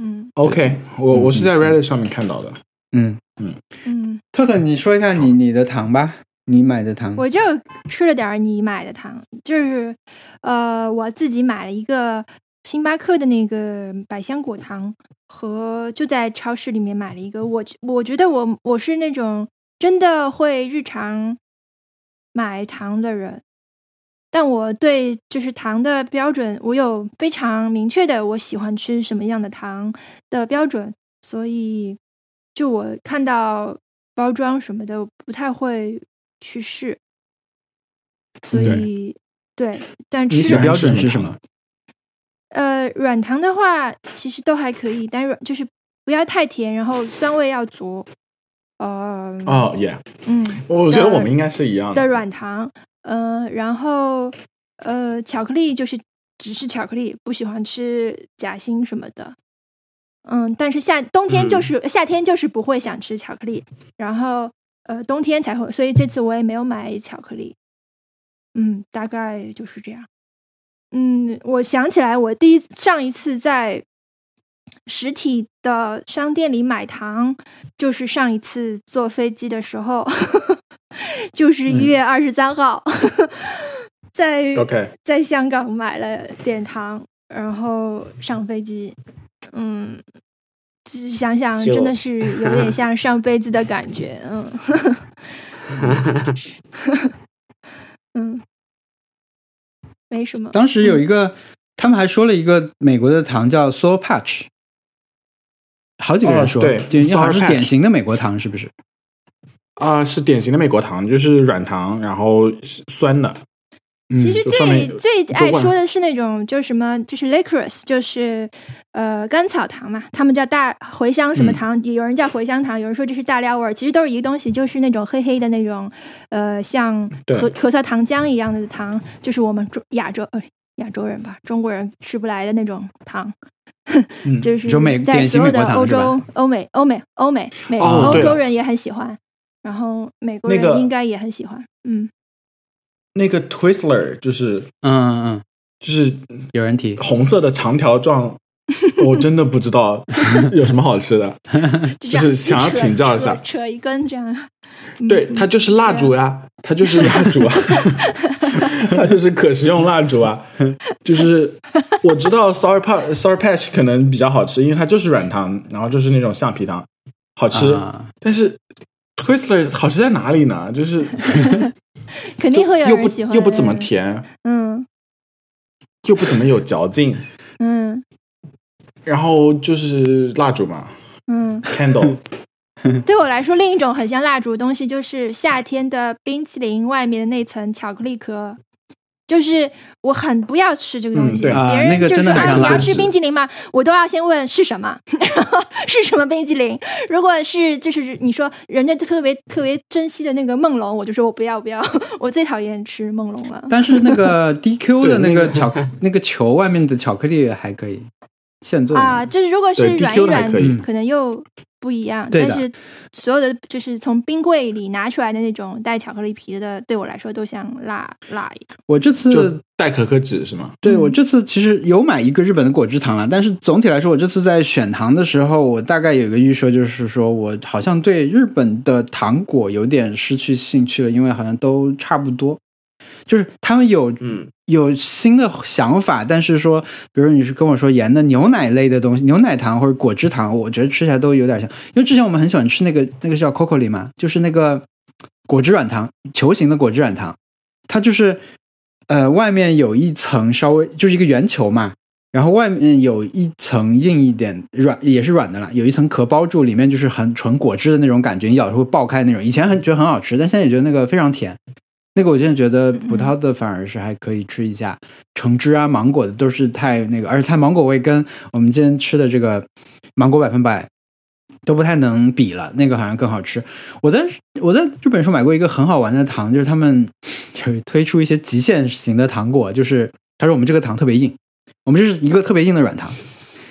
嗯，OK，我我是在 Reddit 上面看到的。嗯嗯嗯，特特，你说一下你你的糖吧，你买的糖。我就吃了点你买的糖，就是呃，我自己买了一个星巴克的那个百香果糖。和就在超市里面买了一个，我我觉得我我是那种真的会日常买糖的人。但我对就是糖的标准，我有非常明确的我喜欢吃什么样的糖的标准，所以就我看到包装什么的不太会去试。所以对，但你的标准是什么？呃，软糖的话其实都还可以，但软就是不要太甜，然后酸味要足。呃，哦耶，嗯，我觉得我们应该是一样的软糖。嗯，然后呃，巧克力就是只是巧克力，不喜欢吃夹心什么的。嗯，但是夏冬天就是夏天就是不会想吃巧克力，然后呃冬天才会，所以这次我也没有买巧克力。嗯，大概就是这样。嗯，我想起来，我第一上一次在实体的商店里买糖，就是上一次坐飞机的时候。就是一月二十三号，在在香港买了点糖，然后上飞机。嗯，想想真的是有点 像上辈子的感觉。嗯，嗯，没什么。当时有一个，他们还说了一个美国的糖叫 Sour Patch，好几个人说，对，好像是典型的美国糖，是不是？啊，是典型的美国糖，就是软糖，然后酸的。其实最最爱说的是那种，就是什么，就是 licorice，就是呃甘草糖嘛，他们叫大茴香什么糖，有人叫茴香糖，有人说这是大料味儿，其实都是一个东西，就是那种黑黑的那种，呃，像咳咳嗽糖浆一样的糖，就是我们中亚洲呃亚洲人吧，中国人吃不来的那种糖，就是在所有的欧洲、欧美、欧美、欧美、美欧洲人也很喜欢。然后美国人应该也很喜欢，嗯，那个 Twizzler 就是，嗯嗯，就是有人提。红色的长条状，我真的不知道 有什么好吃的，就是想要请教一下，扯一根这样，对，它就是蜡烛呀，它就是蜡烛啊，它就是可食用蜡烛啊，就是我知道 Sour Patch Sour Patch 可能比较好吃，因为它就是软糖，然后就是那种橡皮糖，好吃，但是。Twizzler 好吃在哪里呢？就是 肯定会有人喜欢，又不怎么甜，嗯，又不怎么有嚼劲，嗯，然后就是蜡烛嘛，嗯，candle。对我来说，另一种很像蜡烛的东西，就是夏天的冰淇淋外面的那层巧克力壳。就是我很不要吃这个东西，别人就是啊，你要吃冰激凌吗？我都要先问是什么，是什么冰激凌。如果是就是你说人家就特别特别珍惜的那个梦龙，我就说我不要不要，我最讨厌吃梦龙了。但是那个 DQ 的那个巧那个球外面的巧克力还可以现做啊，就是如果是软一软，可能又。不一样，但是所有的就是从冰柜里拿出来的那种带巧克力皮的，对我来说都像辣辣一样。我这次带可可脂是吗？对我这次其实有买一个日本的果汁糖了，但是总体来说，我这次在选糖的时候，我大概有个预设，就是说我好像对日本的糖果有点失去兴趣了，因为好像都差不多。就是他们有嗯有新的想法，但是说，比如你是跟我说盐的牛奶类的东西，牛奶糖或者果汁糖，我觉得吃起来都有点像。因为之前我们很喜欢吃那个那个叫 Coco 里嘛，就是那个果汁软糖，球形的果汁软糖，它就是呃外面有一层稍微就是一个圆球嘛，然后外面有一层硬一点软也是软的了，有一层壳包住，里面就是很纯果汁的那种感觉，你咬着会爆开那种。以前很觉得很好吃，但现在也觉得那个非常甜。那个我现在觉得葡萄的反而是还可以吃一下，橙汁啊、芒果的都是太那个，而且它芒果味跟我们今天吃的这个芒果百分百都不太能比了，那个好像更好吃。我在我在日本时候买过一个很好玩的糖，就是他们 有推出一些极限型的糖果，就是他说我们这个糖特别硬，我们就是一个特别硬的软糖，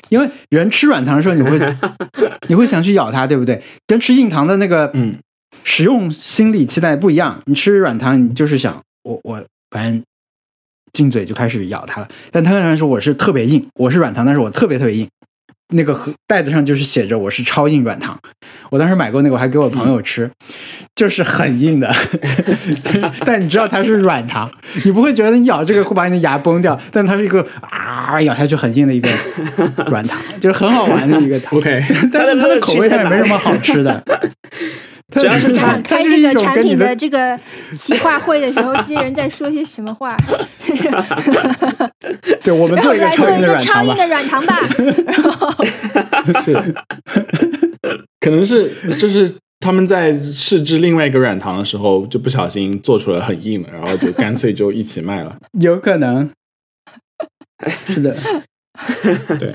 因为人吃软糖的时候你会 你会想去咬它，对不对？跟吃硬糖的那个嗯。使用心理期待不一样，你吃软糖，你就是想我我反正进嘴就开始咬它了。但他跟他说我是特别硬，我是软糖，但是我特别特别硬。那个盒袋子上就是写着我是超硬软糖。我当时买过那个，我还给我朋友吃，就是很硬的。但你知道它是软糖，你不会觉得你咬这个会把你的牙崩掉，但它是一个啊咬下去很硬的一个软糖，就是很好玩的一个糖。OK，但是它的口味上也没什么好吃的。主要是展开这个产品的这个企划会的时候，这些人在说些什么话？对，我们做一个超硬的软糖吧。然后是，可能是就是他们在试制另外一个软糖的时候，就不小心做出来很硬了，然后就干脆就一起卖了。有可能，是的，对。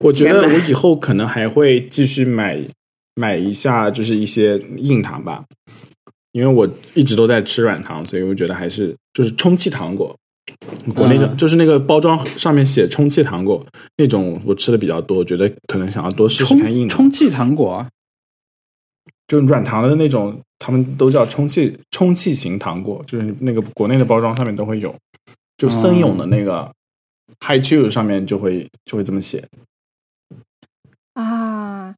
我觉得我以后可能还会继续买买一下，就是一些硬糖吧，因为我一直都在吃软糖，所以我觉得还是就是充气糖果，国内的就是那个包装上面写充气糖果那种，我吃的比较多，我觉得可能想要多试试看硬充气糖果，就软糖的那种，他们都叫充气充气型糖果，就是那个国内的包装上面都会有，就森永的那个 High Chew 上面就会就会这么写。啊，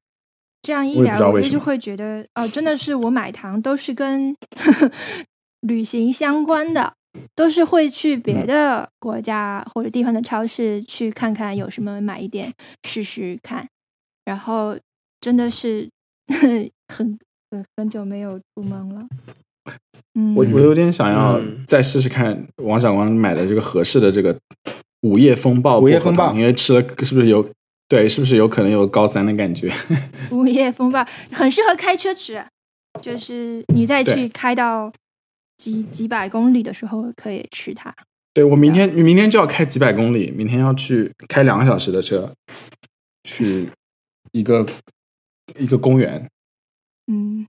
这样一聊，我就就会觉得，哦，真的是我买糖都是跟 旅行相关的，都是会去别的国家或者地方的超市去看看有什么买一点试试看，然后真的是 很很很久没有出门了。嗯，我我有点想要再试试看王小光买的这个合适的这个午夜风暴，午夜风暴，因为吃了是不是有？对，是不是有可能有高三的感觉？午夜风暴很适合开车吃，就是你再去开到几几百公里的时候可以吃它。对我明天你明天就要开几百公里，明天要去开两个小时的车，去一个一个公园。嗯，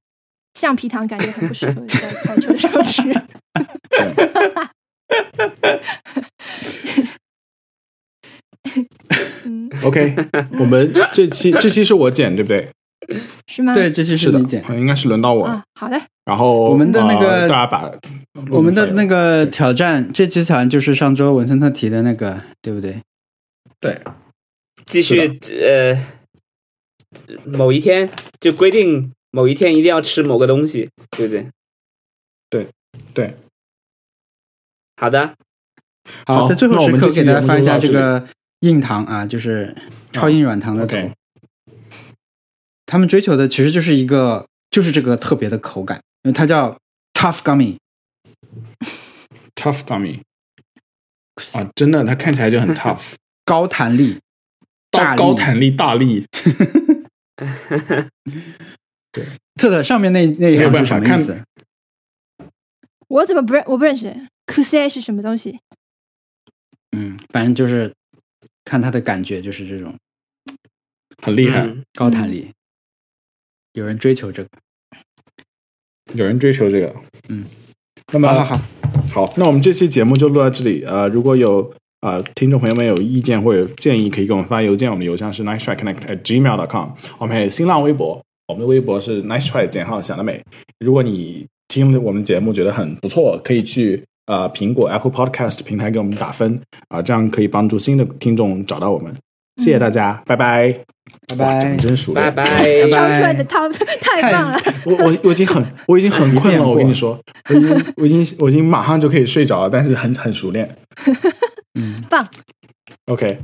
橡皮糖感觉很不适合在开车的时候吃。OK，我们这期 这期是我剪对不对？是吗？对，这期是你剪，应该是轮到我。好的。然后我们的那个大家把我们的那个挑战，这期挑战就是上周文森特提的那个，对不对？对，继续呃，某一天就规定某一天一定要吃某个东西，对不对？对对。好的，好，在最后时刻给大家发一下这个。硬糖啊，就是超硬软糖的头。他们追求的其实就是一个，就是这个特别的口感，因为它叫 Tough Gummy。Tough Gummy 啊，真的，它看起来就很 tough，高弹力，大高弹力大力。对，特特上面那那一行是什么意思？我怎么不认？我不认识。c u s e 是什么东西？嗯，反正就是。看他的感觉就是这种，很厉害，高弹力。有人追求这个，有人追求这个，嗯。那么好，好，好，那我们这期节目就录到这里。呃，如果有呃听众朋友们有意见或者建议，可以给我们发邮件，我们邮箱是 nice try connect at gmail dot com。我们还有新浪微博，我们的微博是 nice try 减号想得美。如果你听我们节目觉得很不错，可以去。呃，苹果 Apple Podcast 平台给我们打分啊，这样可以帮助新的听众找到我们。谢谢大家，拜拜，拜拜，真熟练，拜拜，超帅的他太棒了。我我我已经很我已经很困了，我跟你说，我已经 我已经我已经马上就可以睡着了，但是很很熟练。嗯，棒。OK。